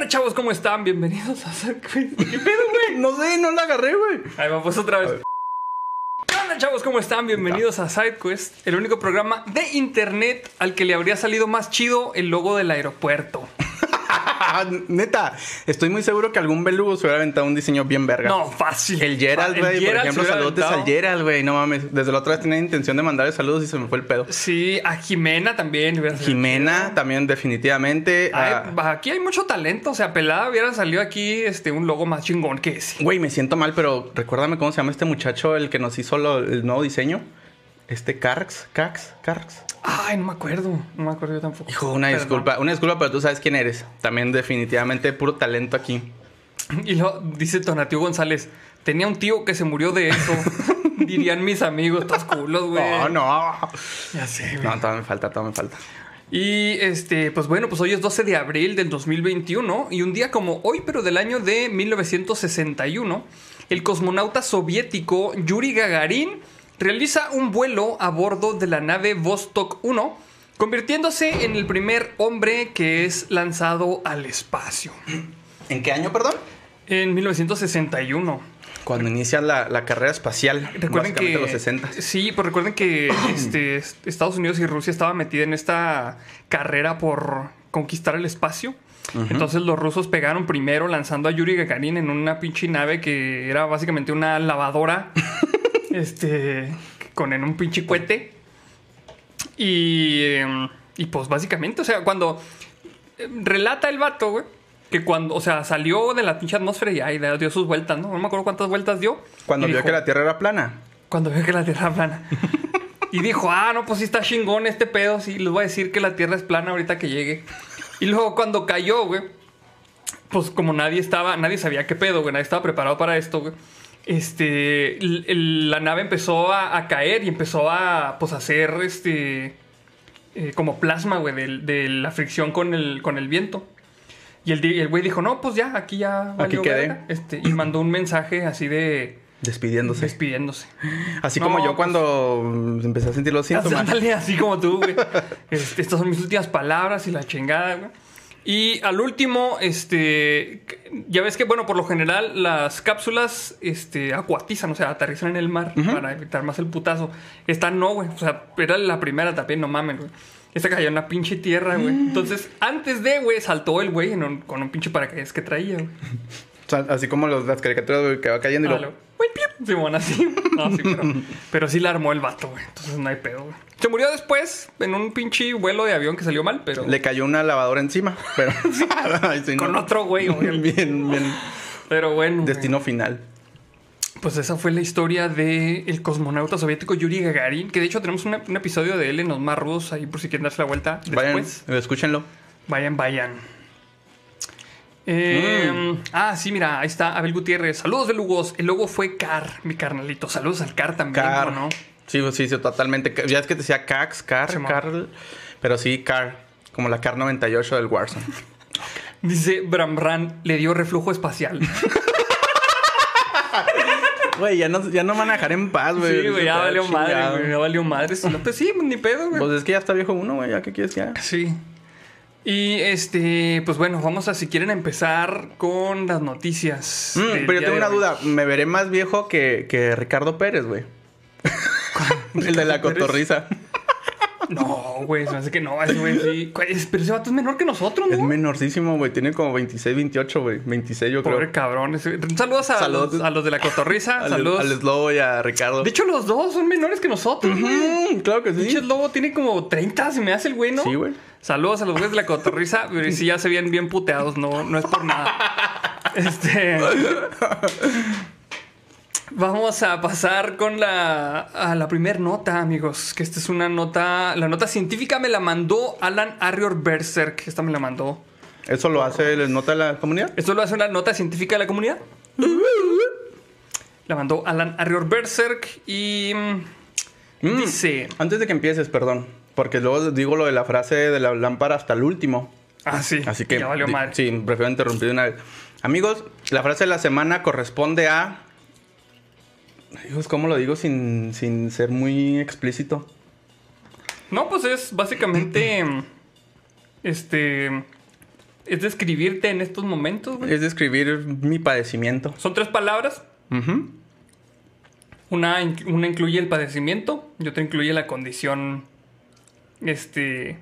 onda, chavos? ¿Cómo están? Bienvenidos a SideQuest. ¿Qué pedo, güey? No sé, no la agarré, güey. Ahí va, pues otra vez. ¿Qué onda, chavos? ¿Cómo están? Bienvenidos a SideQuest, el único programa de internet al que le habría salido más chido el logo del aeropuerto. Neta, estoy muy seguro que algún belugo se hubiera aventado un diseño bien verga. No, fácil. El Gerald, güey, por ejemplo, saludos al. Gerald, güey. No mames. Desde la otra vez tenía intención de mandarle saludos y se me fue el pedo. Sí, a Jimena también. Jimena, también, definitivamente. Ay, Ah, aquí hay mucho talento. O sea, pelada hubiera salido aquí este, un logo más chingón que ese. Güey, me siento mal, pero recuérdame cómo se llama este muchacho, el que nos hizo lo- el nuevo diseño. Este Carx, Cax, Carx. Ay, no me acuerdo. No me acuerdo yo tampoco. Hijo, una Perdón. disculpa, una disculpa, pero tú sabes quién eres. También definitivamente puro talento aquí. Y lo dice Tonatio González. Tenía un tío que se murió de eso. Dirían mis amigos, estás culos, güey. No, no. Ya sé, güey. No, todavía me falta, todavía me falta. Y este, pues bueno, pues hoy es 12 de abril del 2021 y un día como hoy, pero del año de 1961, el cosmonauta soviético Yuri Gagarin realiza un vuelo a bordo de la nave Vostok 1, convirtiéndose en el primer hombre que es lanzado al espacio. ¿En qué año, perdón? En 1961. Cuando inicia la, la carrera espacial. Recuerden que los 60. Sí, pues recuerden que este, Estados Unidos y Rusia estaban metida en esta carrera por conquistar el espacio. Entonces los rusos pegaron primero lanzando a Yuri Gagarin en una pinche nave que era básicamente una lavadora. este. con en un pinche cohete. Y. em, y pues básicamente, o sea, cuando. em, relata el vato, güey. Que cuando, o sea, salió de la pinche atmósfera y ahí dio sus vueltas, ¿no? No me acuerdo cuántas vueltas dio. Cuando vio dijo- que la Tierra era plana. cuando vio que la Tierra era plana. y dijo, ah, no, pues sí está chingón este pedo. Sí, les voy a decir que la Tierra es plana ahorita que llegue. Y luego cuando cayó, güey, pues como nadie estaba, nadie sabía qué pedo, güey, nadie estaba preparado para esto, güey. Este, el- el- la nave empezó a, a caer y empezó a, pues, hacer, este, eh, como plasma, güey, de, la fricción con el, con el viento. Y el güey dijo, no, pues ya, aquí ya valió quedé. verga". Este, y mandó un mensaje así de Despidiéndose. despidiéndose. Así No, como yo pues- cuando empecé a sentir los síntomas. Ándale, así como tú, güey. Este, estas son mis últimas palabras y la chingada, güey. Y al último, este, ya ves que, bueno, por lo general las cápsulas, este, acuatizan, o sea, aterrizan en el mar para evitar más el putazo. Esta no, güey. O sea, era la primera también, no mames, güey. Esta cayó en una pinche tierra, güey. Mm. Entonces, antes de, güey, saltó el güey con un pinche paracaídas que traía, güey. O sea, así como los, las caricaturas güey, que va cayendo y Ah, lo... Simón, así. No, sí, pero, pero sí la armó el vato, güey. Entonces no hay pedo, güey. Se murió después en un pinche vuelo de avión que salió mal, pero. Le cayó una lavadora encima, pero... Ay, sí, Con no. otro güey, güey. Bien, bien. Pero bueno. güey. Destino final. Pues esa fue la historia del el cosmonauta soviético Yuri Gagarin. Que de hecho tenemos una- un episodio de él en los más rudos ahí por si quieren darse la vuelta Vayan, después. escúchenlo. Vayan, vayan. Eh, Mm. Ah, sí, mira, ahí está Abel Gutiérrez. Saludos de Lugos. El logo fue Car, mi carnalito. Saludos al Car también, Car. ¿no? Sí, sí, sí, totalmente. Ya es que te decía Cax, Car, Simón. Carl. Pero sí, Car. Como la Car 98 del Warzone. Dice Bram Bran, le dio reflujo espacial. Güey, ya no, ya no van a dejar en paz, güey. Sí, güey, ya valió madre, güey. Ya valió madre. No, pues sí, ni pedo, güey. Pues es que ya está viejo uno, güey. ¿Ya qué quieres que haga? Sí. Y este, pues bueno, vamos a si quieren empezar con las noticias. Mm, pero yo tengo una hoy. duda. Me veré más viejo que, que Ricardo Pérez, güey. El de la cotorriza. No, güey, se me hace que no, ese güey sí. Pero ese vato es menor que nosotros, ¿no? Es menorcísimo, güey. Tiene como 26, 28, güey. 26, yo Pobre creo. cabrón. ese- Saludos a, Saludos. Los, a los de la cotorriza. Al, Saludos. al Slobo y a Ricardo. De hecho, los dos son menores que nosotros. claro que sí. Lobo tiene como 30, se me hace el güey, ¿no? Sí, güey. Saludos a los güeyes de la cotorriza. Pero sí, ya se vienen bien puteados, no, no es por nada. Este. Vamos a pasar con la, a la primera nota, amigos. Que esta es una nota. La nota científica me la mandó Alan Arrior Berserk. Esta me la mandó. ¿Eso lo hace el nota de la comunidad? Esto lo hace una nota científica de la comunidad. La mandó Alan Arrior Berserk y. mm, Mm. Dice. Antes de que empieces, perdón. Porque luego digo lo de la frase de la lámpara hasta el último. Ah, sí. Así que. Ya valió madre. Sí, prefiero interrumpir una vez. Amigos, la frase de la semana corresponde a. Amigos, ¿cómo lo digo sin, sin ser muy explícito? No, pues es básicamente. Este. es describirte en estos momentos, güey. Es describir mi padecimiento. Son tres palabras. Ujú. Una, una incluye el padecimiento y otra incluye la condición. Este.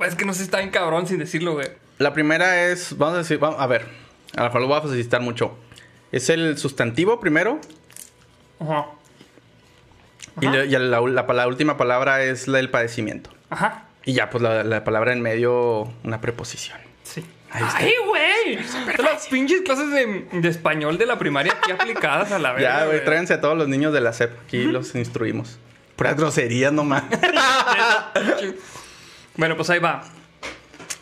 Es que no sé, está bien cabrón sin decirlo, güey. La primera es, vamos a decir, vamos, a ver, a lo mejor lo voy a facilitar mucho. Es el sustantivo primero Ajá. y, la, y la- la- la última palabra es la del padecimiento. Ajá. Y ya, pues la, la palabra en medio, una preposición. Sí. Ahí está. ¡Ay, güey! Las pinches clases de, de español de la primaria aquí aplicadas a la vez. ya, güey, tráiganse a todos los niños de la SEP. Aquí los instruimos. Puras groserías nomás. Bueno, pues ahí va.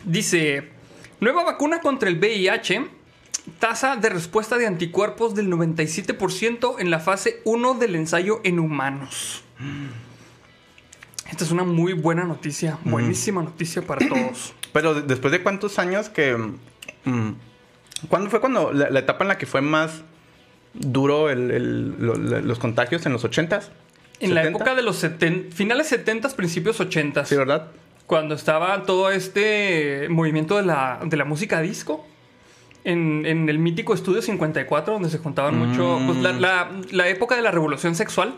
Dice: Nueva vacuna contra el VIH. Tasa de respuesta de anticuerpos del 97% en la fase 1 del ensayo en humanos. Esta es una muy buena noticia, buenísima noticia para todos. Pero de- después de cuántos años que... mm, ¿Cuándo fue cuando la, la etapa en la que fue más duro el- el- lo- la- los contagios en los 80s? En la 70? época de los 70, finales 70, principios 80, Sí, ¿verdad? cuando estaba todo este movimiento de la, de la música disco, en, en el mítico Estudio 54, donde se juntaban mucho, pues la, la- la época de la revolución sexual,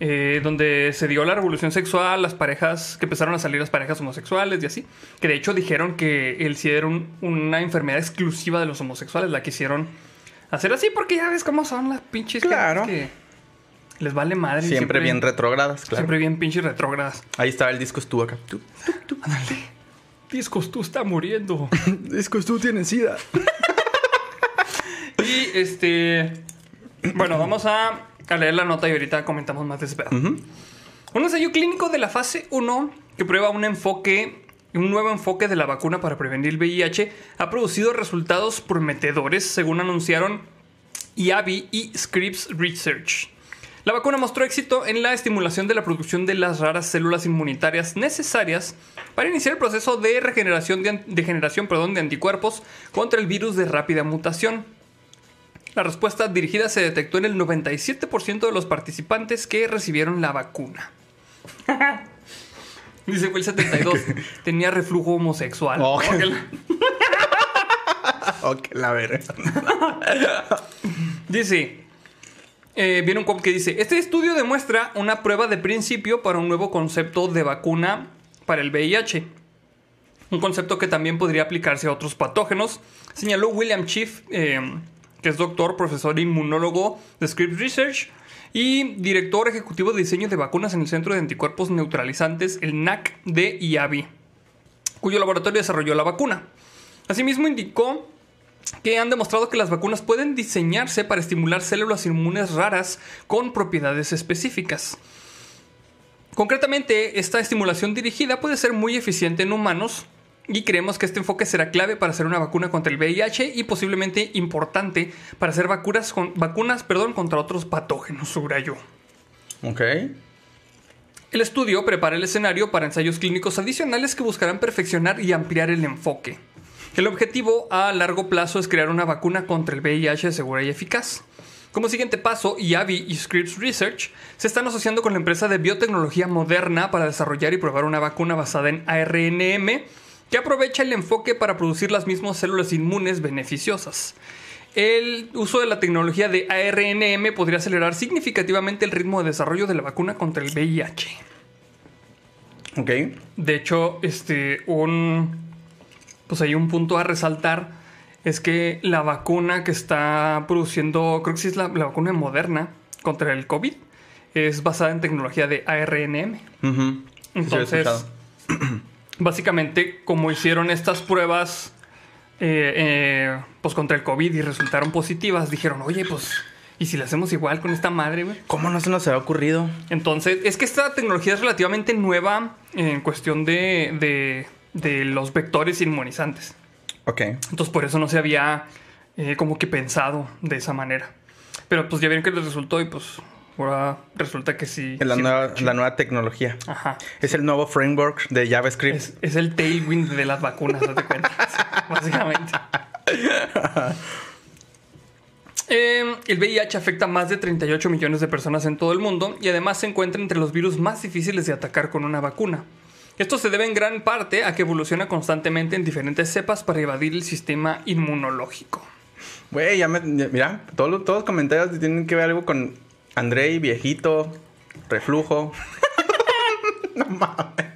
eh, donde se dio la revolución sexual, las parejas, que empezaron a salir las parejas homosexuales y así, que de hecho dijeron que el SIDA era un- una enfermedad exclusiva de los homosexuales, la quisieron hacer así porque ya ves cómo son las pinches Claro. que les vale madre. Siempre, bien retrógradas, claro. Siempre bien pinches retrógradas. Ahí estaba el disco tú acá. Tú, Discos, tú está muriendo. discos tú tienes sida. y este. Bueno, vamos a, a leer la nota y ahorita comentamos más de ese. Un ensayo clínico de la fase 1 que prueba un enfoque, un nuevo enfoque de la vacuna para prevenir el VIH ha producido resultados prometedores, según anunciaron IAVI y Scripps Research. La vacuna mostró éxito en la estimulación de la producción de las raras células inmunitarias necesarias para iniciar el proceso de regeneración de, generación perdón, de anticuerpos contra el virus de rápida mutación. La respuesta dirigida se detectó en el 97% de los participantes que recibieron la vacuna. Dice Will 72, tenía reflujo homosexual. Oh. La- Ok, la verga. Dice, eh, viene un quote que dice, este estudio demuestra una prueba de principio para un nuevo concepto de vacuna para el VIH. Un concepto que también podría aplicarse a otros patógenos, señaló William Chief, eh, que es doctor, profesor inmunólogo de Scripps Research y director ejecutivo de diseño de vacunas en el Centro de Anticuerpos Neutralizantes, el NAC de IAVI, cuyo laboratorio desarrolló la vacuna. Asimismo indicó que han demostrado que las vacunas pueden diseñarse para estimular células inmunes raras con propiedades específicas. Concretamente, esta estimulación dirigida puede ser muy eficiente en humanos y creemos que este enfoque será clave para hacer una vacuna contra el VIH y posiblemente importante para hacer vacunas, con- vacunas perdón, contra otros patógenos, subrayó. Ok. El estudio prepara el escenario para ensayos clínicos adicionales que buscarán perfeccionar y ampliar el enfoque. El objetivo a largo plazo es crear una vacuna contra el VIH segura y eficaz. Como siguiente paso, IAVI y Scripps Research se están asociando con la empresa de biotecnología moderna para desarrollar y probar una vacuna basada en ARNM que aprovecha el enfoque para producir las mismas células inmunes beneficiosas. El uso de la tecnología de ARNM podría acelerar significativamente el ritmo de desarrollo de la vacuna contra el VIH. Ok. De hecho, este, un. Pues hay un punto a resaltar. Es que la vacuna que está produciendo, creo que sí es la, la vacuna moderna contra el COVID, es basada en tecnología de ARNM. Entonces, básicamente, como hicieron estas pruebas eh, eh, pues contra el COVID y resultaron positivas, dijeron, oye, pues, ¿y si le hacemos igual con esta madre, güey? ¿Cómo no se nos había ocurrido? Entonces, es que esta tecnología es relativamente nueva en cuestión de, de- de los vectores inmunizantes. Ok. Entonces, por eso no se había eh, como que pensado de esa manera. Pero pues ya vieron que les resultó y pues ahora resulta que sí. La, sí, nueva, la nueva tecnología. Ajá. Es el nuevo framework de JavaScript. Es, es el tailwind de las vacunas, ¿te cuenta? Básicamente. Eh, el VIH afecta a más de 38 millones de personas en todo el mundo y además se encuentra entre los virus más difíciles de atacar con una vacuna. Esto se debe en gran parte a que evoluciona constantemente en diferentes cepas para evadir el sistema inmunológico. Güey, ya me. Mira, todos, todos los comentarios tienen que ver algo con Andrei, viejito, reflujo. no mames.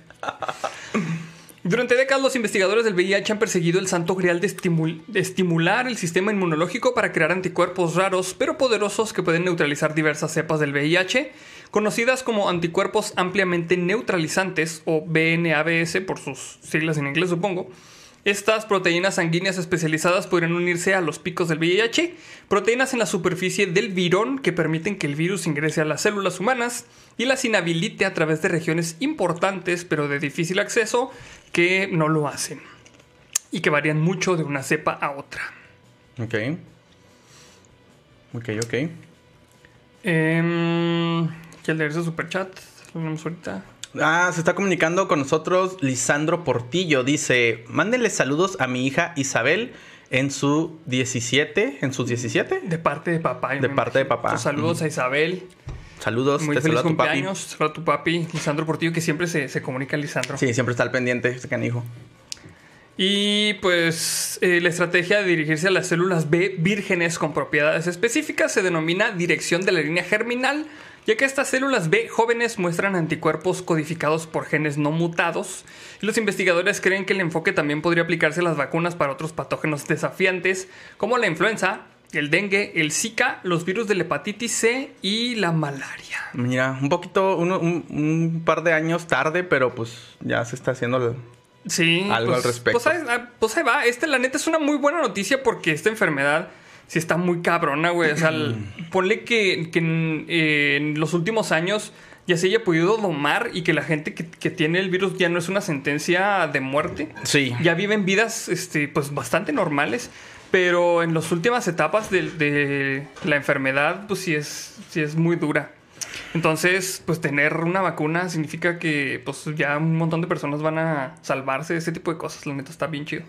Durante décadas los investigadores del VIH han perseguido el santo grial de, estimul- de estimular el sistema inmunológico para crear anticuerpos raros pero poderosos que pueden neutralizar diversas cepas del VIH, conocidas como anticuerpos ampliamente neutralizantes o BNABS por sus siglas en inglés supongo. Estas proteínas sanguíneas especializadas podrían unirse a los picos del VIH, proteínas en la superficie del virón que permiten que el virus ingrese a las células humanas y las inhabilite a través de regiones importantes pero de difícil acceso que no lo hacen y que varían mucho de una cepa a otra. Ok. Ok, ok. Eh, ¿Quieres leer ese superchat? Lo ahorita. Ah, se está comunicando con nosotros Lisandro Portillo. Dice: Mándenle saludos a mi hija Isabel en su 17. ¿En sus 17? De parte de papá. De parte de papá. Saludos a Isabel. Saludos, Muy te feliz saluda tu papi. a tu papi, Lisandro Portillo, que siempre se, se comunica Lisandro. Sí, siempre está al pendiente este canijo. Y pues eh, la estrategia de dirigirse a las células B vírgenes con propiedades específicas se denomina dirección de la línea germinal, ya que estas células B jóvenes muestran anticuerpos codificados por genes no mutados. Y los investigadores creen que el enfoque también podría aplicarse a las vacunas para otros patógenos desafiantes, como la influenza, el dengue, el Zika, los virus de la hepatitis C y la malaria. Mira, un poquito, uno- un, un par de años tarde, pero pues ya se está haciendo el- Sí, Algo pues, al respecto. Pues, ahí- ah, pues ahí va. Este, la neta, es una muy buena noticia porque esta enfermedad sí está muy cabrona, güey. O sea, el- ponle que, que en, eh, en los últimos años ya se haya podido domar y que la gente que, que tiene el virus ya no es una sentencia de muerte. Sí. Ya viven vidas, este, pues bastante normales. Pero en las últimas etapas de, de la enfermedad, pues sí es, sí es muy dura. Entonces, pues tener una vacuna significa que pues ya un montón de personas van a salvarse de ese tipo de cosas. La neta está bien chido.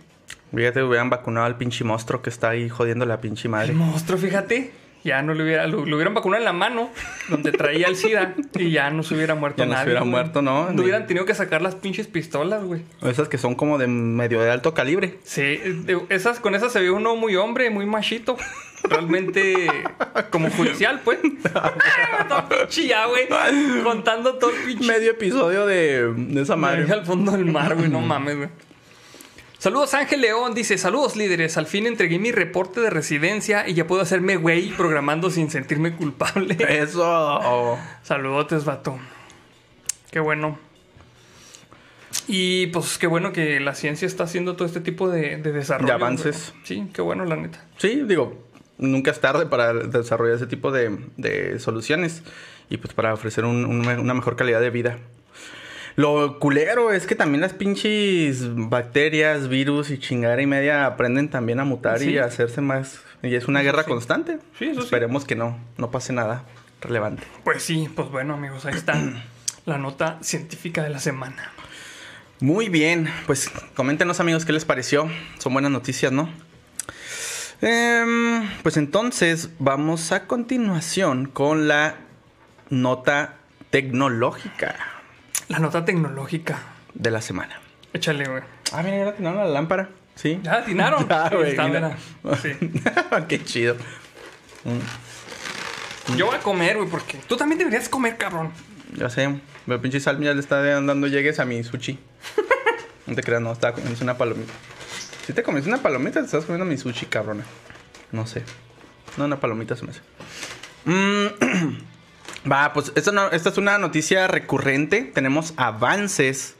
Fíjate, hubieran vacunado al pinche monstruo que está ahí jodiendo la pinche El madre. monstruo, fíjate. Ya no le hubiera, lo, lo hubieran vacunado en la mano, donde traía el SIDA, y ya no se hubiera muerto Ya no se nadie. hubiera güey. muerto, ¿no? No hubieran tenido que sacar las pinches pistolas, güey. Esas que son como de medio de alto calibre. Sí, de- esas, con esas se ve uno muy hombre, muy machito. Realmente como judicial, pues. todo pinche ya, güey. Contando todo el pinche Medio episodio de, de esa Madre. madre. al fondo del mar, güey. No mames, güey. Saludos Ángel León, dice, saludos líderes, al fin entregué mi reporte de residencia y ya puedo hacerme güey programando sin sentirme culpable. Eso. Saludotes, vato. Qué bueno. Y pues qué bueno que la ciencia está haciendo todo este tipo de, de desarrollo. De avances. Sí, qué bueno, la neta. Sí, digo, nunca es tarde para desarrollar ese tipo de, de soluciones y pues para ofrecer un- una mejor calidad de vida. Lo culero es que también las pinches bacterias, virus y chingada y media aprenden también a mutar y a hacerse más. Y es una guerra constante. Sí, eso sí. Esperemos que no, no pase nada relevante. Pues sí, pues bueno, amigos, ahí está la nota científica de la semana. Muy bien, pues coméntenos amigos qué les pareció. Son buenas noticias, ¿no? Em, pues entonces vamos a continuación con la nota tecnológica La nota tecnológica. de la semana. Échale, güey. Ah, mira, ya atinaron la lámpara. Sí. ¿Ya atinaron? Ya, güey, está, mira. mira. Sí. qué chido. Yo voy a comer, güey, porque tú también deberías comer, cabrón. Ya sé, el pinche Sal ya le está dando llegues a mi sushi. No te creas, no, estaba comiendo una palomita. Si te comiste una palomita, te estás comiendo mi sushi, cabrona. No sé. No, una palomita se me hace. Mm, Va, pues esta, no- esta es una noticia recurrente. Tenemos avances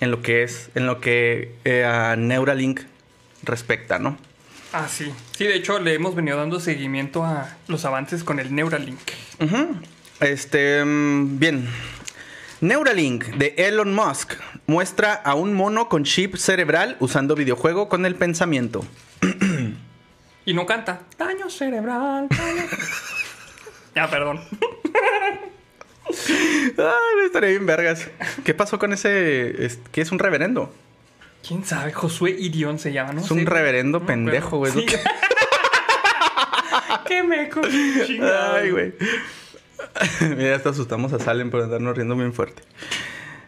en lo que es, en lo que eh, a Neuralink respecta, ¿no? Ah, sí. Sí, de hecho, le hemos venido dando seguimiento a los avances con el Neuralink. Este, mm, bien. Neuralink de Elon Musk muestra a un mono con chip cerebral usando videojuego con el pensamiento. Y no canta. Daño cerebral. daño- ya, perdón. Ay, estaría bien vergas. ¿Qué pasó con ese? es- ¿Qué es un reverendo? ¿Quién sabe? Josué Irión se llama, ¿no? Es un sé. reverendo No pendejo, güey. Sí. Qué meco. chingado. Ay, güey. Mira, hasta asustamos a Salem por andarnos riendo bien fuerte.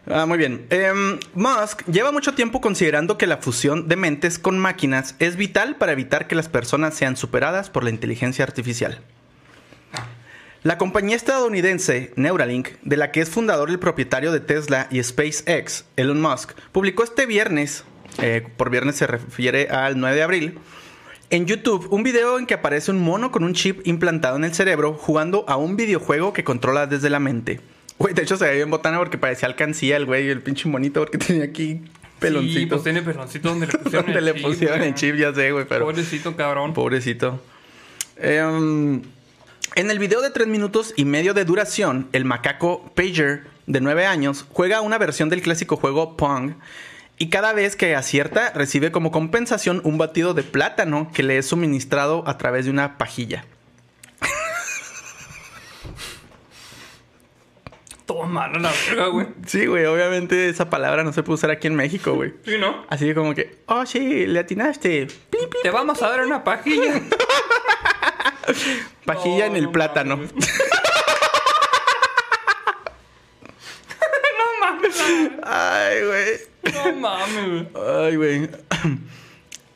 Ah, muy bien. Em, Musk lleva mucho tiempo considerando que la fusión de mentes con máquinas es vital para evitar que las personas sean superadas por la inteligencia artificial. La compañía estadounidense Neuralink, de la que es fundador el propietario de Tesla y SpaceX, Elon Musk, publicó este viernes, eh, por viernes se refiere al 9 de abril, en YouTube un video en que aparece un mono con un chip implantado en el cerebro jugando a un videojuego que controla desde la mente. Güey, de hecho se ve bien botana porque parecía alcancía el güey, el pinche monito, porque tenía aquí peloncito. Sí, pues tiene peloncito donde le pusieron Donde el le chip, pusieron güey. el chip, ya sé, güey, pero... Pobrecito cabrón. Pobrecito. Em, en el video de 3 minutos y medio de duración, el macaco Pager, de 9 años, juega una versión del clásico juego Pong. Y cada vez que acierta, recibe como compensación un batido de plátano que le es suministrado a través de una pajilla. Todo malo la verga, güey. Sí, güey, obviamente esa palabra no se puede usar aquí en México, güey. Sí, ¿no? Así como que, oh, sí, le atinaste. Te vamos a dar una pajilla. Pajilla en el no plátano. mames. no mames. Ay, güey. No mames, güey. Ay, güey.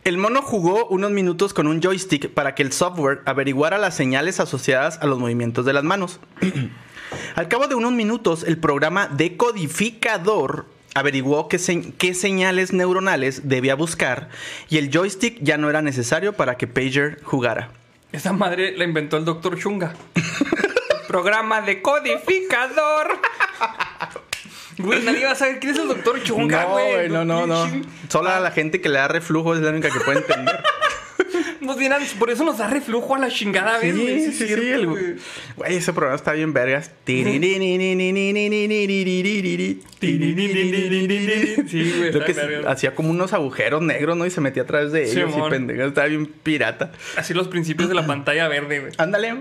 El mono jugó unos minutos con un joystick para que el software averiguara las señales asociadas a los movimientos de las manos. Al cabo de unos minutos, el programa decodificador averiguó qué, se- qué señales neuronales debía buscar y el joystick ya no era necesario para que Pager jugara. Esa madre la inventó el doctor Chunga. Programa de codificador. Güey, nadie va a saber quién es el doctor Chunga, No, güey. güey, no, no, no. Solo a la gente que le da reflujo es la única que puede entender. Nos por eso nos da reflujo a la chingada vez, güey. Sí, sí, sí, el- güey. Ese programa está bien vergas. Sí, güey, que hacía como unos agujeros negros, ¿no? Y se metía a través de ellos y pendejo. Estaba bien pirata. Así los principios de la pantalla verde, güey. Ándale.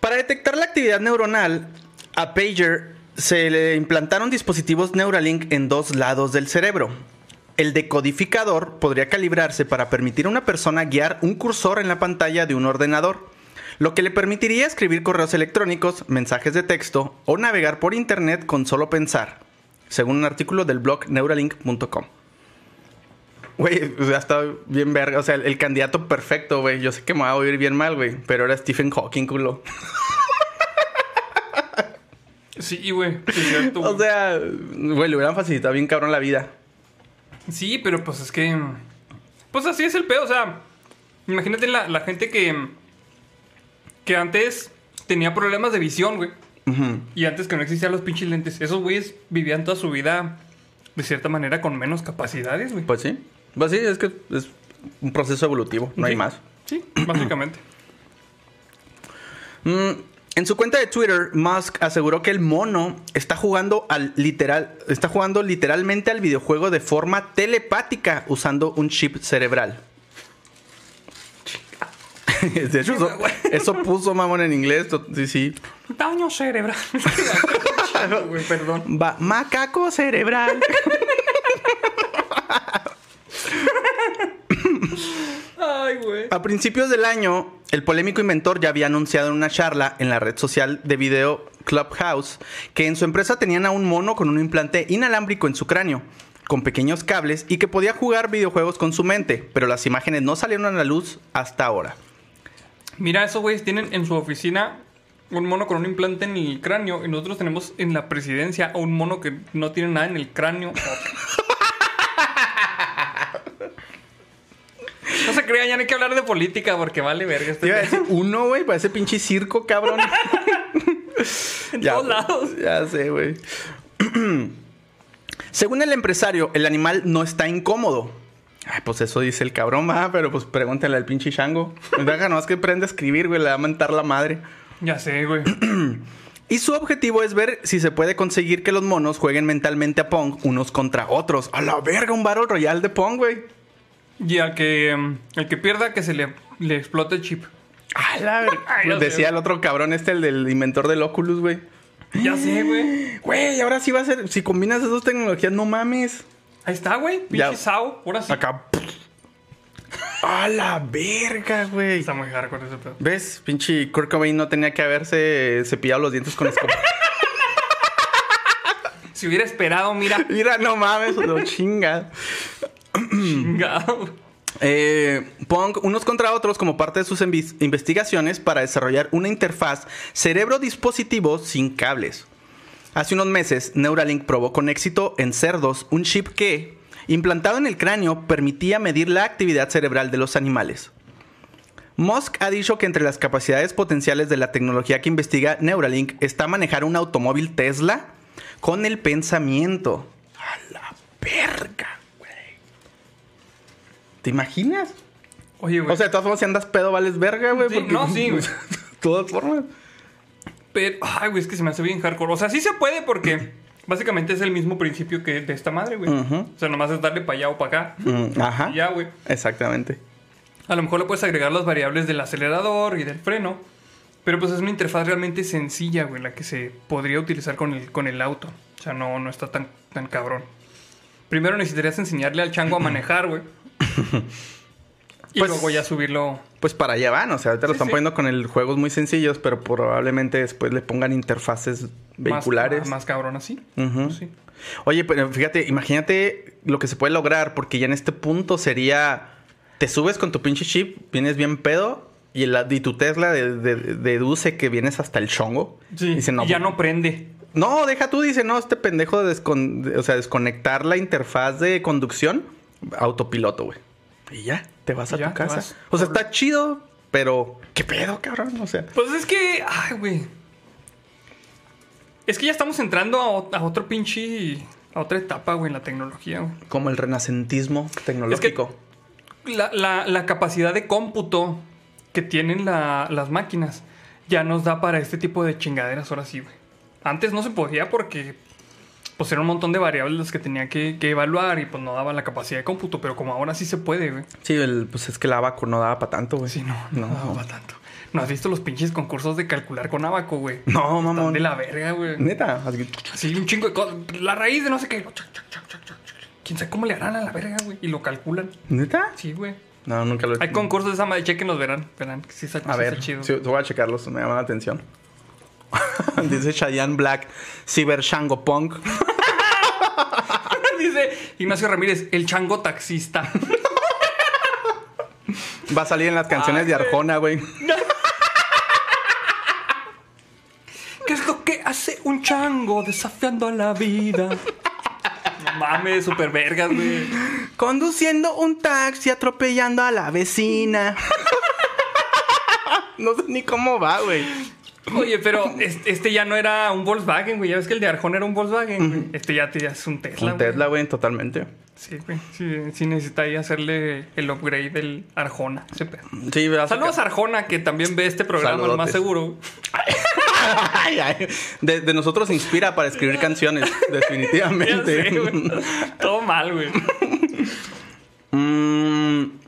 Para detectar la actividad neuronal, a Pager se le implantaron dispositivos Neuralink en dos lados del cerebro. El decodificador podría calibrarse para permitir a una persona guiar un cursor en la pantalla de un ordenador, lo que le permitiría escribir correos electrónicos, mensajes de texto o navegar por internet con solo pensar, según un artículo del blog neuralink.com. Güey, o sea, está bien verga. O sea, el, el candidato perfecto, güey. Yo sé que me va a oír bien mal, güey. Pero era Stephen Hawking, culo. Sí, güey. O sea, güey, le hubieran facilitado bien cabrón la vida. Sí, pero pues es que. Pues así es el pedo. O sea, imagínate la, la gente que. Que antes tenía problemas de visión, güey. Ujú. Y antes que no existían los pinches lentes. Esos güeyes vivían toda su vida de cierta manera con menos capacidades, güey. Pues sí. Pues sí, es que es un proceso evolutivo, no hay más. Sí, básicamente. Mm, en su cuenta de Twitter, Musk aseguró que el mono está jugando al literal, está jugando literalmente al videojuego de forma telepática usando un chip cerebral. De hecho, eso, eso puso mamón en inglés. Sí, sí. Daño cerebral. Perdón. Va, macaco cerebral. Ay, güey. A principios del año, el polémico inventor ya había anunciado en una charla en la red social de video Clubhouse que en su empresa tenían a un mono con un implante inalámbrico en su cráneo, con pequeños cables y que podía jugar videojuegos con su mente, pero las imágenes no salieron a la luz hasta ahora. Mira, esos güeyes tienen en su oficina un mono con un implante en el cráneo y nosotros tenemos en la presidencia a un mono que no tiene nada en el cráneo. No se crean, ya no hay que hablar de política porque vale verga este Te iba a decir uno, güey, para ese pinche circo, cabrón. En Ya, todos lados. Ya sé, güey. Según el empresario, el animal no está incómodo. Ay, pues eso dice el cabrón, va, pero pues pregúntale al pinche chango. Deja nomás que aprenda a escribir, güey, le va a mentar la madre. Ya sé, güey. Y su objetivo es ver si se puede conseguir que los monos jueguen mentalmente a Pong unos contra otros. A la verga, un Battle Royale de Pong, güey. Y al que, el que pierda, que se le, le explote el chip. A la sé, Decía el otro cabrón este, el del inventor del Oculus, güey. Ya sé, güey. Güey, ahora sí va a ser. Si combinas esas dos tecnologías, no mames. Ahí está, güey. Pinche Sao. Ahora sí. Acá. A la verga, güey. Está muy hardcore ese pedo. ¿Ves? Pinche Kurt Cobain no tenía que haberse cepillado los dientes con escoba. Si hubiera esperado, mira. Mira, no mames, lo chinga. Chingado. Eh, Pong unos contra otros como parte de sus investigaciones para desarrollar una interfaz cerebro-dispositivo sin cables. Hace unos meses, Neuralink probó con éxito en cerdos un chip que, implantado en el cráneo, permitía medir la actividad cerebral de los animales. Musk ha dicho que entre las capacidades potenciales de la tecnología que investiga Neuralink está manejar un automóvil Tesla con el pensamiento. A la verga. ¿Te imaginas? Oye, güey. O sea, de todas formas, si andas pedo, vales verga, güey. Sí, porque- no, sí, güey. De todas formas. Pero, ay, güey, es que se me hace bien hardcore. O sea, sí se puede porque básicamente es el mismo principio que de esta madre, güey. O sea, nomás es darle para allá o para acá. Mm, ajá. Y ya, güey. Exactamente. A lo mejor le puedes agregar las variables del acelerador y del freno. Pero pues es una interfaz realmente sencilla, güey, la que se podría utilizar con el, con el auto. O sea, no, no está tan, tan cabrón. Primero necesitarías enseñarle al chango a manejar, güey. Y Pues- luego ya subirlo. Pues para allá van, o sea, ahorita lo Sí, están sí. poniendo con el juegos muy sencillos, pero probablemente después le pongan interfaces vehiculares. Más, más cabrón así. Sí. Oye, pero fíjate, imagínate lo que se puede lograr, porque ya en este punto sería, te subes con tu pinche chip, vienes bien pedo, y, el- y tu Tesla de- de- deduce que vienes hasta el chongo. Sí. Dice, no, y ya no prende. No, deja tú, dice, no, este pendejo de, descon- de- o sea, desconectar la interfaz de conducción, autopiloto, güey. Y ya, te vas a Ya, tu casa. O sea, está chido, pero ¿qué pedo, cabrón? O sea, Pues es que. Ay, güey. Es que ya estamos entrando a, otro pinche. A otra etapa, güey, en la tecnología, güey. como el renacentismo tecnológico. La, la- la capacidad de cómputo que tienen la- las máquinas ya nos da para este tipo de chingaderas ahora sí, güey. Antes no se podía porque pues era un montón de variables que tenía que, que evaluar y pues no daba la capacidad de cómputo, pero como ahora sí se puede, güey. Sí, el- pues es que el abaco no daba para tanto, güey. Sí, no, no, daba pa' tanto. ¿No has visto los pinches concursos de calcular con abaco, güey? No, Están mamón. de la verga, güey. Neta. así- Sí, un chingo de cosas. La raíz de no sé qué. Quién sabe cómo le harán a la verga, güey. Y lo calculan. ¿Neta? Sí, güey. No, nunca lo he Hay concursos de esa madre. Chequenlos, verán. Verán que sí está, A sí ver, está chido. sí, voy a checarlos, me llama la atención. Dice Cheyenne Black, Cyber Shango Punk. Dice Ignacio Ramírez, el chango taxista. Va a salir en las canciones Ay, de. Arjona, güey. ¿Qué es lo que hace un chango desafiando a la vida? No mames, super vergas, güey. Conduciendo un taxi, atropellando a la vecina. no sé ni cómo va, güey. Oye, pero es- este ya no era un Volkswagen, güey. Ya ves que el de Arjona era un Volkswagen, güey. Este ya, es un Tesla. Un güey. Tesla, güey, totalmente. Sí, güey. Sí, sí necesita ahí hacerle el upgrade del Arjona. ese pedo. Sí, Saludos a Arjona, que también ve este programa, lo más Saludotes. seguro. Ay, ay. De, de nosotros se inspira para escribir canciones, definitivamente. sé, güey. Todo mal, güey. Mm.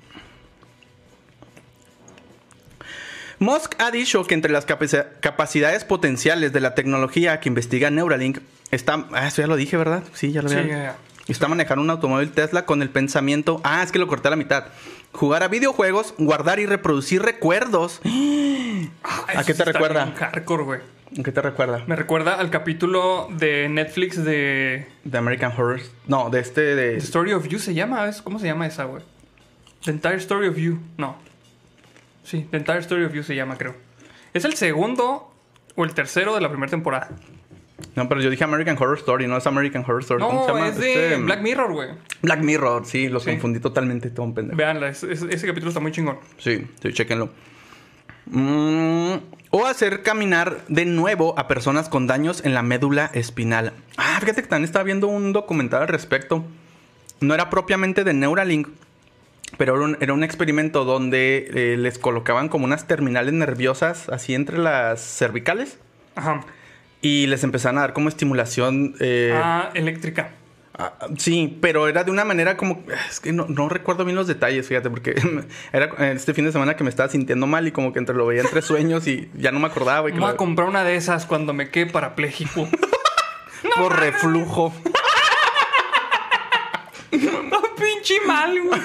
Musk ha dicho que entre las capaci- capacidades potenciales de la tecnología que investiga Neuralink está. Ah, eso ya lo dije, ¿verdad? Sí, ya lo Sí, había. ya, ya. Está manejando un automóvil Tesla con el pensamiento. Ah, es que lo corté a la mitad. Jugar a videojuegos, guardar y reproducir recuerdos. Ah, ¿A qué te sí recuerda? Hardcore, güey. ¿Qué te recuerda? Me recuerda al capítulo de Netflix de De American Horror. No, de este The de. Story of You. ¿Se llama? ¿Es- ¿Cómo se llama esa, güey? The Entire Story of You. No. Sí, The Entire Story of You se llama, creo. Es el segundo o el tercero de la primera temporada. No, pero yo dije American Horror Story, no es American Horror Story. ¿Cómo No, se llama? es de Este, Black Mirror, güey. Black Mirror, sí, los Sí. confundí totalmente, todo un pendejo. Veanla, es- es- ese capítulo está muy chingón. Sí, sí, chéquenlo. Mm, o hacer caminar de nuevo a personas con daños en la médula espinal. Ah, fíjate que también estaba viendo un documental al respecto. No era propiamente de Neuralink, pero era un, era un experimento donde eh, les colocaban como unas terminales nerviosas así entre las cervicales Ajá. y les empezaban a dar como estimulación. eh, Ah, eléctrica. Ah, sí, pero era de una manera como... Es que no, no recuerdo bien los detalles, fíjate, porque era este fin de semana que me estaba sintiendo mal y como que entre lo veía entre sueños y ya no me acordaba. Y que Voy a comprar una de esas cuando me quede parapléjico. por reflujo. No, pinche mal, güey.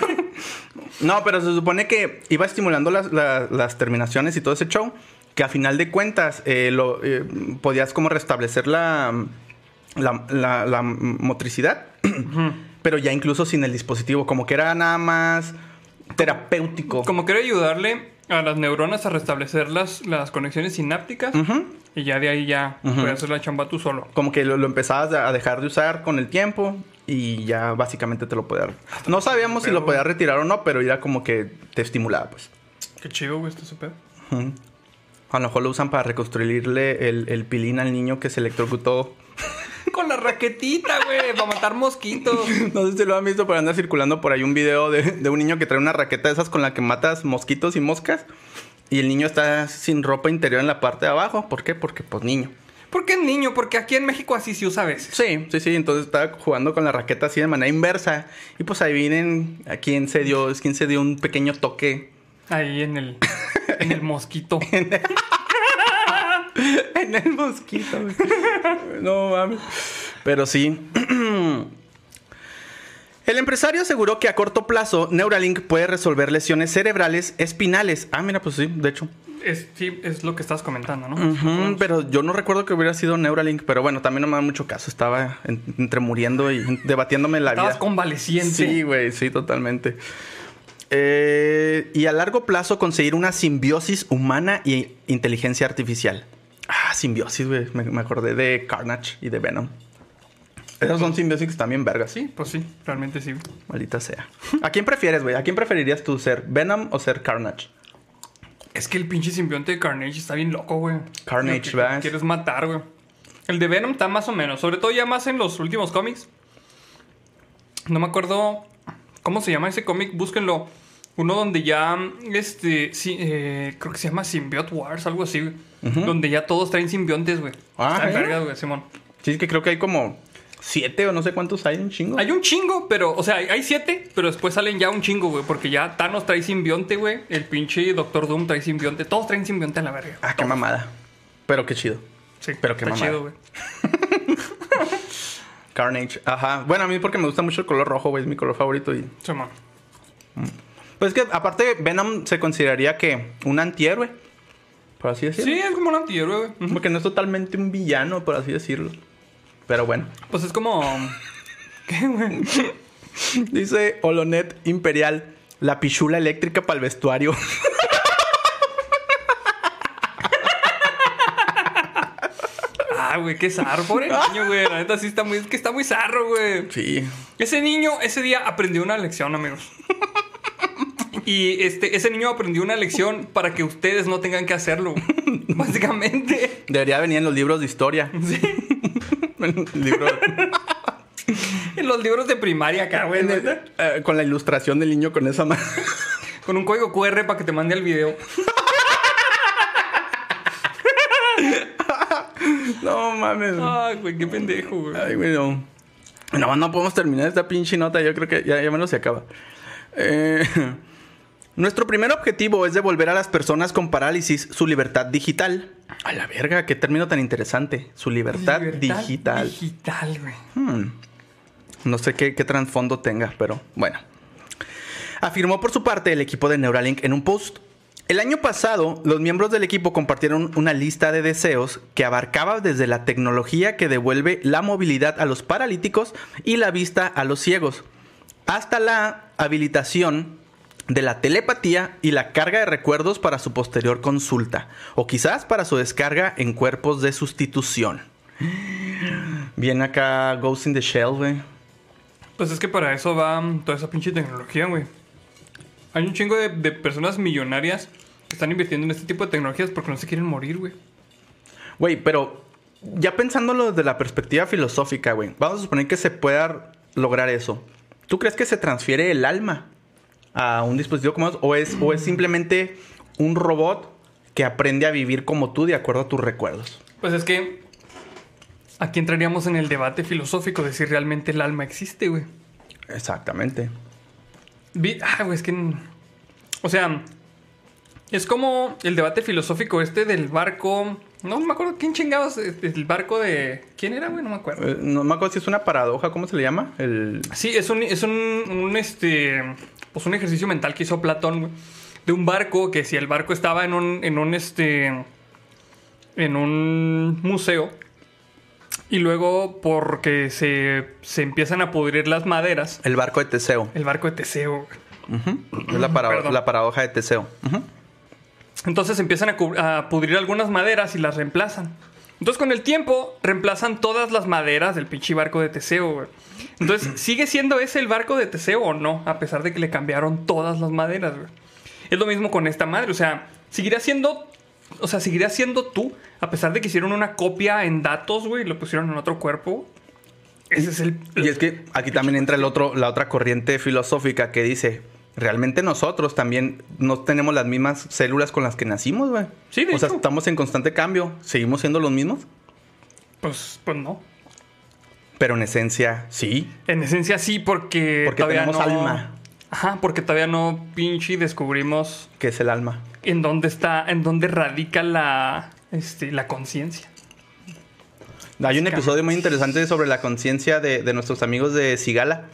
No, pero se supone que iba estimulando las, la- las terminaciones y todo ese show, que a final de cuentas eh, lo, eh, podías como restablecer la, la, la- la motricidad, pero ya incluso sin el dispositivo, como que era nada más terapéutico. Como quiero ayudarle a las neuronas a restablecer las, las conexiones sinápticas. Y ya de ahí ya puedes hacer la chamba tú solo. Como que lo, lo empezabas a dejar de usar con el tiempo y ya básicamente te lo podía... No sabíamos si lo podía retirar o no, pero era como que te estimulaba, pues. Qué chido, güey, este super. Ujú. A lo mejor lo usan para reconstruirle el, el pilín al niño que se electrocutó. Con la raquetita, güey, para matar mosquitos. No sé si lo han visto, pero anda circulando por ahí un video de, de un niño que trae una raqueta de esas con la que matas mosquitos y moscas. Y el niño está sin ropa interior en la parte de abajo. ¿Por qué? Porque pues niño. ¿Por qué niño? Porque aquí en México así se usa a veces. Sí, sí, sí. Entonces estaba jugando con la raqueta así de manera inversa. Y pues ahí vienen a quién se dio, es quien se dio un pequeño toque Ahí en el, en el mosquito. en el mosquito. güey. no mames. Pero sí. El empresario aseguró que a corto plazo Neuralink puede resolver lesiones cerebrales espinales. Ah, mira, pues sí, de hecho. Es, sí, es lo que estás comentando, ¿no? Pero yo no recuerdo que hubiera sido Neuralink, pero bueno, también no me da mucho caso. Estaba en- entre muriendo y debatiéndome la Estabas vida. convaleciente. Sí, güey, sí, totalmente. Eh, y a largo plazo conseguir una simbiosis humana y inteligencia artificial. Ah, simbiosis, güey. Me, me acordé de Carnage y de Venom. Esos son simbiosis también vergas. Sí, pues sí, realmente sí. Maldita sea. ¿A quién prefieres, güey? ¿A quién preferirías tú ser? ¿Venom o ser Carnage? Es que el pinche simbionte de Carnage está bien loco, güey. Carnage, ¿verdad? Quieres matar, güey. El de Venom está más o menos. Sobre todo ya más en los últimos cómics. No me acuerdo cómo se llama ese cómic. Búsquenlo. Uno donde ya, este, sí, eh, creo que se llama Symbiote Wars, algo así, güey. Donde ya todos traen simbiontes, güey. Ah, Está en ¿eh? güey, Simón. Sí, es que creo que hay como siete o no sé cuántos hay, un chingo. Hay un chingo, pero, o sea, hay- siete, pero después salen ya un chingo, güey. Porque ya Thanos trae simbionte, güey. El pinche Doctor Doom trae simbionte. Todos traen simbionte a la verga. Ah, qué mamada. Pero qué chido. Sí, pero qué está mamada. chido, güey. Carnage. Ajá. Bueno, a mí porque me gusta mucho el color rojo, güey. Es mi color favorito. Y... Simón. Pues es que aparte Venom se consideraría que un antihéroe. Por así decirlo. Sí, es como un antihéroe, güey. Porque no es totalmente un villano, por así decirlo. Pero bueno. Pues es como. ¿Qué, güey? Dice Olonet Imperial. La pichula eléctrica para el vestuario. Ah, güey, qué zarro. Pobre niño, güey. La neta sí está muy. Es que está muy zarro, güey. sí. Ese niño, ese día aprendió una lección, amigos. Y este, ese niño aprendió una lección para que ustedes no tengan que hacerlo. Básicamente. Debería venir en los libros de historia. Sí. En el libro- En los libros de primaria acá, eh, con la ilustración del niño con esa mano. Con un código QR para que te mande el video. no mames. Ay, güey, qué pendejo, güey. Ay, güey, no. No, no podemos terminar esta pinche nota. Yo creo que ya, ya menos se acaba. Eh, nuestro primer objetivo es devolver a las personas con parálisis su libertad digital. A la verga, qué término tan interesante. Su libertad, Libertad digital. Digital, güey. Hmm. No sé qué, qué trasfondo tenga, pero bueno. Afirmó por su parte el equipo de Neuralink en un post. El año pasado, los miembros del equipo compartieron una lista de deseos que abarcaba desde la tecnología que devuelve la movilidad a los paralíticos y la vista a los ciegos, hasta la habilitación de la telepatía y la carga de recuerdos para su posterior consulta, o quizás para su descarga en cuerpos de sustitución. Bien acá Ghost in the Shell, güey. Pues es que para eso va toda esa pinche tecnología, güey. Hay un chingo de, de personas millonarias que están invirtiendo en este tipo de tecnologías porque no se quieren morir, güey. Güey, pero ya pensándolo desde la perspectiva filosófica, güey, vamos a suponer que se pueda lograr eso. ¿Tú crees que se transfiere el alma a un dispositivo como? ¿O es, o es simplemente un robot que aprende a vivir como tú de acuerdo a tus recuerdos? Pues es que aquí entraríamos en el debate filosófico de si realmente el alma existe, güey. Exactamente. Vi- Ah, güey, es que... O sea, es como el debate filosófico este del barco... No me acuerdo quién chingados... este, El barco de... ¿Quién era, güey? No me acuerdo. Eh, No me acuerdo si es una paradoja, ¿cómo se le llama? El... Sí, es un, es un, un, este, pues un ejercicio mental que hizo Platón, güey, de un barco que si el barco estaba en un, en un, este, en un museo, Y luego porque se, se empiezan a pudrir las maderas. El barco de Teseo. El barco de Teseo. Es la, paradoja de Teseo. Entonces empiezan a pudrir algunas maderas y las reemplazan. Entonces con el tiempo reemplazan todas las maderas del pinche barco de Teseo, güey. Entonces, ¿sigue siendo ese el barco de Teseo o no? A pesar de que le cambiaron todas las maderas, güey. Es lo mismo con esta madre, o sea, seguirá siendo... O sea, seguirá siendo tú, a pesar de que hicieron una copia en datos, güey, y lo pusieron en otro cuerpo. Ese es el... Y es que aquí también entra el otro, la otra corriente filosófica que dice, realmente nosotros también no tenemos las mismas células con las que nacimos, güey. Sí, de O sea, estamos en constante cambio, seguimos siendo los mismos, Pues, pues no. pero en esencia sí. En esencia sí, porque, Porque todavía tenemos no... alma. Ajá, porque todavía no pinche descubrimos que es el alma. en dónde está, en dónde radica la, este, la conciencia. Hay un episodio muy interesante sobre la conciencia de, de nuestros amigos de Sigala.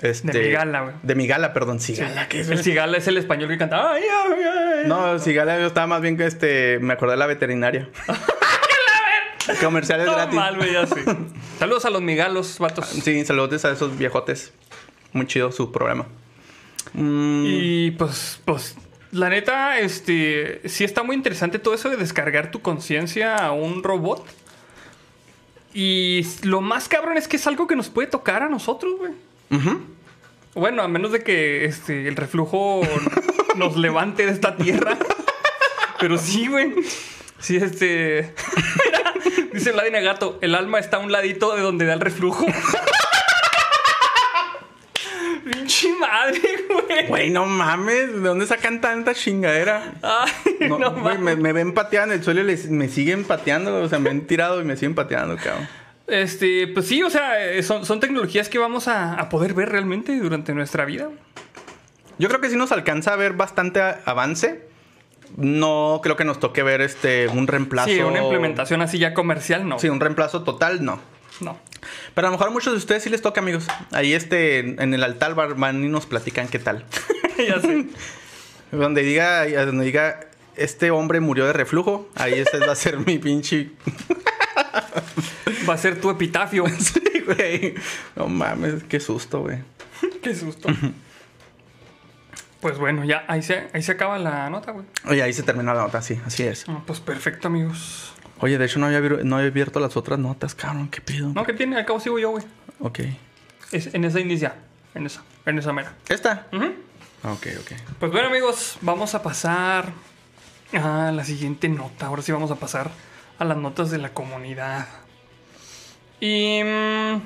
Este, De Migala, güey. De Migala, perdón, Sigala. ¿qué es El cigala es el español que canta. "Ay, ay, ay". No, Sigala yo estaba más bien que este, me acordé de la veterinaria. Comerciales Todo gratis. mal, güey, ya sí. Saludos a los migalos, vatos. Sí, saludos a esos viejotes. Muy chido su programa. Mm, Y pues, pues, la neta, este, sí está muy interesante todo eso de descargar tu conciencia a un robot. Y lo más cabrón es que es algo que nos puede tocar a nosotros, güey. Ujú. Bueno, a menos de que este, el reflujo nos levante de esta tierra. Pero sí, güey. Sí, este. Mira, dice Vladimir Gato: el alma está a un ladito de donde da el reflujo. Pinche madre, güey. Güey, no mames, ¿de dónde sacan tanta chingadera? Ay, No, no, güey, mames. me, me ven pateando en el suelo y les- me siguen pateando. O sea, me han tirado y me siguen pateando, cabrón. Este, pues sí, o sea, eh, son, son tecnologías que vamos a, a poder ver realmente durante nuestra vida. Yo creo que sí nos alcanza a ver bastante a- avance. No creo que nos toque ver este un reemplazo. Sí, una implementación así ya comercial, no. Sí, un reemplazo total, no. No. Pero a lo mejor a muchos de ustedes sí les toca, amigos. Ahí este, en el altar van y nos platican qué tal. ya sé. Donde diga, donde diga, este hombre murió de reflujo, ahí ese va a ser mi pinche. Va a ser tu epitafio. Sí, güey. No mames, qué susto, güey. Qué susto. Pues bueno, ya ahí se, ahí se acaba la nota, güey. Oye, ahí se terminó la nota, sí, así es. Ah, pues perfecto, amigos. Oye, de hecho no había, no había abierto las otras notas, cabrón, qué pido. No, ¿qué tiene? Al cabo sigo yo, güey. Ok. Es, en esa inicia. En esa. En esa mera. ¿Esta? Ujú. Ok, ok. Pues bueno, amigos, vamos a pasar a la siguiente nota. Ahora sí vamos a pasar a las notas de la comunidad. Y... mm,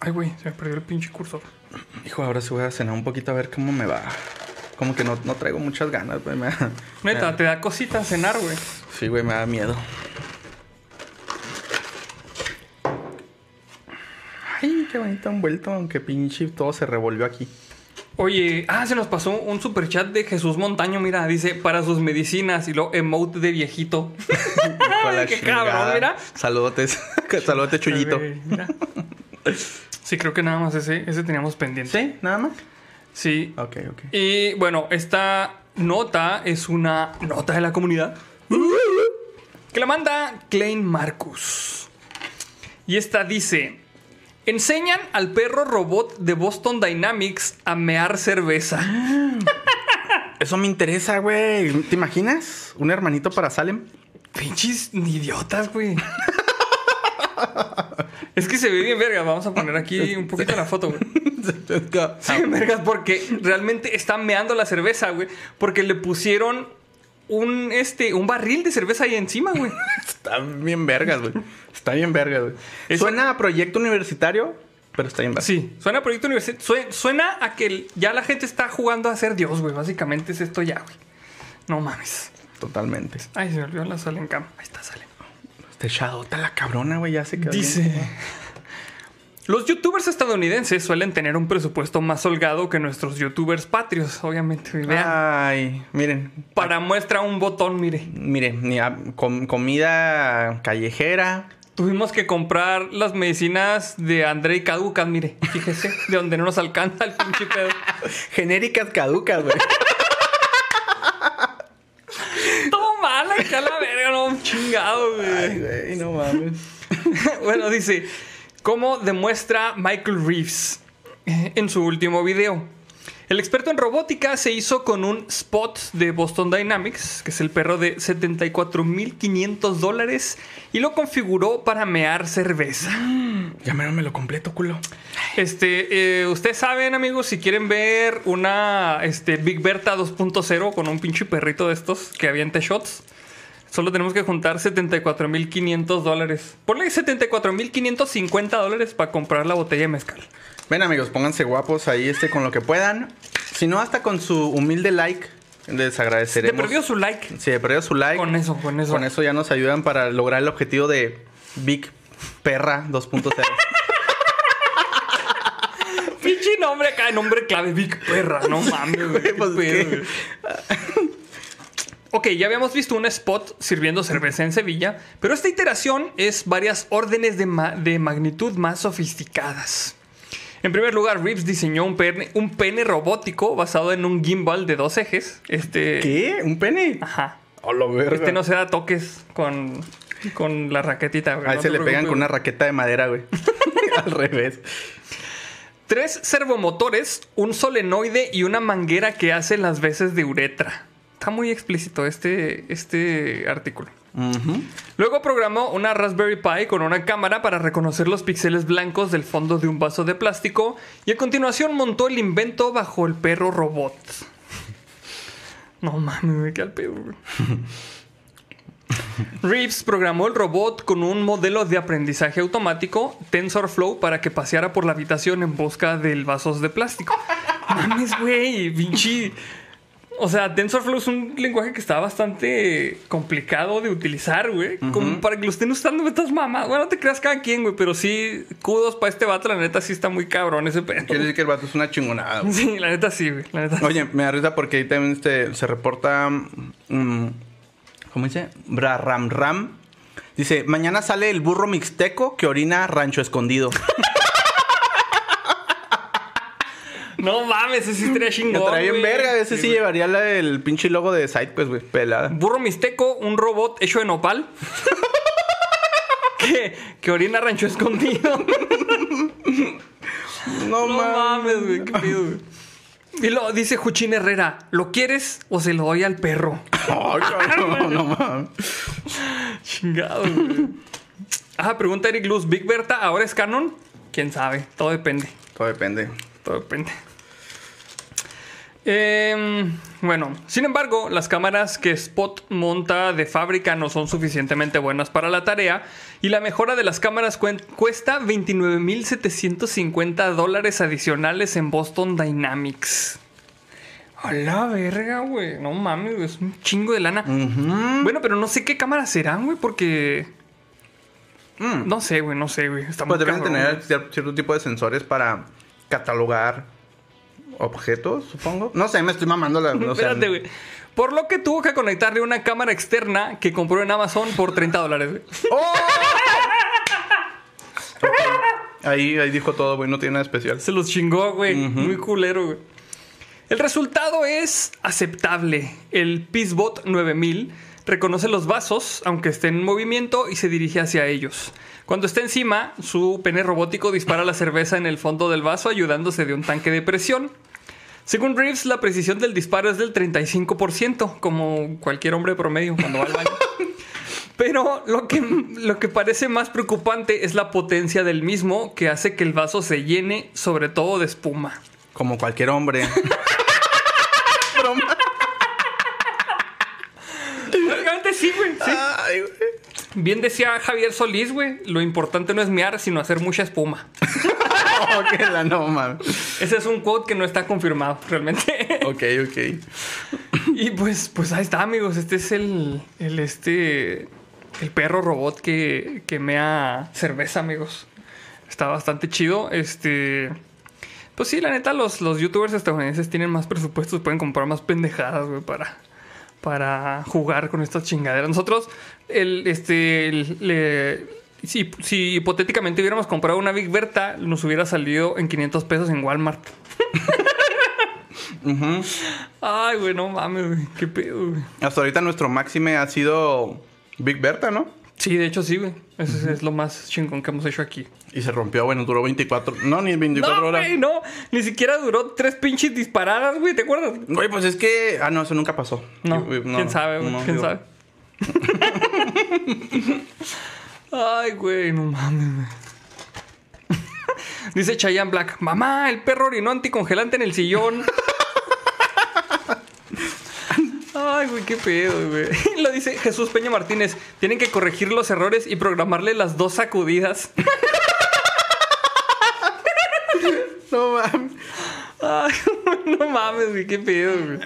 Ay, güey, se me perdió el pinche cursor. Hijo, ahora sí voy a cenar un poquito a ver cómo me va. Como que no, no traigo muchas ganas, güey. me da- me Neta, da- te da cosita cenar, güey. Sí, güey, me da miedo. Ay, qué bonito envuelto, aunque pinche todo se revolvió aquí. Oye, ah, se nos pasó un super chat de Jesús Montaño, mira, dice para sus medicinas y luego emote de viejito. Qué cabrón, mira. Saludotes. Saludotes, mira. Sí, creo que nada más ese, ese teníamos pendiente. ¿Sí? ¿Nada más? Sí. Ok, ok. Y bueno, esta nota es una nota de la comunidad que la manda Klein Marcus. Y esta dice: Enseñan al perro robot de Boston Dynamics a mear cerveza. Eso me interesa, güey. ¿Te imaginas? Un hermanito para Salem. Pinches idiotas, güey. es que se ve bien verga. Vamos a poner aquí un poquito la foto, güey. Se vergas porque realmente están meando la cerveza, güey. Porque le pusieron un, este, un barril de cerveza ahí encima, güey. Está bien vergas, güey. Está bien vergas, güey. Suena a proyecto universitario, pero está bien vergas. Sí, suena a proyecto universitario. Sue- Suena a que ya la gente está jugando a ser Dios, güey. Básicamente es esto ya, güey. No mames. Totalmente. Ay, se me olvidó la sala en cam. Ahí está, sale. Está echadota la cabrona, güey. Ya se quedó. bien. Los youtubers estadounidenses suelen tener un presupuesto más holgado que nuestros youtubers patrios, obviamente. Vean. Ay, miren. Para muestra un botón, mire. Mire, a- com- comida callejera. Tuvimos que comprar las medicinas de Andrei caducas, mire. Fíjese, de donde no nos alcanza el pinche pedo. Genéricas caducas, güey. Todo mal acá la verga, no. Chingado, güey. Ay, güey, no mames. bueno, dice, ¿cómo demuestra Michael Reeves en su último video? El experto en robótica se hizo con un spot de Boston Dynamics, que es el perro de 74.500 dólares, y lo configuró para mear cerveza. Ya me me lo completo, culo. Este, eh, ustedes saben, amigos, si quieren ver una este, Big Berta 2.0 con un pinche perrito de estos que aviente shots, solo tenemos que juntar 74.500 dólares. Ponle 74.550 dólares para comprar la botella de mezcal. Ven, amigos, pónganse guapos ahí este con lo que puedan. Si no, hasta con su humilde like, les Te agradeceremos. perdió su like. Si de perdido su like. Con eso, con eso. Con eso ya nos ayudan para lograr el objetivo de Big Perra 2.0. Pinche nombre acá, nombre clave, Big Perra. No mames, güey. qué Pues, pedo, ¿qué? güey. Ok, ya habíamos visto un spot sirviendo cerveza en Sevilla, pero esta iteración es varias órdenes de, ma- de magnitud más sofisticadas. En primer lugar, Reeves diseñó un pene, un pene robótico basado en un gimbal de dos ejes. Este. ¿Qué? ¿Un pene? Ajá. A la verga. Este no se da toques con, con la raquetita. Ahí no se le pegan con una raqueta de madera, güey. Al revés. Tres servomotores, un solenoide y una manguera que hace las veces de uretra. Está muy explícito este, este artículo. Luego programó una Raspberry Pi con una cámara para reconocer los píxeles blancos del fondo de un vaso de plástico y a continuación montó el invento bajo el perro robot. No mames, me queda el pedo. Reeves programó el robot con un modelo de aprendizaje automático, TensorFlow, para que paseara por la habitación en busca del vasos de plástico. Mames, güey, pinche. O sea, TensorFlow es un lenguaje que está bastante complicado de utilizar, güey. Como para que lo estén usando estas mamás. Bueno, no te creas cada quien, güey, pero sí, kudos para este vato, la neta sí está muy cabrón ese pedo. Quiere decir que el vato es una chingonada. güey. Sí, la neta sí, güey. La neta sí. Oye, me da risa porque ahí también este, se reporta. mm, ¿Cómo dice? Bra Ram Ram. Dice: Mañana sale el burro mixteco que orina rancho escondido. No mames, ese sí estaría chingón. trae en güey. verga. Veces sí, güey. llevaría la del pinche logo de site, pues, güey, pelada. Burro Mixteco, un robot hecho de nopal. que, que orina rancho escondido. No, No mames. güey, qué pedo, güey. Y lo dice Juchín Herrera, ¿lo quieres o se lo doy al perro? Ay, no, no mames. Chingado, güey. Ah, pregunta Eric Luz, ¿Big Berta ahora es canon? ¿Quién sabe? Todo depende. Todo depende. Todo depende. Em, bueno, sin embargo, las cámaras que Spot monta de fábrica no son suficientemente buenas para la tarea y la mejora de las cámaras cuesta 29.750 dólares adicionales en Boston Dynamics. A la verga, güey. No mames, güey, es un chingo de lana. Bueno, pero no sé qué cámaras serán, güey, porque... Mm. No sé, güey, no sé, güey. Está Pues muy deben cabrón, tener cierto tipo de sensores para catalogar objetos, supongo. No sé, me estoy mamando la. No. Espérate, güey. Por lo que tuvo que conectarle una cámara externa que compró en Amazon por 30 dólares, güey. ¡Oh! Ahí, ahí dijo todo, güey, no tiene nada especial. Se los chingó, güey. Muy culero, güey. El resultado es aceptable. El Peacebot 9000 reconoce los vasos, aunque estén en movimiento, y se dirige hacia ellos. Cuando está encima, su pene robótico dispara la cerveza en el fondo del vaso, ayudándose de un tanque de presión. Según Reeves, la precisión del disparo es del 35%, como cualquier hombre promedio cuando va al baño. Pero lo que, lo que parece más preocupante es la potencia del mismo, que hace que el vaso se llene, sobre todo de espuma. Como cualquier hombre. Broma. Prácticamente sí, güey. sí. Ay, güey. Bien decía Javier Solís, güey. Lo importante no es mear, sino hacer mucha espuma. Que la no mames. Ese es un quote que no está confirmado, realmente. Ok, ok. y pues, pues ahí está, amigos. Este es el, el este, el perro robot que, que mea cerveza, amigos. Está bastante chido. Este, pues sí, la neta, los, los youtubers estadounidenses tienen más presupuestos, pueden comprar más pendejadas, güey, para, para jugar con estas chingaderas. Nosotros, el, este, el- le- si, si hipotéticamente hubiéramos comprado una Big Berta, nos hubiera salido en 500 pesos en Walmart. Ay, güey, no mames, güey. Qué pedo, güey. Hasta ahorita nuestro máxime ha sido Big Berta, ¿no? Sí, de hecho sí, güey. Eso es lo más chingón que hemos hecho aquí. Y se rompió, bueno, duró 24. No, ni 24 no, horas. güey, no. Ni siquiera duró tres pinches disparadas, güey. ¿Te acuerdas? Güey, pues es que. Ah, no, eso nunca pasó. No. Yo- ¿Quién sabe, güey? no, ¿Quién sabe? Ay, güey, no mames. Dice Chayanne Black, mamá, el perro orinó anticongelante en el sillón. Ay, güey, qué pedo, güey. Lo dice Jesús Peña Martínez. Tienen que corregir los errores y programarle las dos sacudidas. No mames. Ay, no mames, güey, qué pedo, güey.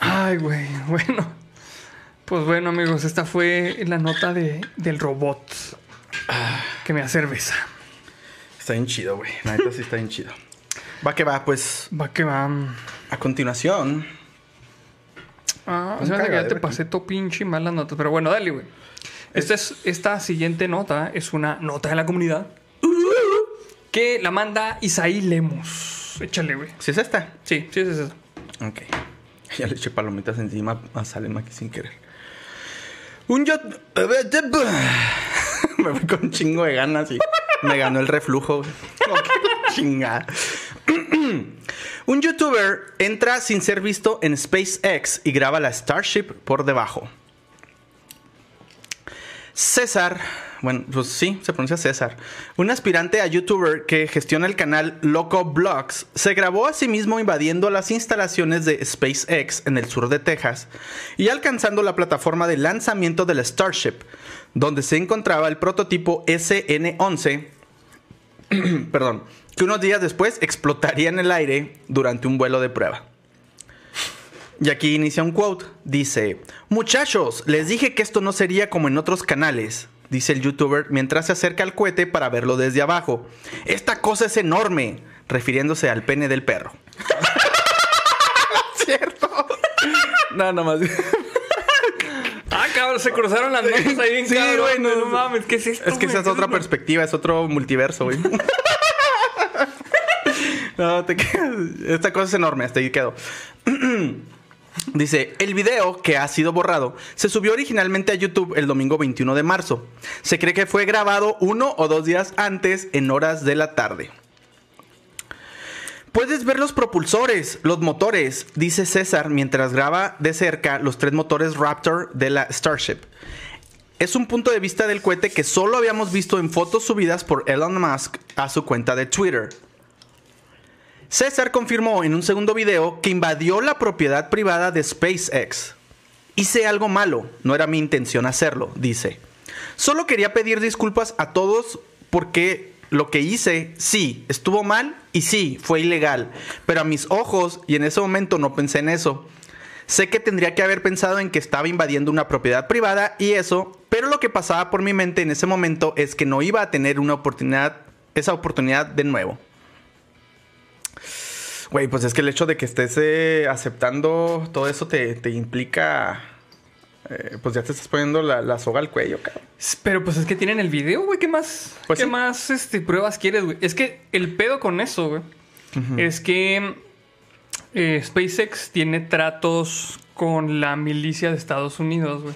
Ay, güey, bueno. Pues bueno, amigos, esta fue la nota de, del robot que me da cerveza. Está bien chido, güey. La neta sí está bien chido. Va que va, pues. Va que va. A continuación. Ah, se me que ya te aquí. pasé todo pinche mal las notas. Pero bueno, dale, güey. Esta, es, esta siguiente nota es una nota de la comunidad que la manda Isaí Lemos. Échale, güey. ¿Sí es esta? Sí, sí, sí, sí. Ok. Ya le eché palomitas encima a Salem aquí sin querer. Un yo... Me fui con chingo de ganas y me ganó el reflujo. Chingada. Un youtuber entra sin ser visto en SpaceX y graba la Starship por debajo. César, bueno, pues sí, se pronuncia César, un aspirante a youtuber que gestiona el canal Loco Blogs, se grabó a sí mismo invadiendo las instalaciones de SpaceX en el sur de Texas y alcanzando la plataforma de lanzamiento de la Starship, donde se encontraba el prototipo SN-11, perdón, que unos días después explotaría en el aire durante un vuelo de prueba. Y aquí inicia un quote. Dice, muchachos, les dije que esto no sería como en otros canales, dice el youtuber mientras se acerca al cohete para verlo desde abajo. Esta cosa es enorme, refiriéndose al pene del perro. ¿Cierto? No, nomás. Ah, cabrón, se cruzaron las notas ahí bien Sí, cabrón, no, mames, ¿qué es esto? Es que esa es ¿Qué otra perspectiva, es otro multiverso, güey. No, te quedas. Esta cosa es enorme, hasta ahí quedó. Dice, el video que ha sido borrado se subió originalmente a YouTube el domingo 21 de marzo. Se cree que fue grabado uno o dos días antes en horas de la tarde. Puedes ver los propulsores, los motores, dice César mientras graba de cerca los tres motores Raptor de la Starship. Es un punto de vista del cohete que solo habíamos visto en fotos subidas por Elon Musk a su cuenta de Twitter. César confirmó en un segundo video que invadió la propiedad privada de SpaceX. Hice algo malo, no era mi intención hacerlo, dice. Solo quería pedir disculpas a todos porque lo que hice, sí, estuvo mal y sí, fue ilegal. Pero a mis ojos, y en ese momento no pensé en eso. Sé que tendría que haber pensado en que estaba invadiendo una propiedad privada y eso, pero lo que pasaba por mi mente en ese momento es que no iba a tener una oportunidad, esa oportunidad de nuevo. Güey, pues es que el hecho de que estés eh, aceptando todo eso te, te implica. eh, pues ya te estás poniendo la, la soga al cuello, cabrón. Pero pues es que tienen el video, güey. ¿Qué más? Pues ¿Qué sí. más este, pruebas quieres, güey? Es que el pedo con eso, güey, es que eh, SpaceX tiene tratos con la milicia de Estados Unidos, güey.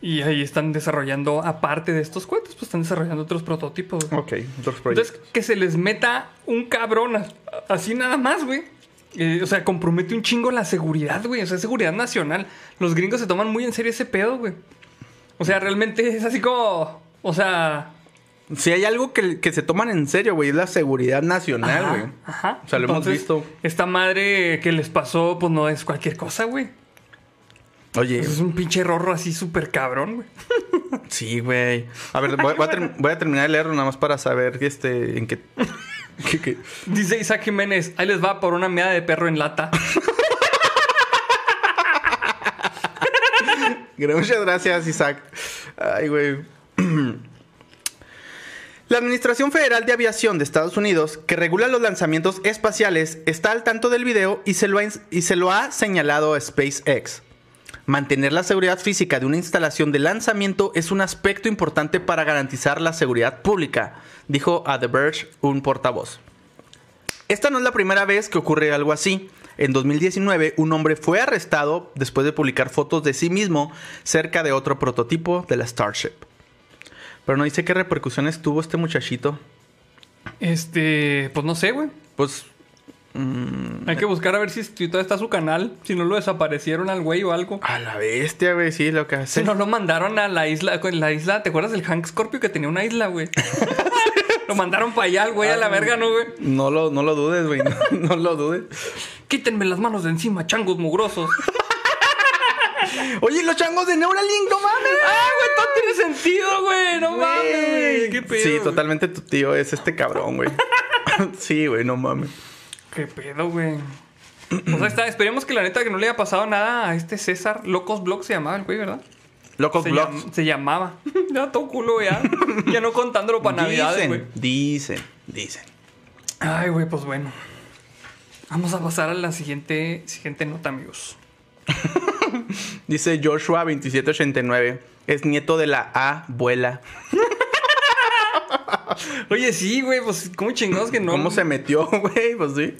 Y ahí están desarrollando, aparte de estos cohetes, pues están desarrollando otros prototipos. Ok, otros proyectos. Entonces, que se les meta un cabrón así nada más, güey. Eh, o sea, compromete un chingo la seguridad, güey. O sea, seguridad nacional. Los gringos se toman muy en serio ese pedo, güey. O sea, realmente es así como. O sea. Si hay algo que, que se toman en serio, güey, es la seguridad nacional, güey. Ajá. O sea, lo hemos visto. Esta madre que les pasó, pues no es cualquier cosa, güey. Oye, Es un pinche rorro así súper cabrón, güey. sí, güey. A ver, voy, voy a term- voy a terminar de leerlo nada más para saber este, en qué. qué- qué- Dice Isaac Jiménez, ahí les va por una meada de perro en lata. Muchas gracias, Isaac. Ay, güey. La Administración Federal de Aviación de Estados Unidos, que regula los lanzamientos espaciales, está al tanto del video y se lo ha, y se lo ha señalado a SpaceX. Mantener la seguridad física de una instalación de lanzamiento es un aspecto importante para garantizar la seguridad pública, dijo a The Verge un portavoz. Esta no es la primera vez que ocurre algo así. En 2019, un hombre fue arrestado después de publicar fotos de sí mismo cerca de otro prototipo de la Starship. Pero no dice qué repercusiones tuvo este muchachito. Este, pues no sé, güey. Pues Hay que buscar a ver si todavía está su canal. Si no lo desaparecieron al güey o algo. a la bestia, güey, sí, lo que Si hace. no lo mandaron a la isla, con la isla, ¿te acuerdas del Hank Scorpio que tenía una isla, güey? lo mandaron para allá, güey, a la verga, ¿no, güey? No lo, no lo dudes, güey. No, no lo dudes. Quítenme las manos de encima, changos mugrosos. Oye, los changos de Neuralink, no mames. ¡Ah, güey! Todo tiene sentido, güey. No mames. ¿Qué pedo? Sí, totalmente tu tío es este cabrón, güey. sí, güey, no mames. ¿Qué pedo, güey? Pues ahí está. Esperemos que la neta que no le haya pasado nada a este César. Locos Blog se llamaba el güey, ¿verdad? Locos Se, llam- se llamaba. ya todo culo, ya. ya no contándolo para Navidades, güey. Dicen, dicen. Ay, güey, pues bueno. Vamos a pasar a la siguiente, siguiente nota, amigos. Dice Joshua 2789. Es nieto de la abuela. Oye, sí, güey, pues cómo chingados que no. ¿Cómo se metió, güey? Pues sí.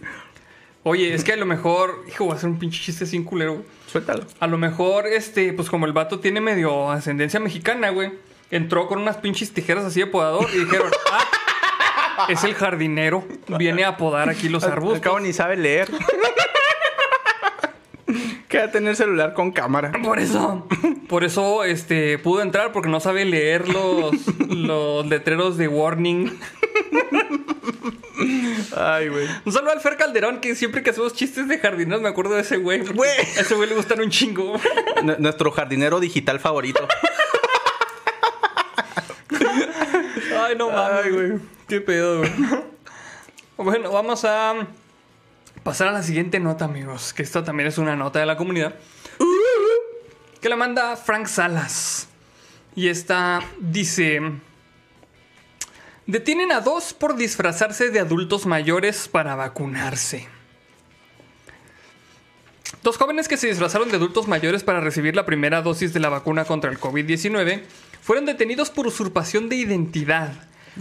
Oye, es que a lo mejor, hijo, voy a hacer un pinche chiste sin culero. Suéltalo. A lo mejor, este, pues como el vato tiene medio ascendencia mexicana, güey. Entró con unas pinches tijeras así de podador y dijeron, ah, es el jardinero. Viene a podar aquí los Al arbustos. cabo ni sabe leer. Queda tener celular con cámara. Por eso, por eso, este, pudo entrar porque no sabe leer los, los letreros de warning. Ay, güey. Un saludo al Fer Calderón, que siempre que hacemos chistes de jardineros me acuerdo de ese güey. A ese güey le gustan un chingo. N- nuestro jardinero digital favorito. Ay, no mames, Ay, güey. Qué pedo, güey. Bueno, vamos a pasar a la siguiente nota, amigos. Que esta también es una nota de la comunidad. Que la manda Frank Salas. Y esta dice... Detienen a dos por disfrazarse de adultos mayores para vacunarse. Dos jóvenes que se disfrazaron de adultos mayores para recibir la primera dosis de la vacuna contra el COVID-19 fueron detenidos por usurpación de identidad.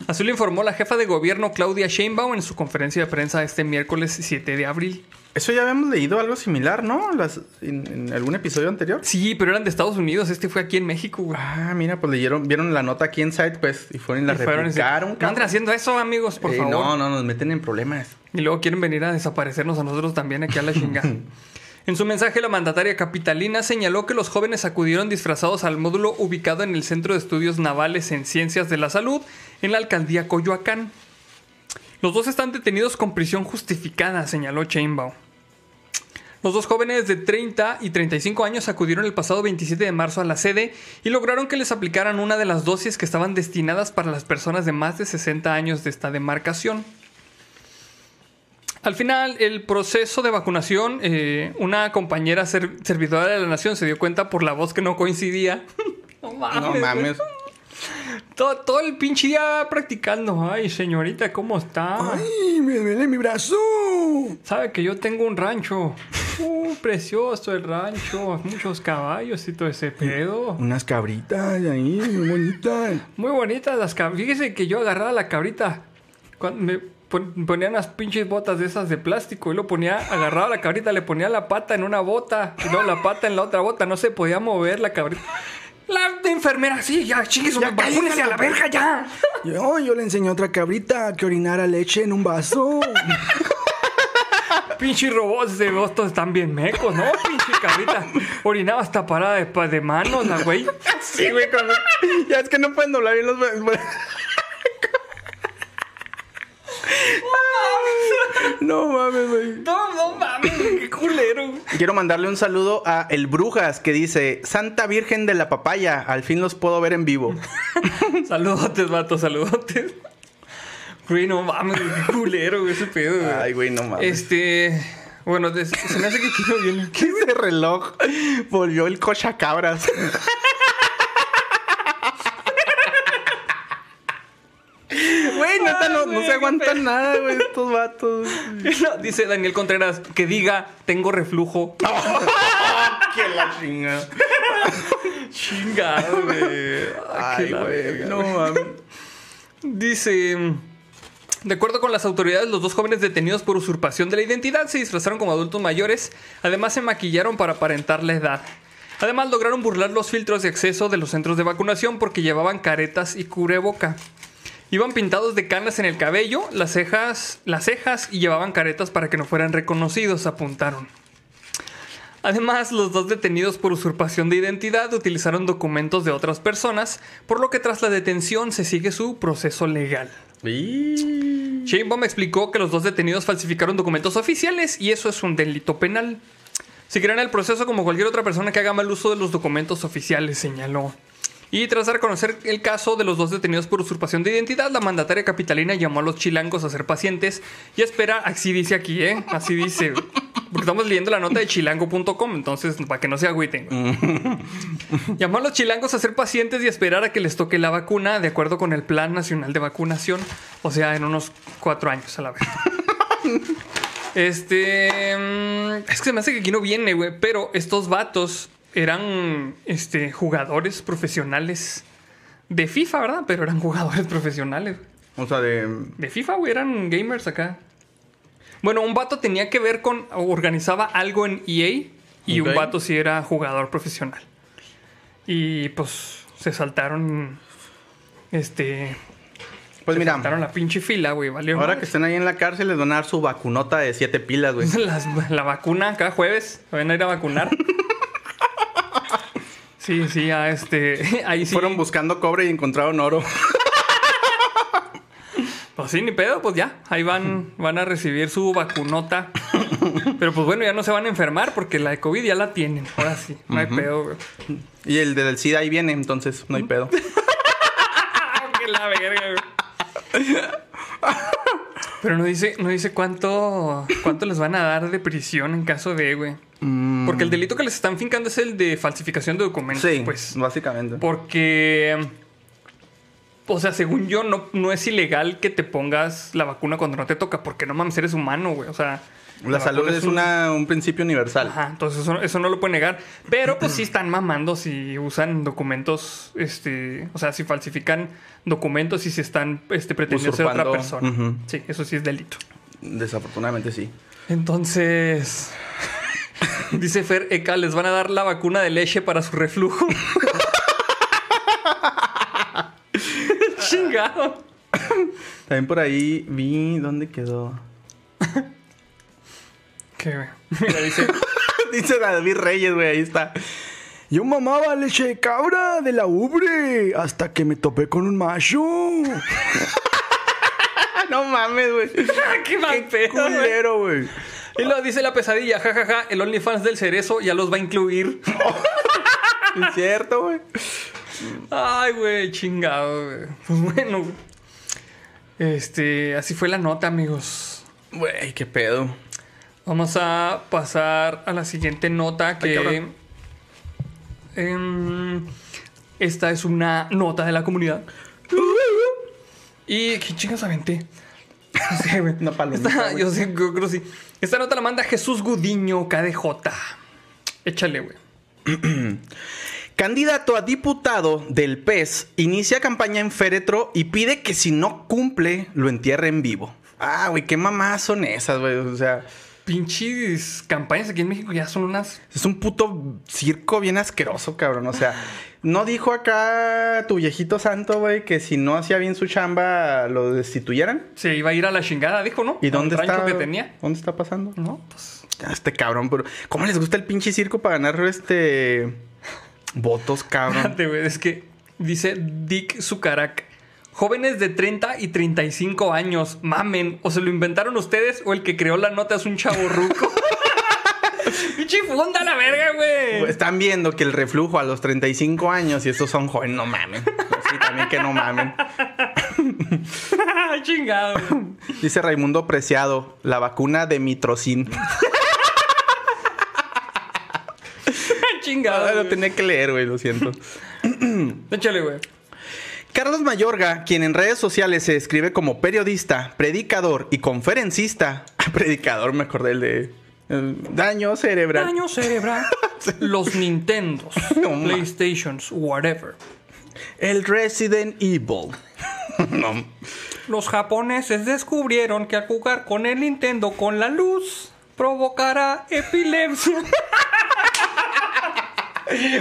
Así lo informó la jefa de gobierno Claudia Sheinbaum en su conferencia de prensa este miércoles 7 de abril. Eso ya habíamos leído algo similar, ¿no? Las- en, en algún episodio anterior. Sí, pero eran de Estados Unidos. Este fue aquí en México, güey. Ah, mira, pues leyeron, vieron la nota aquí en site, pues, y fueron y la Y fueron replicaron. No cabrón. anden haciendo eso, amigos, por Eh, favor. No, no, nos meten en problemas. Y luego quieren venir a desaparecernos a nosotros también aquí a la chingada. En su mensaje, la mandataria capitalina señaló que los jóvenes acudieron disfrazados al módulo ubicado en el Centro de Estudios Navales en Ciencias de la Salud, en la alcaldía Coyoacán. Los dos están detenidos con prisión justificada, señaló Chainbaum. Los dos jóvenes de 30 y 35 años acudieron el pasado 27 de marzo a la sede y lograron que les aplicaran una de las dosis que estaban destinadas para las personas de más de 60 años de esta demarcación. Al final, el proceso de vacunación, eh, una compañera ser- servidora de la nación se dio cuenta por la voz que no coincidía. no mames. No mames. Todo, todo el pinche día practicando. Ay, señorita, ¿cómo está? ¡Ay, me duele mi brazo! Sabe que yo tengo un rancho. Uh, precioso el rancho. Muchos caballos y todo ese pedo. Unas cabritas ahí, muy bonitas. Muy bonitas las cabritas. Fíjese que yo agarraba la cabrita. Cuando me ponía unas pinches botas de esas de plástico y lo ponía, agarraba la cabrita, le ponía la pata en una bota y luego la pata en la otra bota. No se podía mover la cabrita. La enfermera, sí, ya, chingue su Ya, madre, vacúnese a la verga ya. Yo, yo le enseñé a otra cabrita que orinara leche en un vaso. Pinches robots de Boston están bien mecos, ¿no? Pinche cabrita. Orinaba hasta parada de, de manos, la güey. Sí, güey, con... Ya es que no pueden doblar bien los... No mames, güey. No, no mames, qué culero. Quiero mandarle un saludo a El Brujas que dice Santa Virgen de la Papaya, al fin los puedo ver en vivo. Saludotes, vato, saludotes. Güey, no mames, qué culero, güey, ese pedo, güey. Ay, güey, no mames. Este. Bueno, se me hace que quiero bien. Ese reloj volvió el cochacabras. Neta, no, se aguantan nada, güey, estos vatos. No, dice Daniel Contreras que diga tengo reflujo. que la chinga. Chingado, güey. Ay, Ay, güey, no mames. Dice. De acuerdo con las autoridades, los dos jóvenes detenidos por usurpación de la identidad se disfrazaron como adultos mayores, además se maquillaron para aparentar la edad. Además lograron burlar los filtros de acceso de los centros de vacunación porque llevaban caretas y cubreboca. Iban pintados de canas en el cabello, las cejas, las cejas y llevaban caretas para que no fueran reconocidos, apuntaron. Además, los dos detenidos por usurpación de identidad utilizaron documentos de otras personas, por lo que tras la detención se sigue su proceso legal. Y... Sheinbaum explicó que los dos detenidos falsificaron documentos oficiales y eso es un delito penal. Seguirán el proceso como cualquier otra persona que haga mal uso de los documentos oficiales, señaló. Y tras dar a conocer el caso de los dos detenidos por usurpación de identidad, la mandataria capitalina llamó a los chilangos a ser pacientes y espera, así dice aquí, ¿eh? Así dice. Porque estamos leyendo la nota de chilango.com, entonces para que no se agüiten. llamó a los chilangos a ser pacientes y esperar a que les toque la vacuna de acuerdo con el Plan Nacional de Vacunación, o sea, en unos cuatro años a la vez. Este. mm, Es que se me hace que aquí no viene, güey. Pero estos vatos eran este, jugadores profesionales de FIFA, ¿verdad? Pero eran jugadores profesionales. O sea, de... De FIFA, güey, eran gamers acá. Bueno, un vato tenía que ver con. Organizaba algo en EA y un vato sí era jugador profesional. Y pues se saltaron. Este. Pues se mira, saltaron la pinche fila, güey. Valió. ahora madre. que estén ahí en la cárcel les van a dar su vacunota de siete pilas, güey. Las- la vacuna cada jueves. Van a ir a vacunar. Sí, sí, a este. Ahí sí. Fueron buscando cobre y encontraron oro. Pues sí, ni pedo, pues ya. Ahí van, van a recibir su vacunota. Pero pues bueno, ya no se van a enfermar porque la de COVID ya la tienen. Ahora sí, no hay pedo, güey. Y el del SIDA ahí viene, entonces no hay pedo. Ah, que la verga, güey. Pero no dice, no dice cuánto, cuánto les van a dar de prisión en caso de, güey. Porque el delito que les están fincando es el de falsificación de documentos, Sí, pues. básicamente. Porque, o sea, según yo, no, no es ilegal que te pongas la vacuna cuando no te toca, porque no mames, eres humano, güey. O sea, La salud es un- una, un principio universal. Ajá, entonces eso, eso no lo puede negar. Pero pues sí están mamando si usan documentos, este, o sea, si falsifican documentos y si están este, pretendiendo ser otra persona. Sí, eso sí es delito. Desafortunadamente sí. Entonces, dice Fer Eka, les van a dar la vacuna de leche para su reflujo. Chingado. También por ahí vi. ¿Dónde quedó? ¿Qué, güey? Mira, dice, Dice David Reyes, güey, ahí está. Yo mamaba leche de cabra de la ubre hasta que me topé con un macho. No mames, güey. qué mal pedo. Culero, güey. Y luego dice la pesadilla, jajaja, el OnlyFans del cerezo ya los va a incluir. Es cierto, güey. Ay, güey, chingado, güey. Pues bueno. Este, así fue la nota, amigos. Güey, qué pedo. Vamos a pasar a la siguiente nota que... em, esta es una nota de la comunidad. Y qué chingas aventé. No sé, güey. Una palomita, Esta- yo sé, yo creo que sí. Esta nota la manda Jesús Gudiño, KDJ. Échale, güey. Candidato a diputado del PES inicia campaña en féretro y pide que si no cumple, lo entierre en vivo. Ah, güey, qué mamás son esas, güey. O sea, Pinches campañas aquí en México ya son unas. es un puto circo bien asqueroso, cabrón. O sea, no dijo acá tu viejito santo, güey, que si no hacía bien su chamba, lo destituyeran. Se iba a ir a la chingada, dijo, ¿no? ¿Y dónde está? que tenía. ¿Dónde está pasando? No, pues. Ah, Este cabrón, pero ¿cómo les gusta el pinche circo para ganar este votos, cabrón? Espérate, güey, es que dice Dick Zucarak. Jóvenes de 30 y 35 años, mamen, o se lo inventaron ustedes o el que creó la nota es un chavo ruco. Pinche funda la verga, güey. Están viendo que el reflujo a los 35 años y estos son jóvenes, no mamen. Sí, también que no mamen. Chingado. Dice Raimundo Preciado, la vacuna de mitrocin. Chingado. Ah, lo tenía que leer, güey, lo siento. Échale, güey. Carlos Mayorga, quien en redes sociales se describe como periodista, predicador y conferencista. predicador, me acordé el de daño cerebral. Daño cerebral. Los Nintendos, No. PlayStations, whatever. El Resident Evil. no. Los japoneses descubrieron que al jugar con el Nintendo con la luz provocará epilepsia.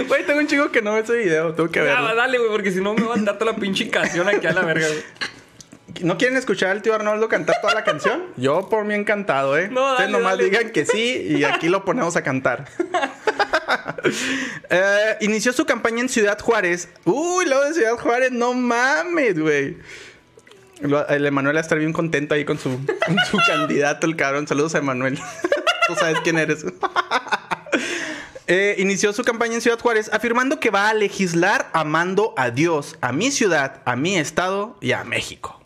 Güey, tengo un chico que no ve ese video. Tengo que verlo. dale, güey, porque si no me va a dar toda la pinche canción aquí a la verga, güey. ¿No quieren escuchar al tío Arnoldo cantar toda la canción? Yo por mí encantado, ¿eh? No, dale, Ustedes nomás dale. digan que sí y aquí lo ponemos a cantar. Eh, inició su campaña en Ciudad Juárez. Uy, luego de Ciudad Juárez, no mames, güey. El Emanuel va a estar bien contento ahí con su, con su candidato, el cabrón. Saludos a Emanuel. Tú sabes quién eres eh, inició su campaña en Ciudad Juárez afirmando que va a legislar amando a Dios, a mi ciudad, a mi estado y a México.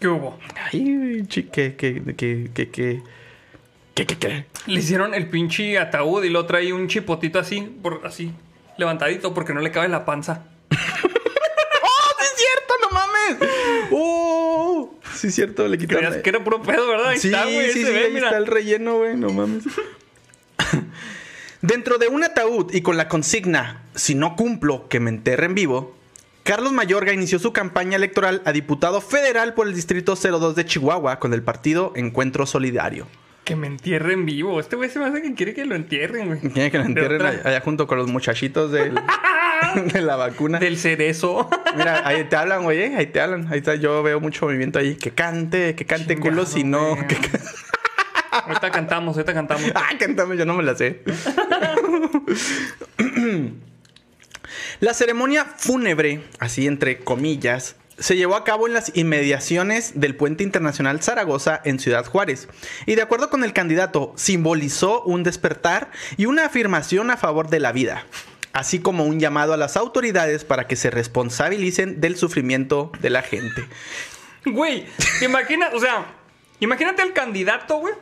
¿Qué hubo? Ay, que, qué que, que, que. ¿Qué, qué, qué? Le hicieron el pinche ataúd y lo trae un chipotito así, por, así, levantadito, porque no le cabe la panza. ¡Oh, sí es cierto! ¡No mames! ¡Oh! Sí es cierto, le quitaron. Creías que era puro pedo, ¿verdad? Sí, güey. Sí, sí, ahí está el relleno, güey. No mames. Dentro de un ataúd y con la consigna, si no cumplo, que me enterren vivo, Carlos Mayorga inició su campaña electoral a diputado federal por el Distrito 02 de Chihuahua con el partido Encuentro Solidario. Que me entierren vivo. Este güey se me hace que quiere que lo entierren, güey. Quiere que lo entierren allá, allá junto con los muchachitos del- de la vacuna. Del cerezo. Mira, ahí te hablan, güey, ahí te hablan. Ahí está, yo veo mucho movimiento ahí. Que cante, que cante Chingado, culo, si no. que ahorita cantamos, ahorita cantamos. Ah, cántame, yo no me la sé. la ceremonia fúnebre, así entre comillas, se llevó a cabo en las inmediaciones del Puente Internacional Zaragoza en Ciudad Juárez. Y de acuerdo con el candidato, simbolizó un despertar y una afirmación a favor de la vida, así como un llamado a las autoridades para que se responsabilicen del sufrimiento de la gente. Güey, imagina, o sea, imagínate al candidato, güey,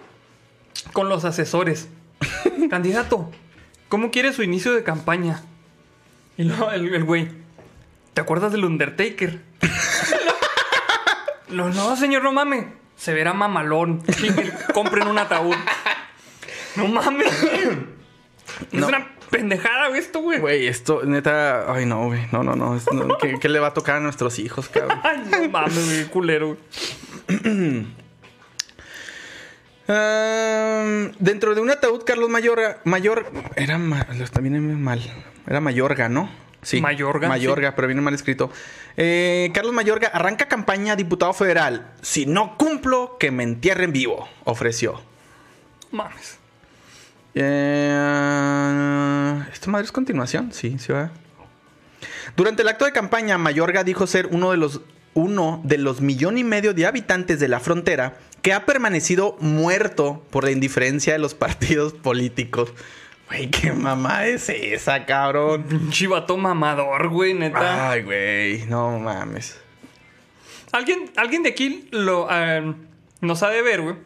con los asesores. candidato, ¿cómo quiere su inicio de campaña? Y luego el güey, ¿te acuerdas del Undertaker? no, no, señor, no mames. Se verá mamalón. Compren un ataúd. No mames. Es una pendejada güey, esto, güey. Güey, esto, neta, ay no, güey, no, no, no, es- no, ¿qué, qué le va a tocar a nuestros hijos, cabrón? Ay, no mames, güey, culero. dentro de un ataúd, Carlos Mayor, Mayor, era, ma- también mal, era Mayorga, ¿no? Sí. Mayorga, Mayorga, pero viene mal escrito. Eh, Carlos Mayorga arranca campaña diputado federal. Si no cumplo, que me entierren vivo, ofreció. Mames. Eh, ¿Esta madre es continuación? Sí, sí va. Durante el acto de campaña, Mayorga dijo ser uno de los uno de los millón y medio de habitantes de la frontera que ha permanecido muerto por la indiferencia de los partidos políticos. Güey, qué mamá es esa, cabrón. Chivato mamador, güey, neta. Ay, güey, no mames. ¿Alguien, alguien de aquí lo ah, nos ha de ver, güey.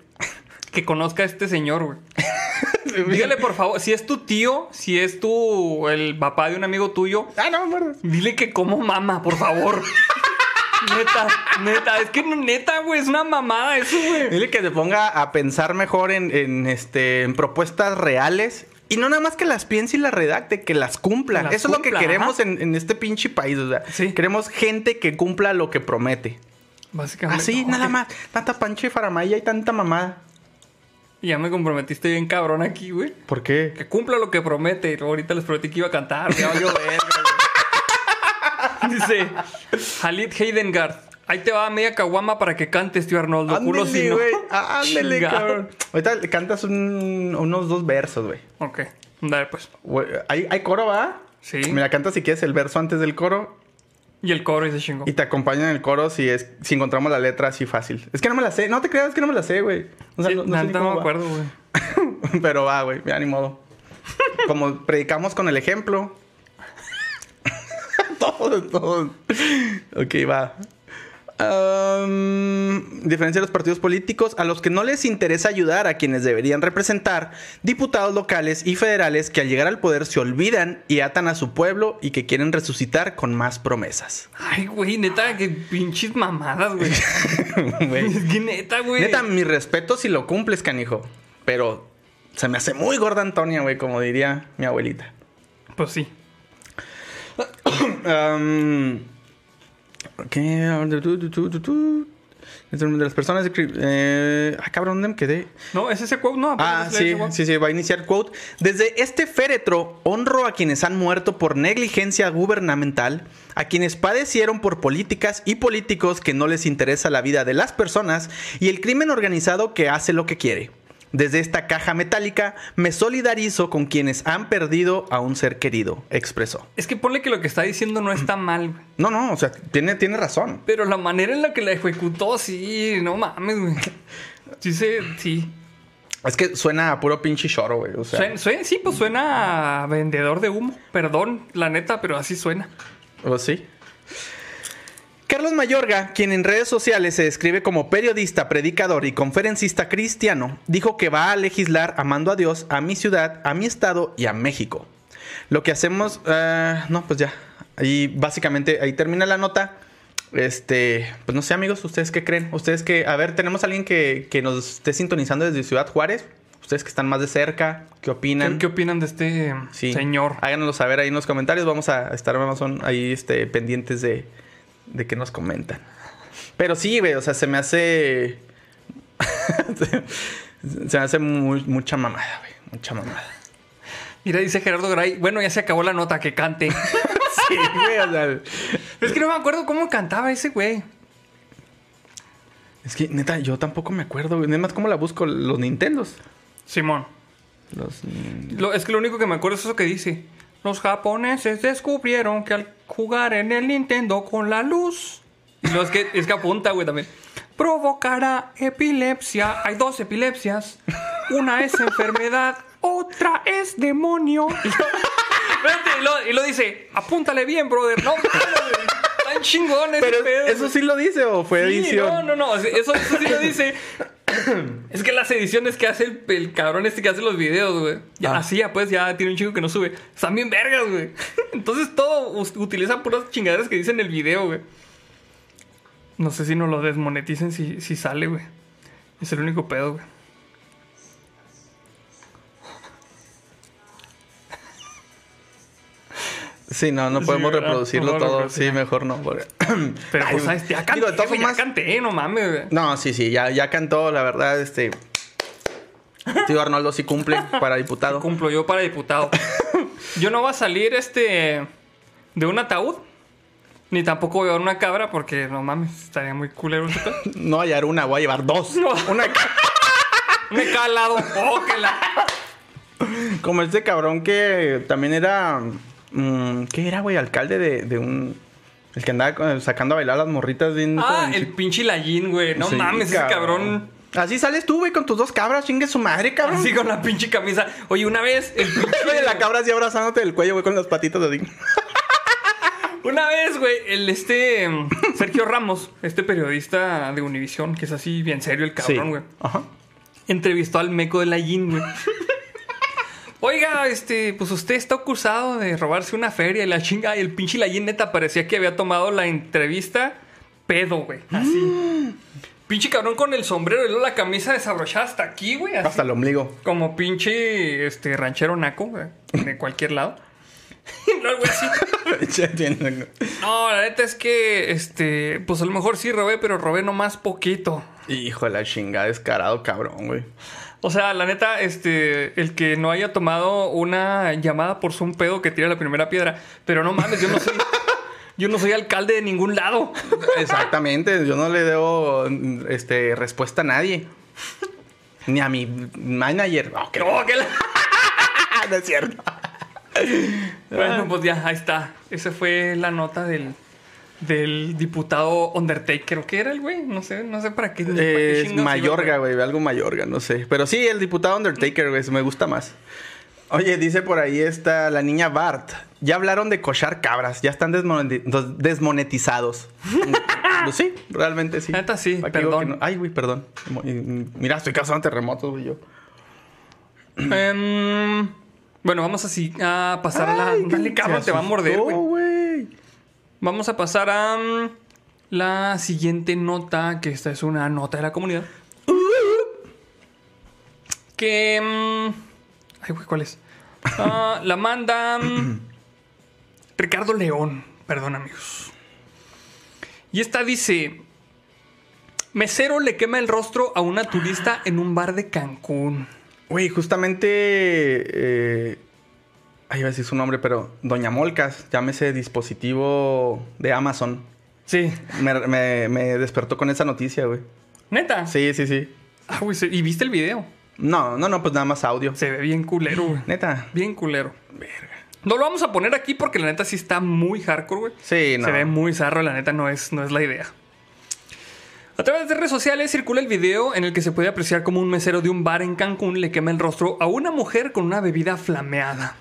Que conozca a este señor, güey. Dígale, por favor, si es tu tío, si es tu el papá de un amigo tuyo, Ah, no, muerdas. dile que como mama, por favor. neta, neta, es que neta, güey, es una mamada eso, güey. Dile que se ponga a pensar mejor en, en, este, en propuestas reales. Y no nada más que las piense y las redacte, que las cumpla. Las Eso es lo que queremos en, en este pinche país. O sea, Sí. queremos gente que cumpla lo que promete. Básicamente. Así, no, nada más. Tanta panche faramaya y tanta mamada. Ya me comprometiste bien cabrón aquí, güey. ¿Por qué? Que cumpla lo que promete. Ahorita les prometí que iba a cantar. Ya valió verga, güey. Dice Halit Heidengard. Ahí te va media caguama para que cantes, tío Arnoldo. Culo si no. güey. Ándele, Chingado. cabrón. Ahorita cantas un- unos dos versos, güey. Ok, dale pues. Güey, ¿Hay, hay coro, va? Sí. Mira, canta si quieres el verso antes del coro Y el coro y se chingó. y te acompaña en el coro si es si encontramos la letra así fácil. Es que no me la sé. No te creas es que no me la sé, güey. O sea, Sí, no, no sé no me acuerdo, güey. Pero va, güey, ya ni modo. Como predicamos con el ejemplo. todos, todos. Ok, va. Am, diferencia de los partidos políticos a los que no les interesa ayudar a quienes deberían representar, diputados locales y federales que al llegar al poder se olvidan y atan a su pueblo y que quieren resucitar con más promesas. Ay, güey, neta, que pinches mamadas, güey. Güey. es que neta, güey. Neta, mi respeto si lo cumples, canijo. Pero se me hace muy gorda Antonia, güey, como diría mi abuelita. Pues sí. Um, ¿Qué? De las personas. Eh, ah, cabrón, ¿dónde me quedé? No, es ese quote, no. Ah, sí, sí, sí, va a iniciar quote. Desde este féretro honro a quienes han muerto por negligencia gubernamental, a quienes padecieron por políticas y políticos que no les interesa la vida de las personas y el crimen organizado que hace lo que quiere. Desde esta caja metálica me solidarizo con quienes han perdido a un ser querido, expresó. Es que ponle que lo que está diciendo no está mal, güey. No, no, o sea, tiene, tiene razón. Pero la manera en la que la ejecutó, sí, no mames, güey. Sí, sí. Es que suena a puro pinche choro, güey. O sea, sí, pues suena a vendedor de humo. Perdón, la neta, pero así suena. ¿O sí? Carlos Mayorga, quien en redes sociales se describe como periodista, predicador y conferencista cristiano, dijo que va a legislar amando a Dios, a mi ciudad, a mi estado y a México. Lo que hacemos, eh, no, pues ya. Ahí básicamente ahí termina la nota. Este, pues no sé, amigos, ¿ustedes qué creen? Ustedes que, a ver, tenemos a alguien que, que nos esté sintonizando desde Ciudad Juárez. Ustedes que están más de cerca, ¿qué opinan? ¿Qué, qué opinan de este Sí. señor? Háganoslo saber ahí en los comentarios. Vamos a estar Amazon ahí este, pendientes de, de que nos comentan. Pero sí, güey, o sea, se me hace. se me hace muy- mucha mamada, güey. Mucha mamada. Mira, dice Gerardo Gray. Bueno, ya se acabó la nota, que cante. Sí, güey, o sea. es que no me acuerdo cómo cantaba ese güey. Es que, neta, yo tampoco me acuerdo, güey. Nada más, ¿cómo la busco? Los Nintendos. Simón. Los. Lo- es que lo único que me acuerdo es eso que dice. Los japoneses descubrieron que al jugar en el Nintendo con la luz. Y no, es que, es que apunta, güey, también. Provocará epilepsia. Hay dos epilepsias. Una es enfermedad, otra es demonio. Y lo, Espérate, y lo, y lo dice, apúntale bien, brother. No, chingones. Pero, ese pedo, ¿eso sí lo dice o fue Sí, edición? no, no, no. Eso, eso sí lo dice. es que las ediciones que hace el, el cabrón este que hace los videos, güey. Ya Ah. así, ya pues, ya tiene un chico que no sube. Están bien vergas, güey. Entonces todo utiliza puras chingaderas que dicen en el video, güey. No sé si nos lo desmoneticen si, si sale, güey. Es el único pedo, güey. Sí, no, no Sí, podemos ¿verdad? reproducirlo No, todo. sí. sí, mejor no. porque- Pero Ay, pues, ¿sabes? ya canté, digo, de todas ya canté, no mames, güey. No, sí, sí, ya, ya cantó, la verdad, este. Tío Arnoldo sí cumple para diputado. Cumplo yo para diputado. Yo no voy a salir este de un ataúd. Ni tampoco voy a llevar una cabra porque no mames, estaría muy culero. No voy a llevar una, voy a llevar dos. No. Una Me cae al lado. Oh, que la- como este cabrón que también era. Mm, ¿Qué era, güey? Alcalde de, de un. El que andaba sacando a bailar a las morritas bien. Ah, el pinche Lallín, güey. No Sí, mames, ese cabrón. Así sales tú, güey, con tus dos cabras, chingue su madre, cabrón. Así con la pinche camisa. Oye, una vez, el pinche- Güey, la cabra así abrazándote del cuello, güey, con las patitas así. Una vez, güey, el este mm, Sergio Ramos, este periodista de Univisión, que es así bien serio el cabrón, güey. Ajá. entrevistó al meco de la Yin, güey. Oiga, este, pues usted está acusado de robarse una feria y la chinga. Y el pinche Layin neta parecía que había tomado la entrevista pedo, güey. Así. Pinche cabrón con el sombrero y luego la camisa desabrochada hasta aquí, güey. Hasta el ombligo. Como pinche este, ranchero naco, güey. De cualquier lado. Luego, güey, así. No, la neta es que, este, pues a lo mejor sí robé, pero robé nomás poquito. Hijo de la chingada, descarado, cabrón, güey. O sea, la neta, este, el que no haya tomado una llamada por Zoom pedo que tira la primera piedra. Pero no mames, yo no soy, yo no soy alcalde de ningún lado. Exactamente, yo no le debo este, respuesta a nadie. Ni a mi manager. Oh, que No, que la- no es cierto. Bueno, pues ya, ahí está. Esa fue la nota del, del diputado Undertaker. ¿Qué era el güey? No sé, no sé para qué. para qué Es Mayorga, güey, algo Mayorga, no sé. Pero sí, el diputado Undertaker, güey, me gusta más. Oye, dice por ahí está la niña Bart. Ya hablaron de cochar cabras, ya están desmoneti- dos- desmonetizados. pues sí, realmente sí. Neta, sí, ¿Para qué digo perdón. no? Ay, güey, perdón. Mira, estoy causando terremotos, güey, yo. Em, bueno, vamos así a pasar a la. Dale, cabrón, te va a morder, güey. Vamos a pasar a mm, la siguiente nota, que esta es una nota de la comunidad. Que... mm, ay, ¿cuál es? Ah, la manda mm, Ricardo León. Perdón, amigos. Y esta dice... Mesero le quema el rostro a una turista en un bar de Cancún. Güey, justamente. Eh, ahí iba a decir su nombre, pero Doña Molcas, llámese dispositivo de Amazon. Sí. Me, me- me despertó con esa noticia, güey. Neta. Sí, sí, sí. Ah, güey, ¿Y viste el video? No, no, no, pues nada más audio. Se ve bien culero, güey. Neta. Bien culero. No lo vamos a poner aquí porque la neta sí está muy hardcore, güey. Sí, no. Se ve muy zarro, la neta no es, no es la idea. A través de redes sociales circula el video en el que se puede apreciar como un mesero de un bar en Cancún le quema el rostro a una mujer con una bebida flameada.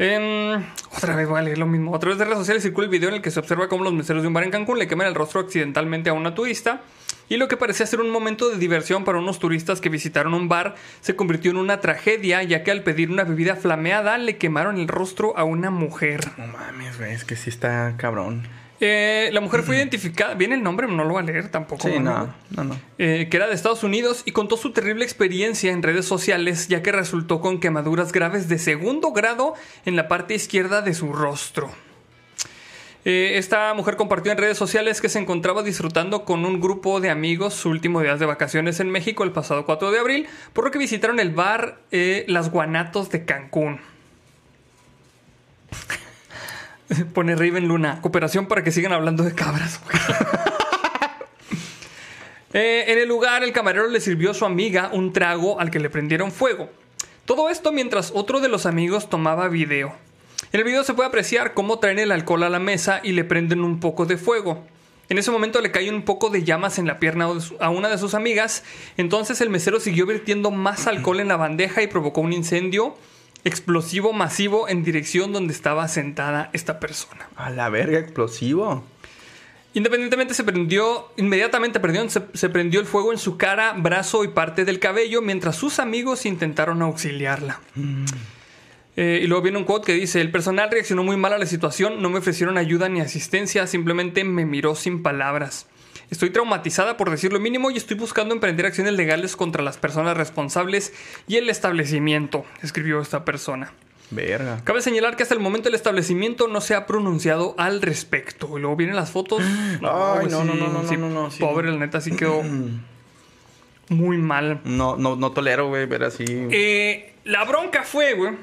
Otra vez voy a lo mismo. A través de redes sociales circula el video en el que se observa cómo los meseros de un bar en Cancún le queman el rostro accidentalmente a una turista. Y lo que parecía ser un momento de diversión para unos turistas que visitaron un bar se convirtió en una tragedia, ya que al pedir una bebida flameada le quemaron el rostro a una mujer. No mames, güey, es que sí está cabrón. Eh, la mujer fue identificada. ¿Viene el nombre? No lo voy a leer tampoco. Sí, ¿no? no, no, eh, que era de Estados Unidos y contó su terrible experiencia en redes sociales, ya que resultó con quemaduras graves de segundo grado en la parte izquierda de su rostro. Eh, esta mujer compartió en redes sociales que se encontraba disfrutando con un grupo de amigos su último día de vacaciones en México el pasado 4 de abril, por lo que visitaron el bar Las Guanatos de Cancún. Pone Raven Luna, cooperación para que sigan hablando de cabras. Eh, en el lugar, el camarero le sirvió a su amiga un trago al que le prendieron fuego. Todo esto mientras otro de los amigos tomaba video. En el video se puede apreciar cómo traen el alcohol a la mesa y le prenden un poco de fuego. En ese momento le cae un poco de llamas en la pierna a una de sus amigas. Entonces el mesero siguió vertiendo más alcohol en la bandeja y provocó un incendio explosivo masivo en dirección donde estaba sentada esta persona. A la verga, explosivo. Independientemente se prendió, inmediatamente perdón, se, se prendió el fuego en su cara, brazo y parte del cabello mientras sus amigos intentaron auxiliarla. Eh, y luego viene un quote que dice, el personal reaccionó muy mal a la situación, no me ofrecieron ayuda ni asistencia, simplemente me miró sin palabras. Estoy traumatizada por decir lo mínimo y estoy buscando emprender acciones legales contra las personas responsables y el establecimiento, escribió esta persona. Verga. Cabe señalar que hasta el momento el establecimiento no se ha pronunciado al respecto. Y luego vienen las fotos. Ay, güey, no, no, no, no, no, no, sí. Pobre, la neta, sí quedó muy mal. No, no, no tolero, güey, ver así. Eh, la bronca fue, güey.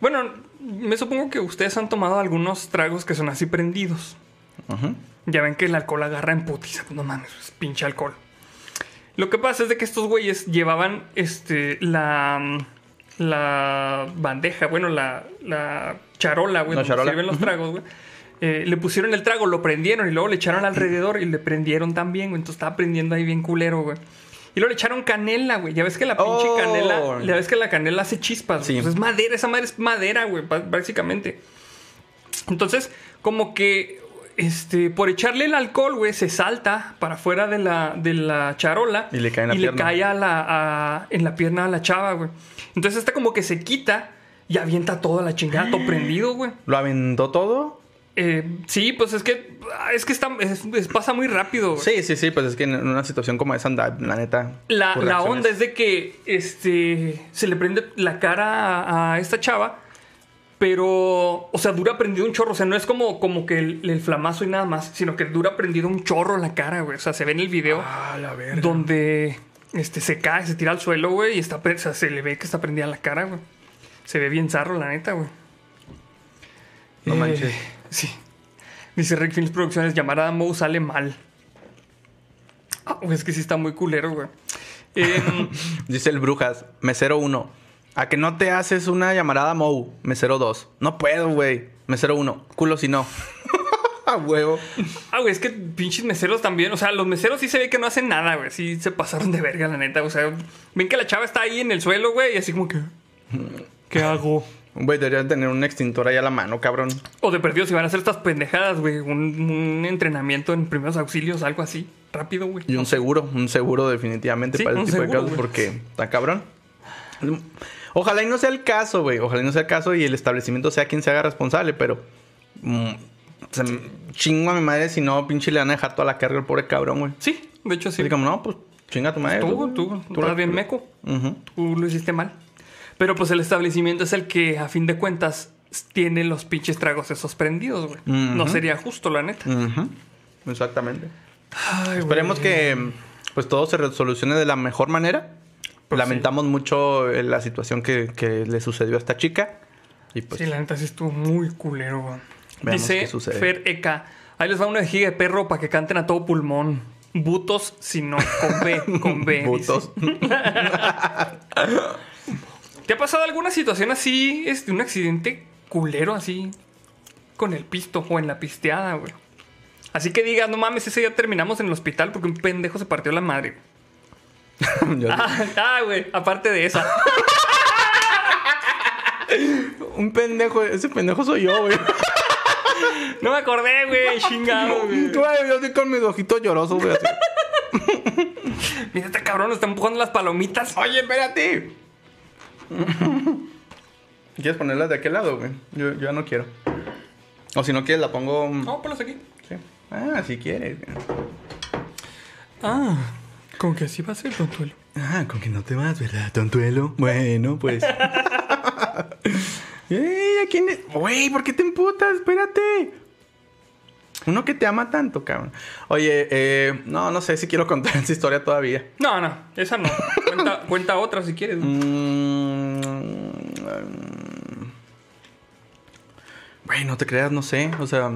Bueno, me supongo que ustedes han tomado algunos tragos que son así prendidos. Ujú. Ya ven que el alcohol agarra en putiza. No mames, es pinche alcohol. Lo que pasa es de que estos güeyes llevaban este la la bandeja, bueno, la, la charola, güey, La donde charola. sirven los tragos, güey. Eh, le pusieron el trago, lo prendieron y luego le echaron alrededor y le prendieron también, güey. Entonces estaba prendiendo ahí bien culero, güey. Y luego le echaron canela, güey. Ya ves que la pinche Oh. canela, ya ves que la canela hace chispas. Sí. Pues es madera, esa madre es madera, güey, bá- básicamente. Entonces, como que este, por echarle el alcohol, güey, se salta para afuera de la, de la charola Y le cae en la y pierna. le cae a la, a- en la pierna a la chava, güey. Entonces, esta como que se quita y avienta toda la chingada, todo prendido, güey. ¿Lo aventó todo? Eh, sí, pues es que es que está, es- es- pasa muy rápido. güey. Sí, sí, sí, pues es que en una situación como esa, anda, la neta. La, la onda es de que este, se le prende la cara a, a esta chava, pero, o sea, dura prendido un chorro. O sea, no es como, como que el, el flamazo y nada más, sino que dura prendido un chorro la cara, güey. O sea, se ve en el video Ah, la verga. donde este, se cae, se tira al suelo, güey, y está, o sea, se le ve que está prendida la cara, güey. Se ve bien zarro, la neta, güey. No manches. Sí. Dice Rick Films Producciones, llamar a Moe sale mal. Ah, güey, es que sí está muy culero, güey. Em, Dice el Brujas, mesero 1. ¿A que no te haces una llamarada Mou? Mesero 2. No puedo, güey. Mesero 1. Culo si no. A huevo. ah, güey, es que pinches meseros también. O sea, los meseros sí se ve que no hacen nada, güey. Sí se pasaron de verga, la neta. O sea, ven que la chava está ahí en el suelo, güey, y así como que. ¿Qué hago? Güey, deberías tener un extintor ahí a la mano, cabrón. O de perdido, si van a hacer estas pendejadas, güey. Un, un entrenamiento en primeros auxilios, algo así. Rápido, güey. Y un seguro, un seguro definitivamente Sí, para ese tipo seguro, de casos porque está cabrón. Ojalá y no sea el caso, güey. Ojalá y no sea el caso y el establecimiento sea quien se haga responsable, pero... mm, se chingo a mi madre si no, pinche le van a dejar toda la carga al pobre cabrón, güey. Sí, de hecho sí. Así como, no, pues chinga a tu madre. Tú, tú, tú la- estás bien meco. Tú lo hiciste mal. Pero pues el establecimiento es el que, a fin de cuentas, tiene los pinches tragos esos prendidos, güey. No sería justo, la neta. Ujú. Exactamente. Ay, Esperemos que pues todo se resolucione de la mejor manera. Pues Lamentamos mucho eh, la situación que, que le sucedió a esta chica. Y pues Sí, la neta sí estuvo muy culero, güey. Dice. Fer Eka. Ahí les va una vejiga de perro para que canten a todo pulmón. Butos, si no, con B, con B. Butos. ¿Te ha pasado alguna situación así, este, un accidente culero así, con el pisto o en la pisteada, güey? Así que digas, no mames, ese día terminamos en el hospital porque un pendejo se partió la madre. Ah, ah, güey, aparte de esa. un pendejo, ese pendejo soy yo, güey. No me acordé, güey, chingado, güey. Yo estoy con mis ojitos llorosos, güey. Mira, este cabrón está empujando las palomitas. Oye, espérate. ¿Quieres ponerlas de aquel lado, güey? Yo, yo ya no quiero. O si no quieres, la pongo. No, ponlas aquí. Sí. Ah, si quieres. Ah, con que así va a ser, Tontuelo. Ah, con que no te vas, ¿verdad, tontuelo? Bueno, pues. Ey, ¿a quién es? Güey, ¿por qué te emputas? Espérate. Uno que te ama tanto, cabrón. Oye, eh, no, no sé si quiero contar esa historia todavía. No, no, esa no. Cuenta, cuenta otra si quieres. Mm, Güey, no te creas, no sé. O sea.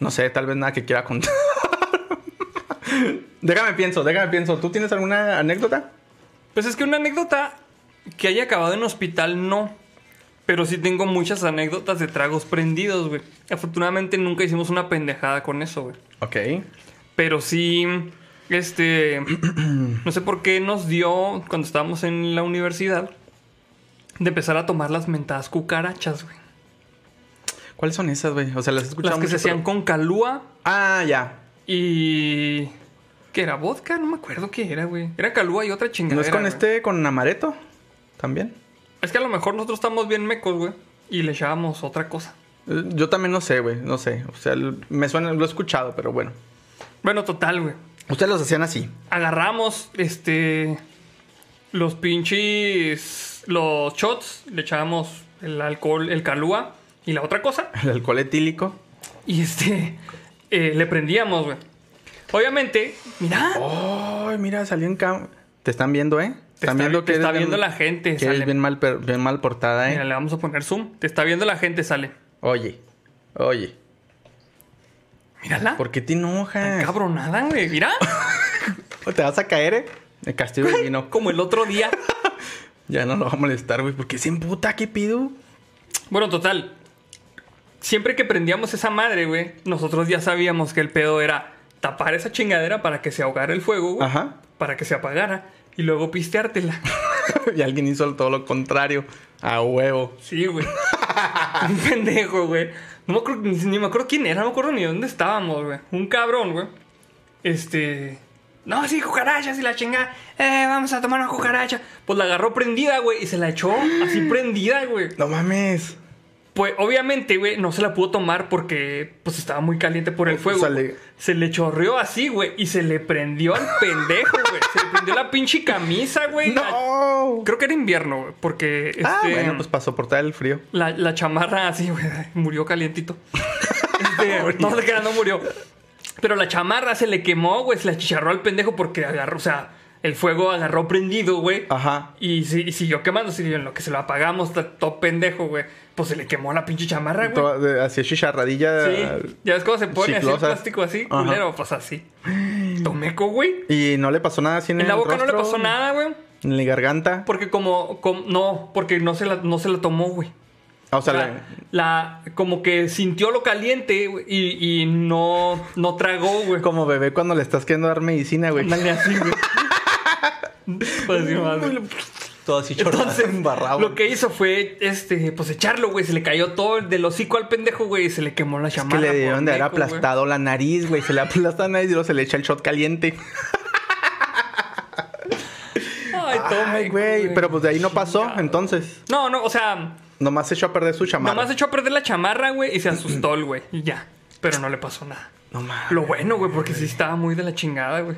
No sé, tal vez nada que quiera contar. déjame pienso, déjame pienso. ¿Tú tienes alguna anécdota? Pues es que una anécdota que haya acabado en hospital, no. Pero sí tengo muchas anécdotas de tragos prendidos, güey. Afortunadamente nunca hicimos una pendejada con eso, güey. Ok. Pero sí, este, no sé por qué nos dio cuando estábamos en la universidad de empezar a tomar las mentadas cucarachas, güey. ¿Cuáles son esas, güey? O sea, las he escuchado Las que se hacían con calúa Ah, ya. y... ¿Qué era? ¿Vodka? No me acuerdo qué era, güey. Era calúa y otra chingada. ¿No es con este, con amareto? ¿También? Es que a lo mejor nosotros estamos bien mecos, güey. Y le echábamos otra cosa. Eh, Yo también no sé, güey. No sé. O sea, me suena, lo he escuchado, pero bueno. Bueno, total, güey. Ustedes los hacían así. Agarramos, este... Los pinches... Los shots. Le echábamos el alcohol, el calúa y la otra cosa. El alcohol etílico. Y este... eh, le prendíamos, güey. Obviamente, mira... Ay, mira, salió en cam... Te están viendo, ¿eh? Te Están está- viendo te que está eres viendo bien- la gente, Que sale. bien mal, bien mal portada, ¿eh? Mira, le vamos a poner zoom. Te está viendo la gente, sale. Oye, oye. Mírala. ¿Por qué te enojas? Cabronada, güey. Mira. ¿Te vas a caer, eh? El castigo divino. Como el otro día. Ya no lo va a molestar, güey. ¿Por qué se emputa? ¿Qué pido? Bueno, total. Siempre que prendíamos esa madre, güey, nosotros ya sabíamos que el pedo era tapar esa chingadera para que se ahogara el fuego, güey. Ajá. Para que se apagara. Y luego pisteártela. y alguien hizo todo lo contrario. A huevo. Sí, güey. Un pendejo, güey. No me acuerdo, ni, ni me acuerdo quién era, no me acuerdo ni dónde estábamos, güey. Un cabrón, güey. Este. No, sí, cucarachas y la chingada. Eh, vamos a tomar una cucaracha. Pues la agarró prendida, güey, y se la echó así prendida, güey. No mames. Pues obviamente, güey, no se la pudo tomar porque pues estaba muy caliente por el fuego. O sea, le- Se le chorreó así, güey, y se le prendió al pendejo, güey. Se le prendió la pinche camisa, güey. ¡No! Creo que era invierno, güey, porque este, Ah, bueno, pues para soportar el frío. la, la chamarra así, güey, murió calientito. Este, no no murió. Pero la chamarra se le quemó, güey, se la chicharró al pendejo porque agarró, o sea, el fuego agarró prendido, güey. Ajá. Y, si- y siguió quemándose y en lo que se lo apagamos, todo pendejo, güey. Pues se le quemó la pinche chamarra, güey. Así chicharradilla. Sí, ya ves cómo se pone así el plástico así, Ajá. culero, pues así. Tomeco, güey. Y no le pasó nada así en, En la boca no le pasó nada, güey. En la garganta. Porque como, como- no, porque no se la, no se la tomó, güey. Ah, o sea, la, como que sintió lo caliente güey, y, y no, no tragó, güey. como bebé cuando le estás queriendo dar medicina, güey. Ándale así, güey. Pues, sí, más, güey. Todo así Entonces, embarrado. lo que hizo fue, este, pues echarlo, güey. Se le cayó todo el del hocico al pendejo, güey. Y se le quemó la Es chamarra. que le debieron por de haber meco, güey. aplastado la nariz, güey. Se le aplasta la nariz y luego se le echa el shot caliente. Ay, meco, güey. Pero pues de ahí no pasó, Chingado. entonces. No, no, o sea, Nomás se echó a perder su chamarra. nomás echó a perder la chamarra, güey. Y se asustó el güey. Y ya. Pero no le pasó nada. No mames. Lo bueno, güey, porque sí estaba muy de la chingada, güey.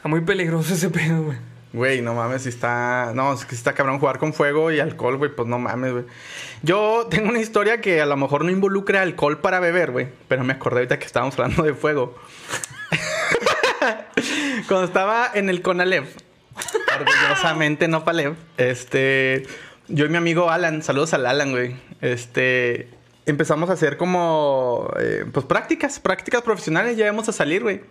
Está muy peligroso ese pedo, güey. Güey, no mames, si está. No, es que está cabrón jugar con fuego y alcohol, güey, pues no mames, güey. Yo tengo una historia que a lo mejor no involucra alcohol para beber, güey. Pero me acordé ahorita que estábamos hablando de fuego. Cuando estaba en el Conalep, orgullosamente no Palep, este. Yo y mi amigo Alan, saludos al Alan, güey. Este. Empezamos a hacer como. eh, pues prácticas, prácticas profesionales, ya íbamos a salir, güey.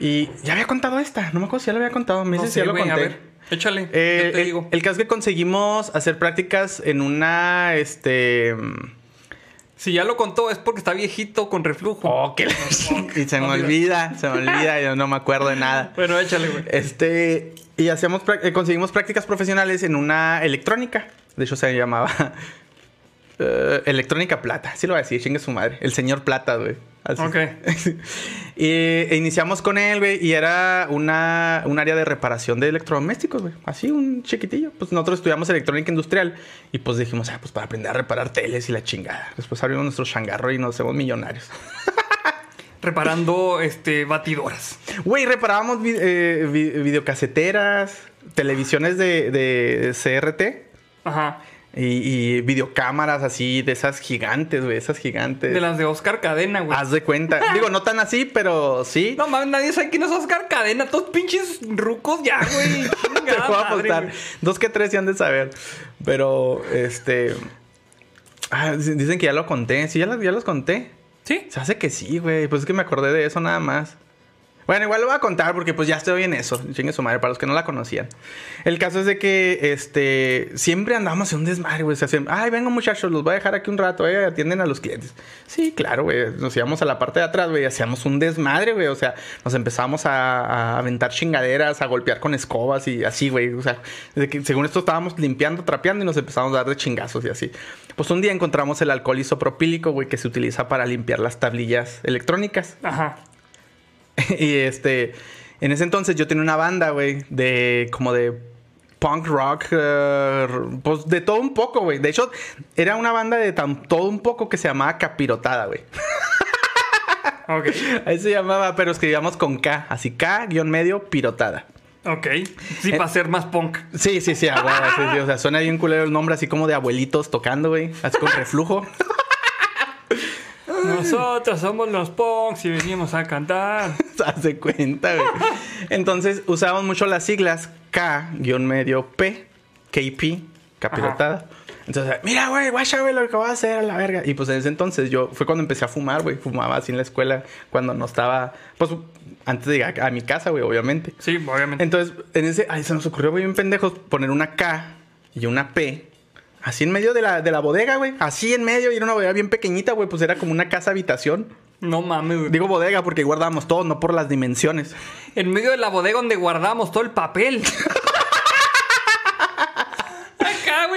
Y ya había contado esta, no me acuerdo si ya lo había contado, me No si ya lo conté. a ver, échale. Eh, yo te el, digo. el caso es que conseguimos hacer prácticas en una, este... Si ya lo contó es porque está viejito con reflujo. Oh, que y se me olvida, se me olvida, yo no me acuerdo de nada. Bueno, échale, güey. Este, y hacíamos, eh, conseguimos prácticas profesionales en una electrónica. De hecho, se llamaba eh, Electrónica Plata. Sí lo voy a decir, chingue su madre. El señor Plata, güey. Así. Ok. y e iniciamos con él, güey, y era una, un área de reparación de electrodomésticos, güey. Así, un chiquitillo. Pues nosotros estudiamos electrónica industrial y pues dijimos, ah, pues para aprender a reparar teles y la chingada. Después abrimos nuestro changarro y nos hacemos millonarios. Reparando este batidoras. Güey, reparábamos vi- eh, vi- videocaseteras, televisiones de, de CRT Ajá. Y, y videocámaras así, de esas gigantes, güey, esas gigantes. De las de Oscar Cadena, güey. Haz de cuenta. Digo, no tan así, pero sí. No mames, nadie sabe quién es Oscar Cadena. Todos pinches rucos ya, güey. Te Chingada puedo madre, apostar. güey. Dos que tres sí han de saber. Pero, este. ah, dicen que ya lo conté. Sí, ya, ya los conté. ¿Sí? Se hace que sí, güey. Pues es que me acordé de eso nada más. Bueno, igual lo voy a contar porque pues ya estoy en eso. Chingue su madre, para los que no la conocían. El caso es de que, este, siempre andamos en un desmadre, güey. O sea, siempre, ay, venga muchachos, los voy a dejar aquí un rato, eh, atienden a los clientes. Sí, claro, güey. Nos íbamos a la parte de atrás, güey, hacíamos un desmadre, güey. O sea, nos empezamos a, a aventar chingaderas, a golpear con escobas y así, güey. O sea, que, según esto estábamos limpiando, trapeando y nos empezamos a dar de chingazos y así. Pues un día encontramos el alcohol isopropílico, güey, que se utiliza para limpiar las tablillas electrónicas. Ajá. y este, en ese entonces yo tenía una banda, güey, de como de punk rock, eh, pues de todo un poco, güey. De hecho, era una banda de tan, todo un poco que se llamaba Capirotada, güey. Ok. Ahí se llamaba, pero escribíamos con K, así K guion medio pirotada. Ok. Eh, Sí, para ser más punk. Sí, sí, sí, güey, sí, sí, o sea, suena bien culero el nombre, así como de abuelitos tocando, güey, así con reflujo. Nosotros somos los punks y venimos a cantar. Se hace cuenta, güey. Entonces usábamos mucho las siglas K, guion medio P, KP, capirotada. Entonces, mira, güey, guacha, güey, lo que voy a hacer a la verga. Y pues en ese entonces yo, fue cuando empecé a fumar, güey. Fumaba así en la escuela, cuando no estaba, pues antes de llegar a mi casa, güey, obviamente. Sí, obviamente. Entonces, en ese, ay, se nos ocurrió, güey, bien pendejos, poner una K y una P. Así en medio de la, de la bodega, güey. Así en medio, y era una bodega bien pequeñita, güey. Pues era como una casa habitación. No mames, güey. Digo bodega porque guardábamos todo, no por las dimensiones. En medio de la bodega donde guardamos todo el papel.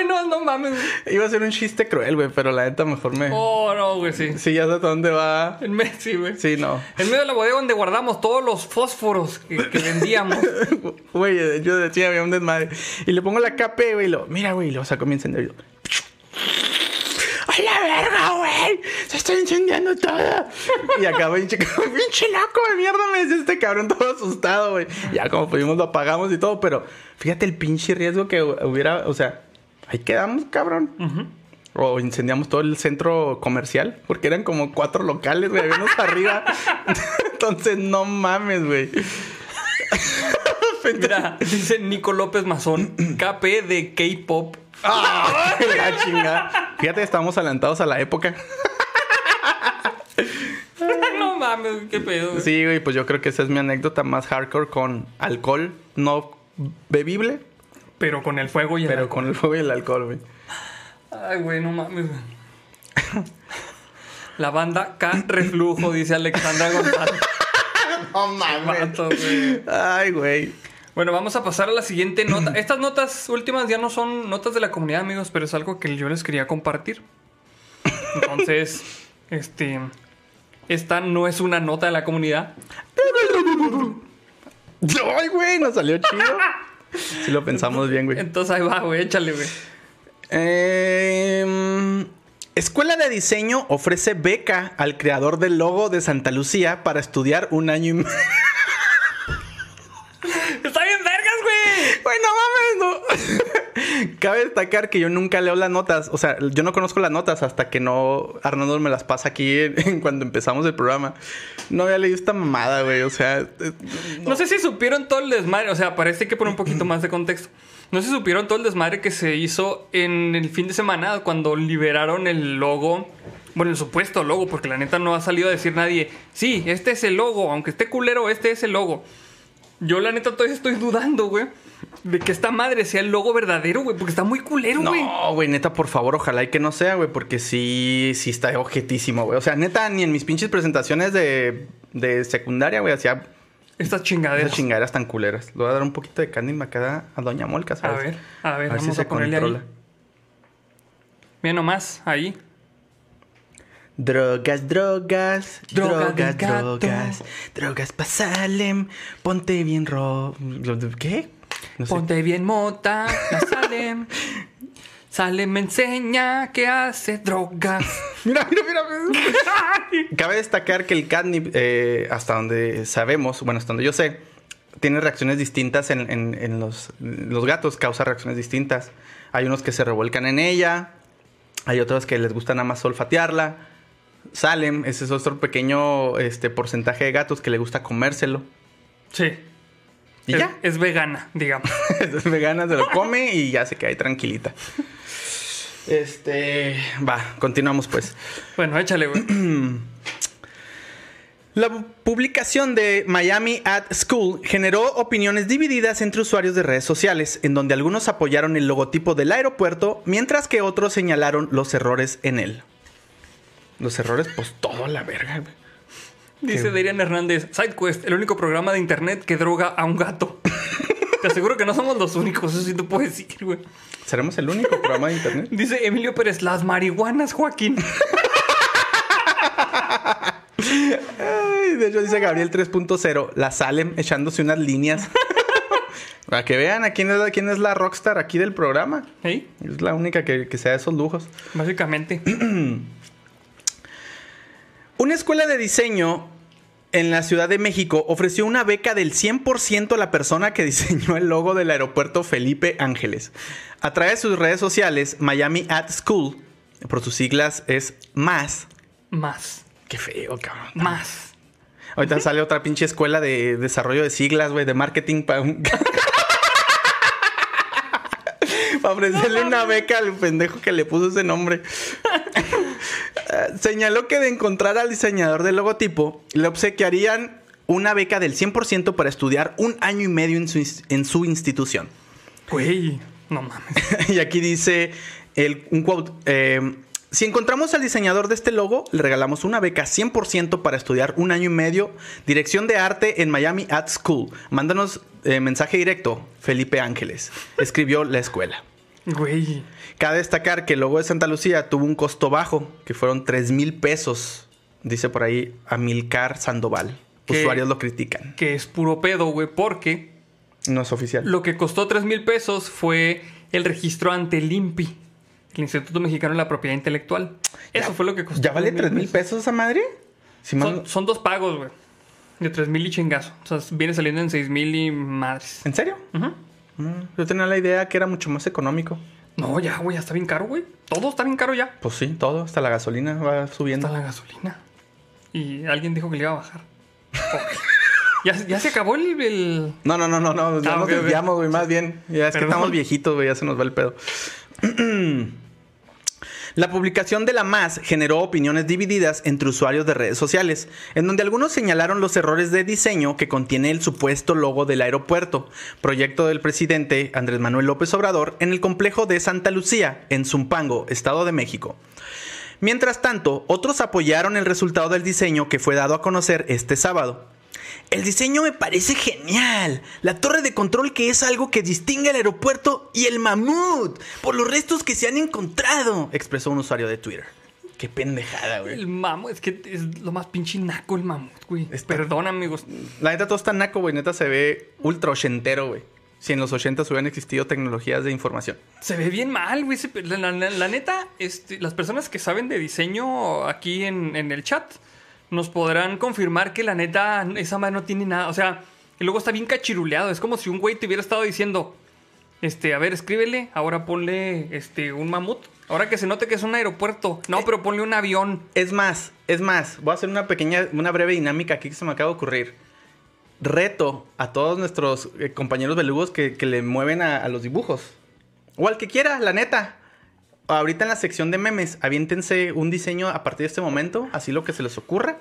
Güey, no, no mames. Iba a ser un chiste cruel, güey, pero la neta mejor me... Oh, no, güey, sí. Sí, ya sé dónde va. En medio, sí, güey. Sí, no. En medio de la bodega donde guardamos todos los fósforos que, que vendíamos. Güey, yo decía, había un desmadre. Y le pongo la KP, güey, y lo... Mira, güey, lo saco mi encendedor. y lo- ¡A la verga, güey! ¡Se está incendiando todo! Y acá, pinche, pinche loco de mierda, me decía este cabrón todo asustado, güey. Ya como pudimos lo apagamos y todo, pero fíjate el pinche riesgo que hubiera, o sea, ahí quedamos, cabrón. O incendiamos todo el centro comercial, porque eran como cuatro locales, güey, había unos arriba. Entonces, no mames, güey. Mira, dice Nico López Mazón, KP de K-pop. ¡Ah! La chingada. Fíjate, estamos adelantados a la época. no mames, qué pedo. güey. Sí, güey, pues yo creo que esa es mi anécdota más hardcore con alcohol no bebible, Pero con el fuego y el pero alcohol. con el fuego y el alcohol, güey. Ay, güey, no mames, güey. La banda K Reflujo, dice Alexandra González. No Vato, güey. Ay, güey. Bueno, vamos a pasar a la siguiente nota. Estas notas últimas ya no son notas de la comunidad, amigos, pero es algo que yo les quería compartir. Entonces, este. Esta no es una nota de la comunidad. Ay, güey, nos salió chido. Si lo pensamos bien, güey. Entonces ahí va, güey, échale, güey. Em, Escuela de Diseño ofrece beca al creador del logo de Santa Lucía para estudiar un año y medio. ¡Está bien, vergas, güey! Cabe destacar que yo nunca leo las notas. O sea, yo no conozco las notas hasta que no Arnaldo me las pasa aquí en- cuando empezamos el programa. No había leído esta mamada, güey. O sea, eh, No. sé si supieron todo el desmadre, o sea, parece que poner un poquito más de contexto. No sé si supieron todo el desmadre que se hizo en el fin de semana cuando liberaron el logo, bueno, el supuesto logo, porque la neta no ha salido a decir nadie, sí, este es el logo, aunque esté culero, este es el logo. Yo la neta todavía estoy dudando, güey, de que esta madre sea el logo verdadero, güey, porque está muy culero, güey. No, güey, neta, por favor, ojalá y que no sea, güey, porque sí, sí está objetísimo, güey. O sea, neta, ni en mis pinches presentaciones de, de secundaria, güey, hacía Estas chingaderas. esas chingaderas tan culeras. Le voy a dar un poquito de candy macada a Doña Molca, A ¿sabes? ver, a ver, vamos a, ponerle ahí. Mira nomás, ahí. Drogas, drogas, Droga drogas, gato. drogas, drogas pa' Salem, ponte bien ro... ¿Qué? No sé. Ponte bien mota, la Salem. Salem me enseña que hace drogas. Mira, mira, mira. Cabe destacar que el catnip, eh, hasta donde sabemos, bueno, hasta donde yo sé, tiene reacciones distintas en, en- en los, los gatos, causa reacciones distintas. Hay unos que se revuelcan en ella, hay otros que les gusta nada más olfatearla. Salem, ese es otro pequeño este, porcentaje de gatos que le gusta comérselo. Sí. Y es, ya. es vegana, digamos. Es vegana, se lo come y ya se queda ahí tranquilita. Este. Va, continuamos pues. Bueno, échale, güey. La pu- publicación de Miami at School generó opiniones divididas entre usuarios de redes sociales, en donde algunos apoyaron el logotipo del aeropuerto, mientras que otros señalaron los errores en él. Los errores, pues todo a la verga, güey. Dice Darian Hernández, SideQuest, el único programa de internet que droga a un gato. Te aseguro que no somos los únicos, eso sí te puedo decir, güey. ¿Seremos el único programa de internet? Dice Emilio Pérez, las marihuanas, Joaquín. Ay, de hecho dice Gabriel 3.0, la Salem echándose unas líneas. Para que vean a quién es, la, quién es la rockstar aquí del programa. ¿Sí? Es la única que, que se da esos lujos. Básicamente. Una escuela de diseño en la Ciudad de México ofreció una beca del 100% a la persona que diseñó el logo del aeropuerto Felipe Ángeles. A través de sus redes sociales, Miami at School, por sus siglas es MAS. Más. Qué feo, cabrón. Más. Ahorita sale otra pinche escuela de desarrollo de siglas, güey, de marketing para Para ofrecerle una beca al pendejo que le puso ese nombre. Señaló que de encontrar al diseñador del logotipo, le obsequiarían una beca del 100% para estudiar un año y medio en su, ins- en su institución. Güey, no mames. y aquí dice el, un quote. eh, si encontramos al diseñador de este logo, le regalamos una beca 100% para estudiar un año y medio. Dirección de arte en Miami Art School. Mándanos eh, mensaje directo, Felipe Ángeles. Escribió la escuela. Güey. Cabe destacar que el logo de Santa Lucía tuvo un costo bajo, que fueron 3 mil pesos. Dice por ahí Amilcar Sandoval. Usuarios lo critican. Que es puro pedo, güey, porque No es oficial. lo que costó 3 mil pesos fue el registro ante el INPI, el Instituto Mexicano de la Propiedad Intelectual. Eso fue lo que costó. ¿Ya vale 3 3,000 mil pesos esa madre? Si mal- Son, dos pagos, güey. De 3 mil y chingazo. O sea, viene saliendo en 6 mil y madres. ¿En serio? Ujú. Mm, Yo tenía la idea que era mucho más económico. No, ya, güey, ya está bien caro, güey. Todo está bien caro ya. Pues sí, todo, hasta la gasolina va subiendo. Está la gasolina. Y alguien dijo que le iba a bajar. Ya, ya se acabó el, el- No, no, no, no, no, ya Ah, nos ok, ok. desviamos, güey, más bien. Ya es que estamos viejitos, güey, ya se nos va el pedo. La publicación de la MAS generó opiniones divididas entre usuarios de redes sociales, en donde algunos señalaron los errores de diseño que contiene el supuesto logo del aeropuerto, proyecto del presidente Andrés Manuel López Obrador en el complejo de Santa Lucía, en Zumpango, Estado de México. Mientras tanto, otros apoyaron el resultado del diseño que fue dado a conocer este sábado. El diseño me parece genial. La torre de control que es algo que distingue al aeropuerto y el mamut por los restos que se han encontrado, expresó un usuario de Twitter. Qué pendejada, güey. el mamo. Es que es lo más pinche naco el mamut, güey. Está- Perdón, amigos. La neta todo está naco, güey. Neta se ve ultra ochentero, güey. Si en los ochentas hubieran existido tecnologías de información. Se ve bien mal, güey. Se- La, la- la- la neta, este, las personas que saben de diseño aquí en, en el chat nos podrán confirmar que la neta, esa madre no tiene nada. O sea, y luego está bien cachiruleado. Es como si un güey te hubiera estado diciendo: Este, a ver, escríbele. Ahora ponle este, un mamut. Ahora que se note que es un aeropuerto. No, Eh. pero ponle un avión. Es más, es más, voy a hacer una pequeña, una breve dinámica aquí que se me acaba de ocurrir. Reto a todos nuestros eh, compañeros belugos que, que le mueven a, a los dibujos. O al que quiera, la neta. Ahorita en la sección de memes, aviéntense un diseño a partir de este momento, así lo que se les ocurra.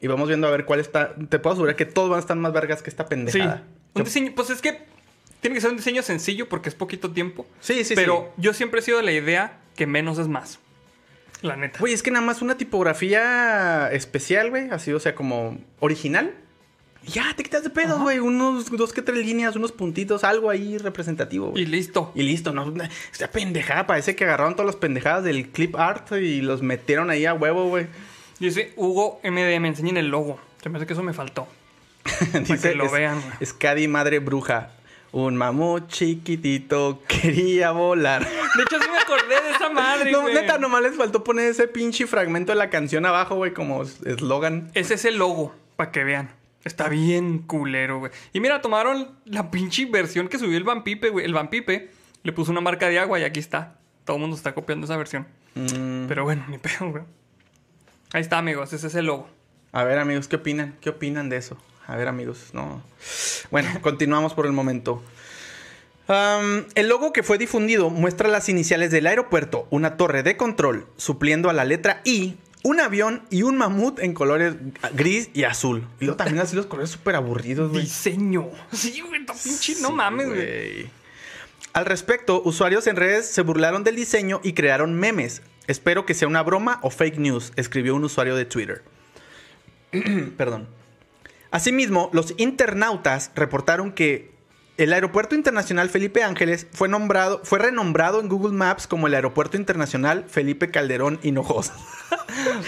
Y vamos viendo a ver cuál está. Te puedo asegurar que todos van a estar más vergas que esta Sí. pendejada. Un diseño, pues es que tiene que ser un diseño sencillo porque es poquito tiempo. Sí, sí, Pero yo siempre he sido de la idea que menos es más. La neta. Güey, es que nada más una tipografía especial, güey. Así, o sea, como original. Y Ya, te quitas de pedo, güey. Unos dos que tres líneas, unos puntitos, algo ahí representativo, Y güey. listo. Y listo, no. Esta pendejada, parece que agarraron todas las pendejadas del clip art y los metieron ahí a huevo, güey. Dice Hugo MDM, enseñen el logo. Se me hace que eso me faltó. que lo es, vean, güey. Es Cadi Madre Bruja. Un mamut chiquitito quería volar. De hecho, sí me acordé de esa madre, No, güey. neta, nomás les faltó poner ese pinche fragmento de la canción abajo, güey, como eslogan. Ese es el logo, para que vean. Está bien culero, güey. Y mira, tomaron la pinche versión que subió el Vampipe, güey. El Vampipe le puso una marca de agua y aquí está. Todo el mundo está copiando esa versión. Mm. Pero bueno, ni pedo, güey. Ahí está, amigos. Ese es el logo. A ver, amigos, ¿qué opinan? ¿Qué opinan de eso? A ver, amigos, no. Bueno, continuamos por el momento. El logo que fue difundido muestra las iniciales del aeropuerto, una torre de control, supliendo a la letra I, un avión y un mamut en colores gris y azul. Y luego también así los colores súper aburridos, güey. Diseño. Sí, güey. Está pinche. no mames, güey. Al respecto, usuarios en redes se burlaron del diseño y crearon memes. Espero que sea una broma o fake news, escribió un usuario de Twitter. Perdón. Asimismo, los internautas reportaron que el Aeropuerto Internacional Felipe Ángeles fue nombrado, fue renombrado en Google Maps como el Aeropuerto Internacional Felipe Calderón Hinojosa.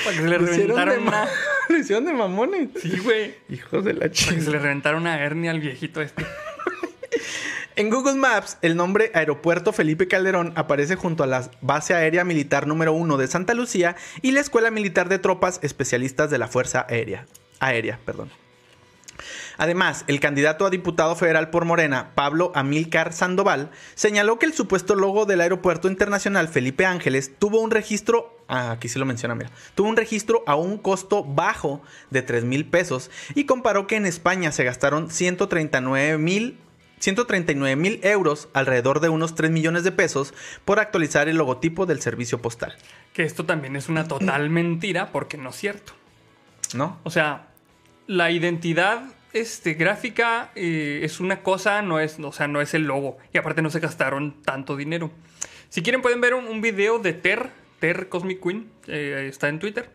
Para que se le Lo reventara una. ma- lo hicieron de mamones. Sí, güey. Hijos de la Para que se chica. le reventara una hernia al viejito este. En Google Maps, el nombre Aeropuerto Felipe Calderón aparece junto a la Base Aérea Militar número 1 de Santa Lucía y la Escuela Militar de Tropas Especialistas de la Fuerza Aérea. Aérea, perdón. Además, el candidato a diputado federal por Morena, Pablo Amílcar Sandoval, señaló que el supuesto logo del Aeropuerto Internacional Felipe Ángeles tuvo un registro, ah, aquí sí lo menciona, mira, tuvo un registro a un costo bajo de 3 mil pesos y comparó que en España se gastaron 139 mil 139 mil euros, alrededor de unos 3 millones de pesos, por actualizar el logotipo del servicio postal. Que esto también es una total mentira porque no es cierto. ¿No? O sea, la identidad este, gráfica eh, es una cosa, no es, o sea, no es el logo. Y aparte no se gastaron tanto dinero. Si quieren pueden ver un, un video de Ter, Ter Cosmic Queen, eh, está en Twitter.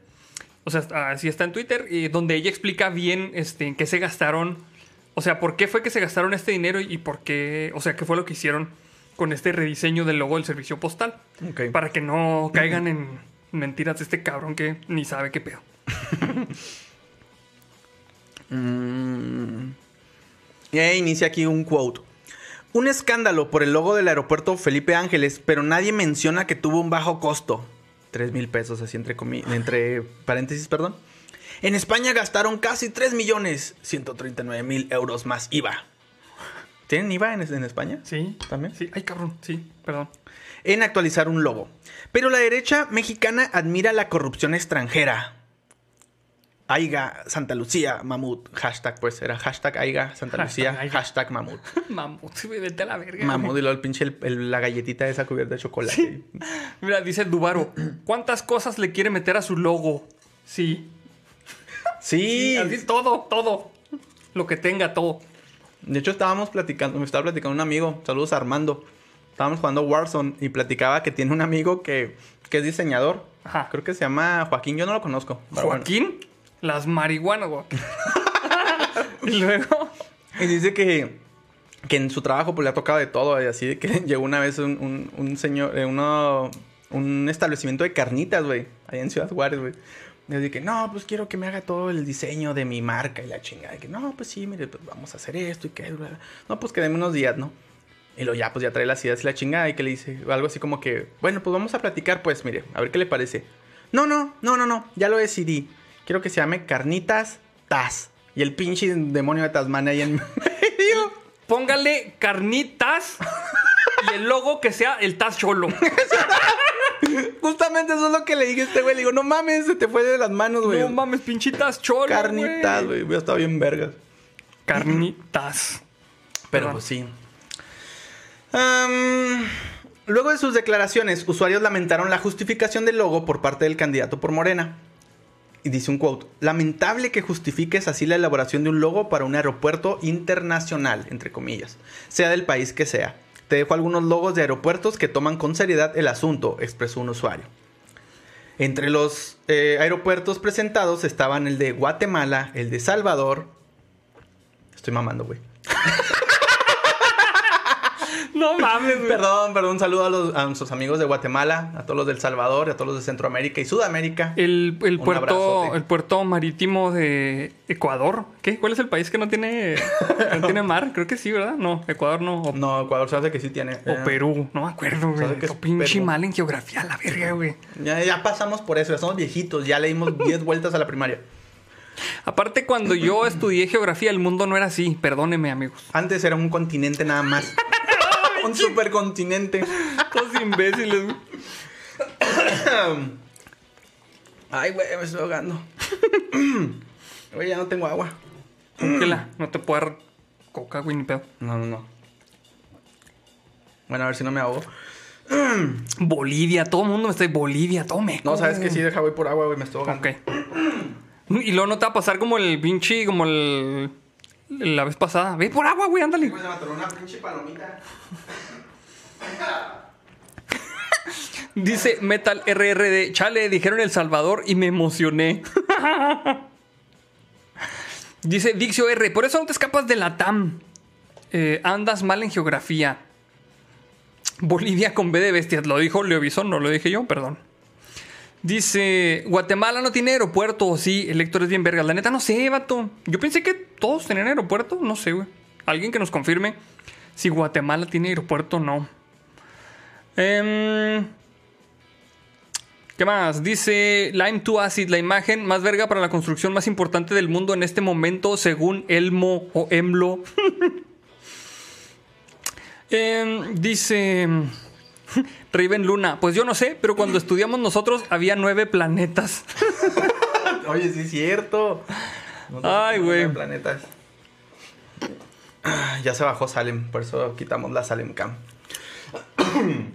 O sea, así está en Twitter, y donde ella explica bien este, en qué se gastaron. O sea, por qué fue que se gastaron este dinero y por qué, o sea, qué fue lo que hicieron con este rediseño del logo del servicio postal. Ok. Para que no caigan en mentiras de este cabrón que ni sabe qué pedo. Mm. Ahí inicia aquí un quote. Un escándalo por el logo del aeropuerto Felipe Ángeles, pero nadie menciona que tuvo un bajo costo. 3 mil pesos, así entre, entre paréntesis, perdón. En España gastaron casi 3 millones, 139 mil euros más IVA. ¿Tienen IVA en, en España? Sí. ¿También? Sí. Ay, cabrón. Sí, perdón. en actualizar un logo. Pero la derecha mexicana admira la corrupción extranjera. Aiga Santa Lucía Mamut. Hashtag, pues era hashtag Aiga Santa Hashtag Lucía. Aiga. Hashtag Mamut. Mamut, vete a la verga. Mamut y luego el pinche el- el- la galletita esa cubierta de chocolate. Mira, dice Dubaro. ¿Cuántas cosas le quiere meter a su logo? Sí. Sí. Así todo, todo. Lo que tenga, todo. De hecho, estábamos platicando, me estaba platicando un amigo, saludos a Armando. Estábamos jugando Warzone y platicaba que tiene un amigo que, que es diseñador. Ajá. Creo que se llama Joaquín, yo no lo conozco. bueno. Las marihuanas, güey. y luego. Y dice que, que en su trabajo pues le ha tocado de todo. Y así de que llegó una vez un, un- un señor, eh, uno, un establecimiento de carnitas, güey. Allá en Ciudad Juárez, güey. Y así que, no, pues quiero que me haga todo el diseño de mi marca y la chingada. Y que, no, pues sí, mire, pues vamos a hacer esto y que... bla, bla". No, pues que deme unos días, ¿no? Y luego ya, pues ya trae las ideas y la chingada y que le dice algo así como que, bueno, pues vamos a platicar, pues, mire, a ver qué le parece. No, no, no, no, no, ya lo decidí. Quiero que se llame Carnitas Taz. Y el pinche demonio de Tasmania ahí en medio. Póngale carnitas y el logo que sea el Taz Cholo. Justamente eso es lo que le dije a este güey. Le digo, no mames, se te fue de las manos, güey. No mames, pinchitas Cholo. Carnitas, güey. Hubiera estado bien vergas. Carnitas. Pero Perdón. pues sí. Luego de sus declaraciones, usuarios lamentaron la justificación del logo por parte del candidato por Morena. Y dice un quote, lamentable que justifiques así la elaboración de un logo para un aeropuerto internacional, entre comillas, sea del país que sea. Te dejo algunos logos de aeropuertos que toman con seriedad el asunto, expresó un usuario. Entre los eh, aeropuertos presentados estaban el de Guatemala, el de Salvador. Estoy mamando, güey. No mames, güey. Perdón, perdón, un saludo a, los, a nuestros amigos de Guatemala, a todos los del Salvador, a todos los de Centroamérica y Sudamérica. El, el Un puerto, abrazote. el puerto marítimo de Ecuador. ¿Qué? ¿Cuál es el país que no tiene, no tiene mar? Creo que sí, ¿verdad? No, Ecuador no. O, No, Ecuador se hace que sí tiene. o Eh, Perú. No me acuerdo, ¿Sabe güey. es pinche Perú? mal en geografía, la verga, güey. Ya, ya pasamos por eso, ya somos viejitos, ya leímos 10 vueltas a la primaria. Aparte, cuando yo estudié geografía, el mundo no era así. Perdóneme, amigos. Antes era un continente nada más. un supercontinente. Todos imbéciles. Ay, güey, me estoy ahogando. Güey, ya no tengo agua. Cógela, no te puedo dar coca, güey, ni pedo. No, no, no. Bueno, a ver si no me ahogo. Bolivia, todo el mundo me está Bolivia, tome. No, sabes que sí, deja voy por agua, güey, me estoy ahogando. Ok. Y luego no te va a pasar como el pinche, como el. La vez pasada. Ve por agua, güey, ándale. Pues se me atoró una pinche palomita. Dice Metal RRD. Chale, dijeron El Salvador y me emocioné. Dice Dixio R. Por eso no te escapas de la TAM. Eh, andas mal en geografía. Bolivia con B de bestias. Lo dijo Leovison, no lo dije yo, perdón. Dice, Guatemala no tiene aeropuerto, sí, el Héctor es bien verga. La neta no sé, vato. Yo pensé que todos tenían aeropuerto, no sé, güey. Alguien que nos confirme si Guatemala tiene aeropuerto o no. Em, ¿Qué más? Dice Lime 2 Acid, la imagen más verga para la construcción más importante del mundo en este momento, según Elmo o Emlo. Em, dice Raven Luna, pues yo no sé, pero cuando estudiamos nosotros había nueve planetas. Oye, sí es cierto. Ay, güey. nueve Planetas. Ah, Ya se bajó Salem, por eso quitamos la Salem Cam.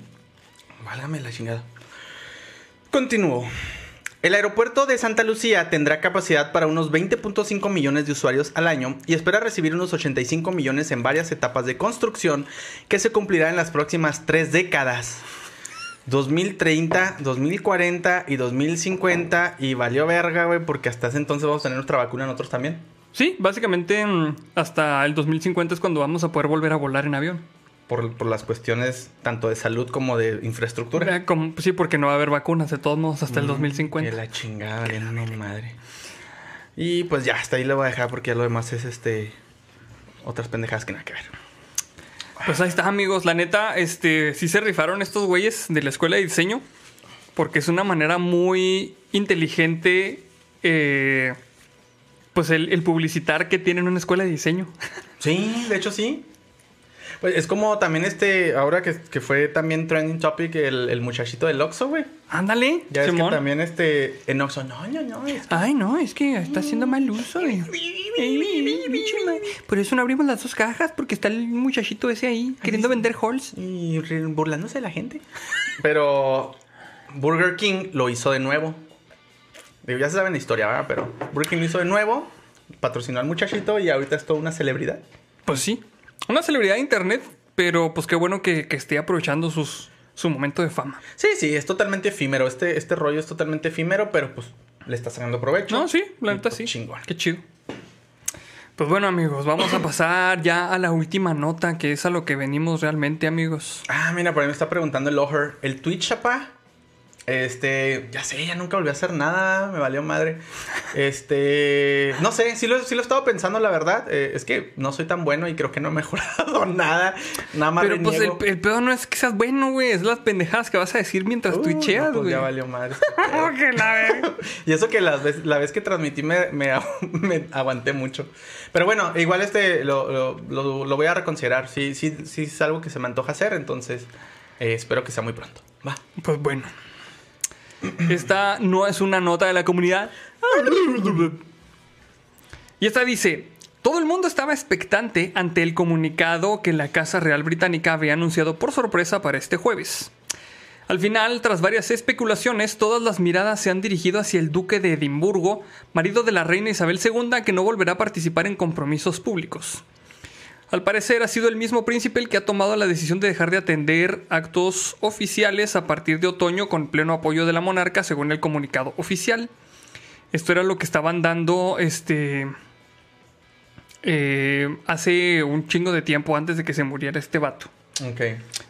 Válgame la chingada. Continúo. El aeropuerto de Santa Lucía tendrá capacidad para unos 20.5 millones de usuarios al año y espera recibir unos 85 millones en varias etapas de construcción que se cumplirá en las próximas tres décadas. 2030, 2040 y 2050 y valió verga, güey, porque hasta ese entonces vamos a tener nuestra vacuna nosotros también. Sí, básicamente mm, hasta el 2050 es cuando vamos a poder volver a volar en avión. Por, por las cuestiones tanto de salud como de infraestructura. Eh, como- sí, porque no va a haber vacunas de todos modos hasta el 2050. Que la chingada, valiendo madre. Y pues ya, hasta ahí lo voy a dejar porque ya lo demás es este. Otras pendejadas que nada que ver. Pues ahí está, amigos. La neta, este, sí se rifaron estos güeyes de la escuela de diseño. Porque es una manera muy inteligente. eh, pues el, el publicitar que tienen una escuela de diseño. Sí, de hecho sí. Pues es como también este, ahora que, que fue también trending topic, el, el muchachito del Oxxo, güey. Ándale, Ya Simón. que también este, en Oxxo, no, no, no, es Ay, no, es que está haciendo mal uso. de- Por eso no abrimos las dos cajas, porque está el muchachito ese ahí queriendo vender halls. Y burlándose de la gente. Pero Burger King lo hizo de nuevo. Digo, ya se saben la historia, ¿verdad? Pero Burger King lo hizo de nuevo, patrocinó al muchachito y ahorita es toda una celebridad. Pues sí. Una celebridad de internet, pero pues qué bueno que, que esté aprovechando sus, su momento de fama. Sí, sí, es totalmente efímero. Este, este rollo es totalmente efímero, pero pues le está sacando provecho. No, sí, la neta pues, sí. Chingón. Qué chido. Pues bueno, amigos, vamos a pasar ya a la última nota, que es a lo que venimos realmente, amigos. Ah, mira, por ahí me está preguntando el Loher. El Twitch, chapa. Este, ya sé, ya nunca volví a hacer nada, me valió madre. Este, no sé, sí lo, sí lo he estado pensando, la verdad. Eh, es que no soy tan bueno y creo que no he mejorado nada. Nada más Pero pues el, el pedo no es que seas bueno, güey. Es las pendejadas que vas a decir mientras Uh, twitcheas, no, pues güey. ya valió madre. este la y eso que las vez- la vez que transmití me, me, me aguanté mucho. Pero bueno, igual este lo, lo, lo- lo voy a reconsiderar. Sí, sí, sí es algo que se me antoja hacer, entonces eh, espero que sea muy pronto. Va. Pues bueno. Esta no es una nota de la comunidad. Y esta dice, todo el mundo estaba expectante ante el comunicado que la Casa Real Británica había anunciado por sorpresa para este jueves. Al final, tras varias especulaciones, todas las miradas se han dirigido hacia el duque de Edimburgo, marido de la reina Isabel II, que no volverá a participar en compromisos públicos. Al parecer ha sido el mismo príncipe el que ha tomado la decisión de dejar de atender actos oficiales a partir de otoño con pleno apoyo de la monarca, según el comunicado oficial. Esto era lo que estaban dando este eh, hace un chingo de tiempo antes de que se muriera este vato. Ok.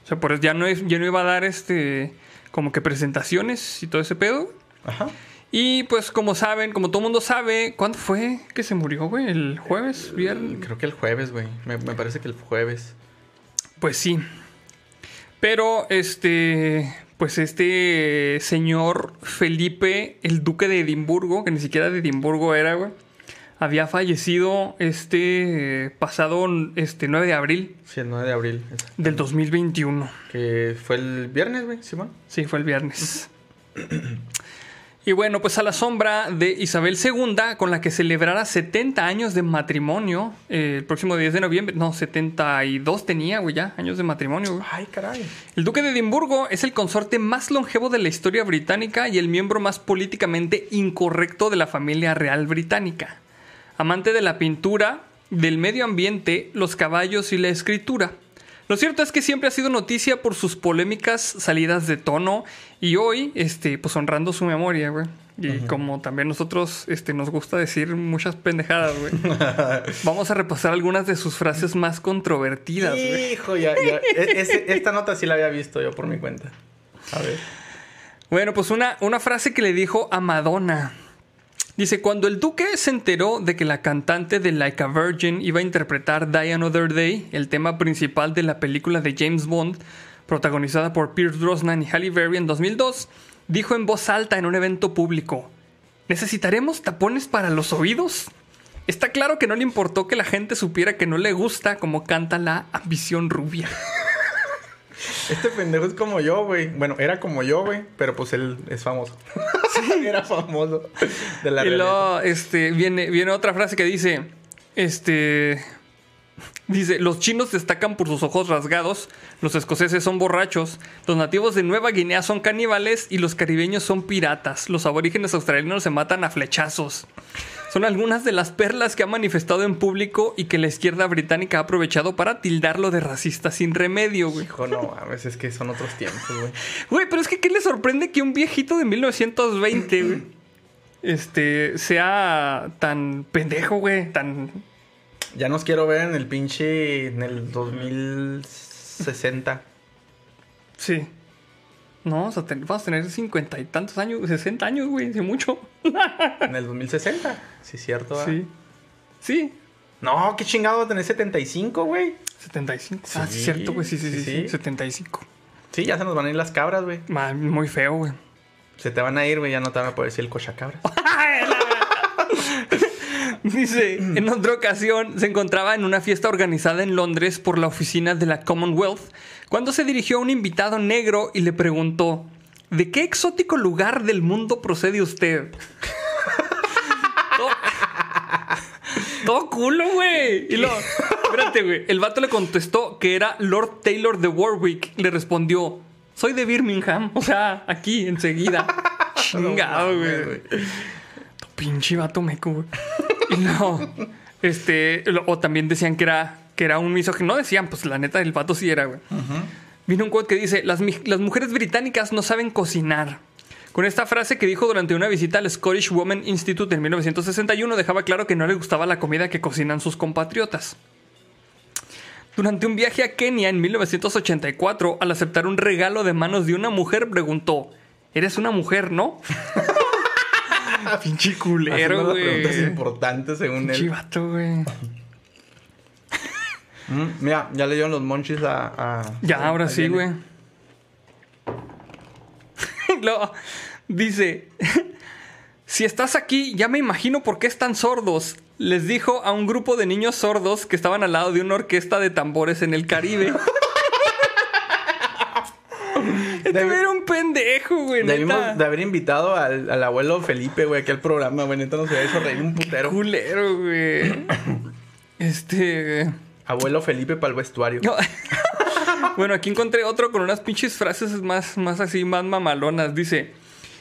O sea, por eso ya no, ya no iba a dar este como que presentaciones y todo ese pedo. Ajá. Y pues como saben, como todo mundo sabe, ¿cuándo fue que se murió, güey? ¿El jueves? ¿Viernes? Creo que el jueves, güey. Me, me parece que el jueves. Pues sí. Pero este, pues este señor Felipe, el duque de Edimburgo, que ni siquiera de Edimburgo era, güey, había fallecido este eh, pasado este 9 de abril Sí, el 9 de abril. del 2021. Que fue el viernes, güey, Simón. Sí, fue el viernes. Y bueno, pues a la sombra de Isabel II, con la que celebrará 70 años de matrimonio eh, el próximo 10 de noviembre. No, 72 tenía, güey, ya, años de matrimonio, güey. Ay, caray. El duque de Edimburgo es el consorte más longevo de la historia británica y el miembro más políticamente incorrecto de la familia real británica. Amante de la pintura, del medio ambiente, los caballos y la escritura. Lo cierto es que siempre ha sido noticia por sus polémicas salidas de tono y hoy, este, pues honrando su memoria, güey. Y como también nosotros este, nos gusta decir muchas pendejadas, güey. Vamos a repasar algunas de sus frases más controvertidas, güey. Hijo, ya, ya. E- esta nota sí la había visto yo por mi cuenta. A ver. Bueno, pues una, una frase que le dijo a Madonna. Dice, cuando el duque se enteró de que la cantante de Like a Virgin iba a interpretar Die Another Day, el tema principal de la película de James Bond, protagonizada por Pierce Brosnan y Halle Berry en 2002, dijo en voz alta en un evento público, ¿necesitaremos tapones para los oídos? Está claro que no le importó que la gente supiera que no le gusta como canta la ambición rubia. Este pendejo es como yo, güey. Bueno, era como yo, güey. Pero pues él es famoso. era famoso. De la y luego este, viene, viene otra frase que dice: Este. Dice, los chinos destacan por sus ojos rasgados, los escoceses son borrachos, los nativos de Nueva Guinea son caníbales y los caribeños son piratas. Los aborígenes australianos se matan a flechazos. Son algunas de las perlas que ha manifestado en público y que la izquierda británica ha aprovechado para tildarlo de racista sin remedio, güey. Hijo, no mames, es que son otros tiempos, güey. Güey, pero es que ¿qué le sorprende que un viejito de 1920, güey, este, sea tan pendejo, güey? Tan... Ya nos quiero ver en el pinche. En el 2060. Sí. No, o sea, ten- vamos a tener cincuenta y tantos años, 60 años, güey, hace mucho. En el 2060. Sí, cierto. ¿verdad? Sí. Sí. No, qué chingado va a tener 75, güey. 75. ah, sí, Sí, cierto, güey, sí, sí, sí, sí, sí, sí. 75. Sí, ya se nos van a ir las cabras, güey. Muy feo, güey. Se te van a ir, güey. Ya no te van a poder decir el cochacabras. Dice, en otra ocasión se encontraba en una fiesta organizada en Londres por la oficina de la Commonwealth cuando se dirigió a un invitado negro y le preguntó, ¿de qué exótico lugar del mundo procede usted? todo, todo culo, güey. Y luego, espérate, güey. El vato le contestó que era Lord Taylor de Warwick. Le respondió, soy de Birmingham. O sea, aquí, enseguida. Chingado, güey. Pinche vato meco, güey. No, este, lo- o también decían que era, que era un misógino. No decían, pues la neta, el vato sí era, güey. Vino un quote que dice, las, las mujeres británicas no saben cocinar. Con esta frase que dijo durante una visita al Scottish Women Institute en 1961, dejaba claro que no le gustaba la comida que cocinan sus compatriotas. Durante un viaje a Kenia en 1984, al aceptar un regalo de manos de una mujer, preguntó, ¿eres una mujer, no? Pinche culero, las preguntas güey. importantes según Pinche él. vato, güey. Mm, mira, ya le dieron los monchis a. a- Ya, a- ahora a sí, güey. Dice, si estás aquí, ya me imagino por qué están sordos. Les dijo a un grupo de niños sordos que estaban al lado de una orquesta de tambores en el Caribe. Este era un pendejo, güey. Debimos de haber invitado al, al abuelo Felipe, güey, aquí al programa, güey. Neta nos hubiera hecho reír un putero. Culero, güey. Este. Abuelo Felipe para el vestuario. No. bueno, aquí encontré otro con unas pinches frases más, más así, más mamalonas. Dice,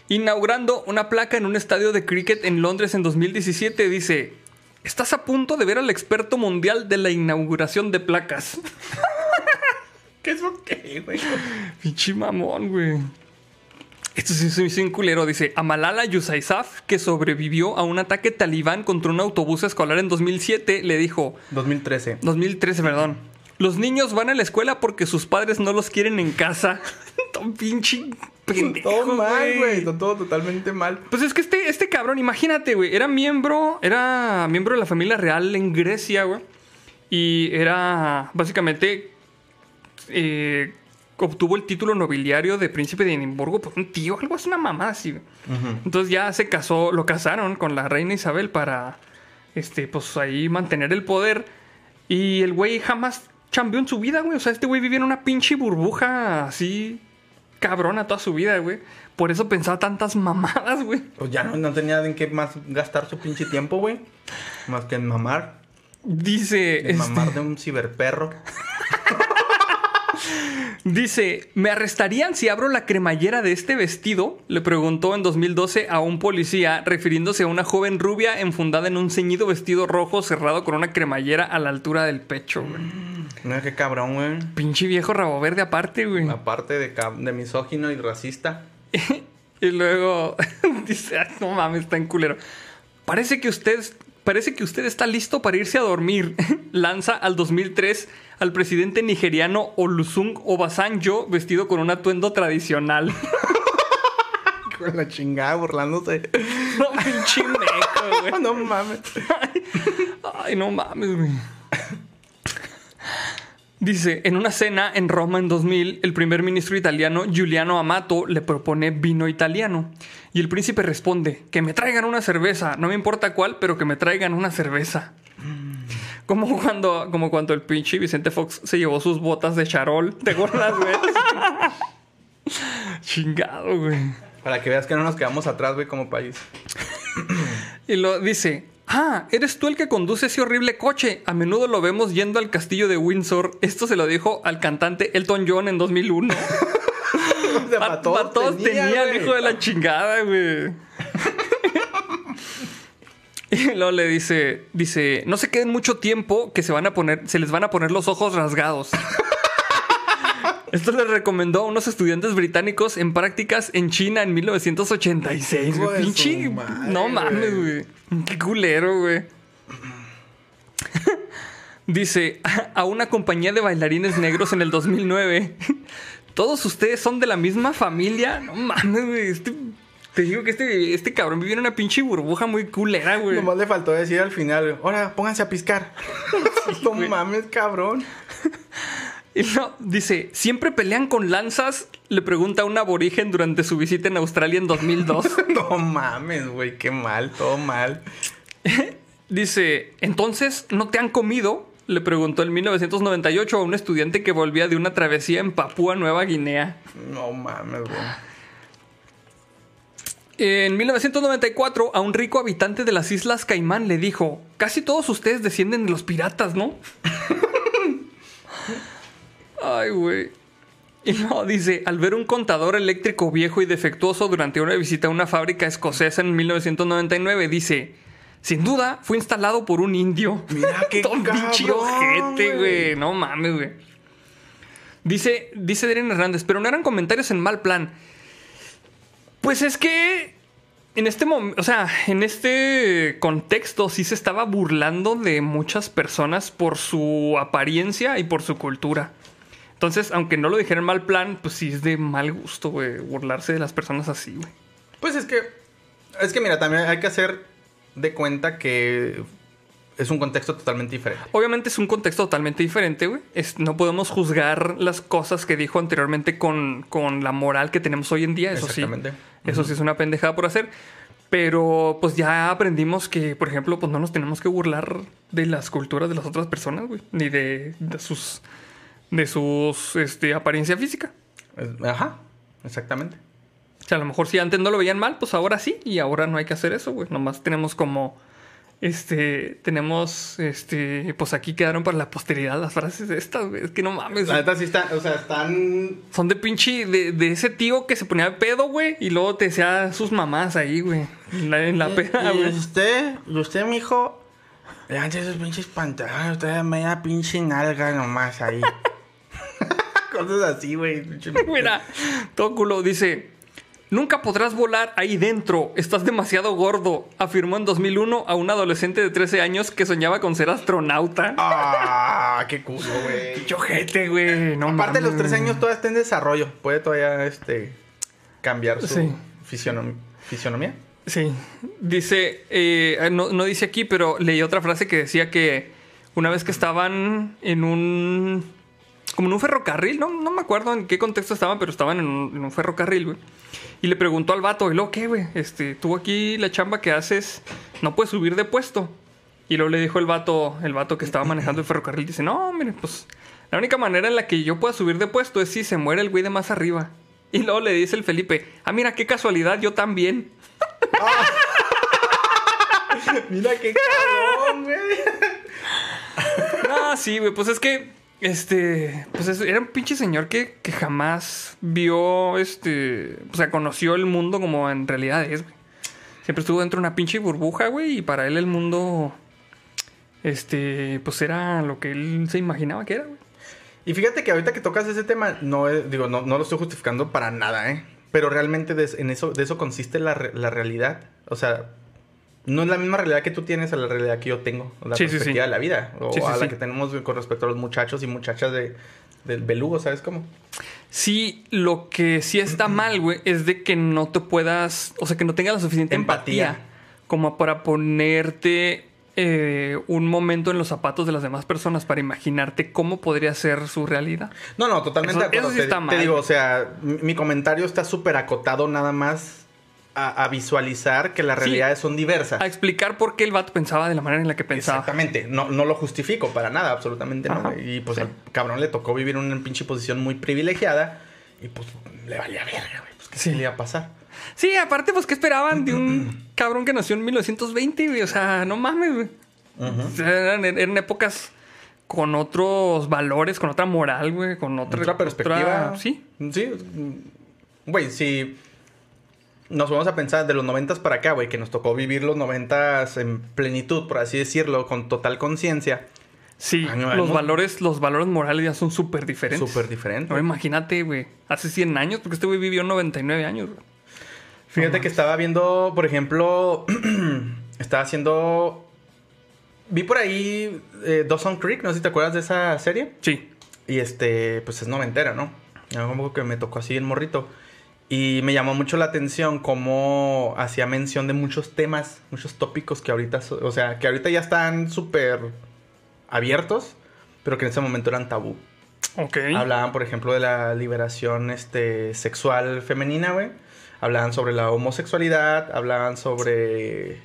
inaugurando una placa en un estadio de cricket en Londres en 2017, dice, estás a punto de ver al experto mundial de la inauguración de placas. ¿Qué es eso qué, güey? Pinche mamón, güey. Esto sí es un culero. Dice, a Malala Yousafzai, que sobrevivió a un ataque talibán contra un autobús escolar en 2007, le dijo, 2013. 2013, perdón. Los niños van a la escuela porque sus padres no los quieren en casa. Tan pinche pendejo, Todo mal, güey. Todo totalmente mal. Pues es que este, este cabrón, imagínate, güey, era miembro, era miembro de la familia real en Grecia, güey. Y era básicamente eh, obtuvo el título nobiliario de príncipe de Edimburgo por un tío, algo así, una mamá así. Entonces ya se casó, lo casaron con la reina Isabel para, este, pues ahí mantener el poder. Y el güey jamás chambeó en su vida, güey. O sea, este güey vivía en una pinche burbuja así cabrona toda su vida, güey. Por eso pensaba tantas mamadas, güey. Pues ya no, no tenía en qué más gastar su pinche tiempo, güey. Más que en mamar. Dice, En este, mamar de un ciberperro. dice, ¿me arrestarían si abro la cremallera de este vestido? Le preguntó en 2012 a un policía, refiriéndose a una joven rubia enfundada en un ceñido vestido rojo cerrado con una cremallera a la altura del pecho, güey. No, qué cabrón, güey. Pinche viejo rabo verde aparte, güey. Aparte de, de misógino y racista. Y luego dice, "Ay, no mames, está en culero. Parece que usted, parece que usted está listo para irse a dormir. Lanza al 2003 al presidente nigeriano Olusegun Obasanjo vestido con un atuendo tradicional. Con la chingada burlándose. no, pinche meco, güey. no mames. Ay, no mames, güey. Dice, en una cena en Roma en 2000, el primer ministro italiano Giuliano Amato le propone vino italiano. Y el príncipe responde, que me traigan una cerveza, no me importa cuál, pero que me traigan una cerveza. Como cuando, como cuando el pinche Vicente Fox se llevó sus botas de charol. ¿Te acuerdas, güey? Chingado, güey. Para que veas que no nos quedamos atrás, güey, como país. Y lo dice, ah, eres tú el que conduce ese horrible coche. A menudo lo vemos yendo al castillo de Windsor. Esto se lo dijo al cantante Elton John en 2001. Todos tenía, el hijo de la chingada, güey. Y luego le dice, dice, no se queden mucho tiempo que se van a poner, se les van a poner los ojos rasgados. Esto le recomendó a unos estudiantes británicos en prácticas en China en 1986. Hijo güey. de Pinche- su madre, no mames, güey. Qué culero, güey. Dice a una compañía de bailarines negros en el 2009. Todos ustedes son de la misma familia. No mames, güey. Este- te digo que este, este cabrón vive en una pinche burbuja muy culera, güey. Nomás le faltó decir al final, güey, ahora pónganse a piscar. no mames, cabrón. Y no, dice, ¿siempre pelean con lanzas? Le pregunta a un aborigen durante su visita en Australia en 2002. No mames, güey, qué mal, todo mal. Dice, ¿entonces no te han comido? Le preguntó en 1998 a un estudiante que volvía de una travesía en Papúa Nueva Guinea. No mames, güey. En 1994, a un rico habitante de las Islas Caimán le dijo, casi todos ustedes descienden de los piratas, ¿no? Ay, güey. Y no, dice, al ver un contador eléctrico viejo y defectuoso durante una visita a una fábrica escocesa en 1999, dice, sin duda fue instalado por un indio. Mira qué pinche ojete, güey. güey. No mames, güey. Dice, dice Darren Hernández, pero no eran comentarios en mal plan. Pues es que en este momento, o sea, en este contexto sí se estaba burlando de muchas personas por su apariencia y por su cultura. Entonces, aunque no lo dijera en mal plan, pues sí es de mal gusto, güey, burlarse de las personas así, güey. Pues es que Es que mira, también hay que hacer de cuenta que es un contexto totalmente diferente. Obviamente es un contexto totalmente diferente, güey. No podemos juzgar las cosas que dijo anteriormente con, con la moral que tenemos hoy en día. Eso sí. Eso sí es una pendejada por hacer. Pero pues ya aprendimos que, por ejemplo, pues no nos tenemos que burlar de las culturas de las otras personas, güey. Ni de, de sus. de sus este, apariencia física. Ajá, exactamente. O sea, a lo mejor si antes no lo veían mal, pues ahora sí. Y ahora no hay que hacer eso, güey. Nomás tenemos como. Este. Tenemos. Este. Pues aquí quedaron para la posteridad las frases estas, güey. Es que no mames. La neta sí está, o sea, están... Son de pinche. De, de ese tío que se ponía de pedo, güey. Y luego te decía sus mamás ahí, güey. En la, en la peda, y güey. usted, y usted, mijo, levante esos pinches pantalones, usted media pinche nalga nomás ahí. Cosas así, güey. Mira, todo culo. Dice. Nunca podrás volar ahí dentro. Estás demasiado gordo. Afirmó en 2001 a un adolescente de 13 años que soñaba con ser astronauta. Ah, qué culo, güey. Pinche ojete, güey. No Aparte, mames. los tres años todavía está en desarrollo. Puede todavía, este, cambiar su Sí. fisionom- fisionomía. Sí. Dice, eh, no, no dice aquí, pero leí otra frase que decía que una vez que estaban en un. Como en un ferrocarril, no, no me acuerdo en qué contexto estaban, pero estaban en un, en un ferrocarril, güey. Y le preguntó al vato, ¿y luego qué, güey? Este, tú aquí la chamba que haces, no puedes subir de puesto. Y luego le dijo el vato, el vato que estaba manejando el ferrocarril, dice, no, mire, pues la única manera en la que yo pueda subir de puesto es si se muere el güey de más arriba. Y luego le dice el Felipe, ah, mira, qué casualidad, yo también. Mira qué cabrón, güey. No, sí, güey, pues es que, este, pues es- era un pinche señor que, que jamás vio, este, o sea, conoció el mundo como en realidad es, güey. Siempre estuvo dentro de una pinche burbuja, güey, y para él el mundo, este, pues era lo que él se imaginaba que era, güey. Y fíjate que ahorita que tocas ese tema, no digo, no, no lo estoy justificando para nada, ¿eh? Pero realmente de, en eso, de eso consiste la, la realidad. O sea, no es la misma realidad que tú tienes a la realidad que yo tengo. La Sí, perspectiva sí. de la vida. O a la que tenemos con respecto a los muchachos y muchachas de, del belugo, ¿sabes cómo? Sí, lo que sí está mal, güey, es de que no te puedas, o sea, que no tengas la suficiente empatía, Empatía. como para ponerte eh, un momento en los zapatos de las demás personas para imaginarte cómo podría ser su realidad. No, no, totalmente Eso- de acuerdo. eso sí te, está te mal. digo, o sea, mi, mi comentario está súper acotado nada más a, a visualizar que las Sí. realidades son diversas. A explicar por qué el vato pensaba de la manera en la que pensaba. Exactamente, no, no lo justifico para nada, absolutamente Ajá. no. Y pues Sí. al cabrón le tocó vivir en una pinche posición muy privilegiada y pues le valía verga, güey. Pues qué Sí. se le iba a pasar. Sí, aparte, pues, ¿qué esperaban de un cabrón que nació en 1920, güey? O sea, no mames, güey. Eran, eran épocas con otros valores, con otra moral, güey, con otra, Otra perspectiva. otra- Sí, Sí. Güey, si nos vamos a pensar de los noventas para acá, güey, que nos tocó vivir los noventas en plenitud, por así decirlo, con total conciencia, sí. No, los valores, los valores morales ya son súper diferentes. súper diferente. Ahora imagínate, güey, hace 100 años, porque este güey vivió 99 años, güey. Fíjate que estaba viendo, por ejemplo, estaba haciendo... Vi por ahí eh, Dawson Creek, no sé si te acuerdas de esa serie. Sí. Y este, pues es noventera, ¿no? Como que me tocó así el morrito. Y me llamó mucho la atención cómo hacía mención de muchos temas, muchos tópicos que ahorita, o sea, que ahorita ya están súper abiertos, pero que en ese momento eran tabú. Ok. Hablaban, por ejemplo, de la liberación este, sexual femenina, güey. Hablaban sobre la homosexualidad, hablaban sobre...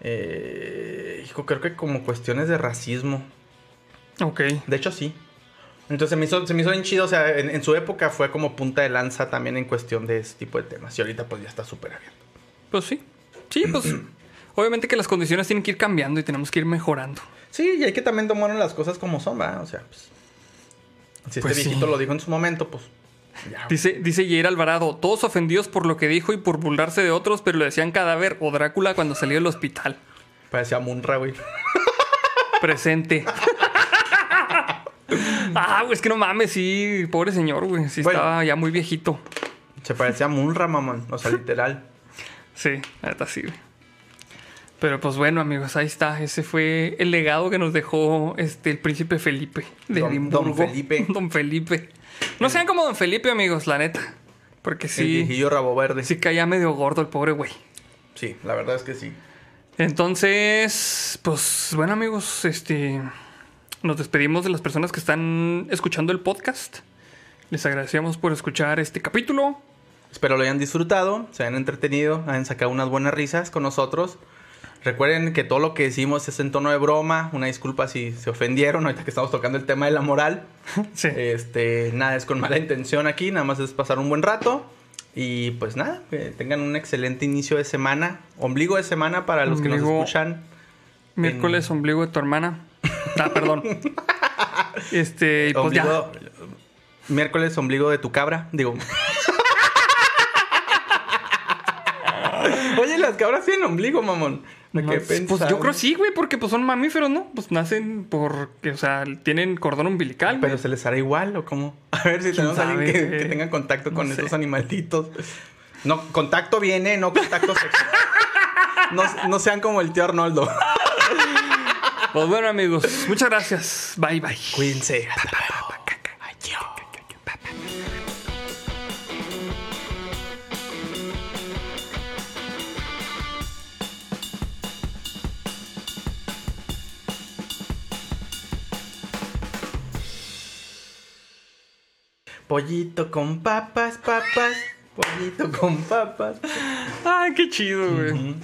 Eh, hijo, creo que como cuestiones de racismo. Ok. De hecho, sí. Entonces se me hizo, se me hizo bien chido. O sea, en, en su época fue como punta de lanza también en cuestión de ese tipo de temas. Y ahorita pues ya está súper abierto. Pues sí. Sí, pues. obviamente que las condiciones tienen que ir cambiando y tenemos que ir mejorando. Sí, y hay que también tomar las cosas como son, ¿va? O sea, pues... Si Pues este sí. viejito lo dijo en su momento, pues... Ya, Dice, dice Jair Alvarado, todos ofendidos por lo que dijo y por burlarse de otros, pero le decían cadáver o Drácula cuando salió del hospital. Parecía Munra, güey. Presente. ah, güey, es que no mames, sí, pobre señor, güey. Sí, Bueno. estaba ya muy viejito. Se parecía a Munra, mamón. O sea, literal. Sí, neta sí, güey. Pero pues bueno, amigos, ahí está. Ese fue el legado que nos dejó este el príncipe Felipe de Don- Edimburgo. Don Felipe. Don Felipe. No sean como Don Felipe, amigos, la neta. Porque El sí, viejillo rabo verde. sí caía medio gordo el pobre güey. Sí, la verdad es que sí. Entonces, pues bueno amigos, este nos despedimos de las personas que están escuchando el podcast. Les agradecemos por escuchar este capítulo. Espero lo hayan disfrutado, se hayan entretenido, hayan sacado unas buenas risas con nosotros. Recuerden que todo lo que decimos es en tono de broma. Una disculpa si se ofendieron ahorita que estamos tocando el tema de la moral. Sí. Este, nada, es con mala intención aquí, nada más es pasar un buen rato. Y pues nada, que tengan un excelente inicio de semana, ombligo de semana para los que nos escuchan. Miércoles, ombligo de tu hermana. Ah, perdón. Este, y pues ya. Ombligo- Miércoles, ombligo de tu cabra. Digo. Oye, las cabras tienen ombligo, mamón. ¿De No, qué pues pensar? yo creo sí, güey, porque pues son mamíferos, ¿no? Pues nacen porque, o sea, tienen cordón umbilical, güey. Pero se les hará igual o cómo? A ver si tenemos alguien que, tenga contacto con No sé. estos animalitos. No, contacto viene, no contacto sexual. No, no sean como el tío Arnoldo. Pues bueno, amigos, muchas gracias. Bye, bye. Cuídense. Hasta luego. Adiós. Pollito con papas, papas. Pollito con papas. Ay, qué chido, güey.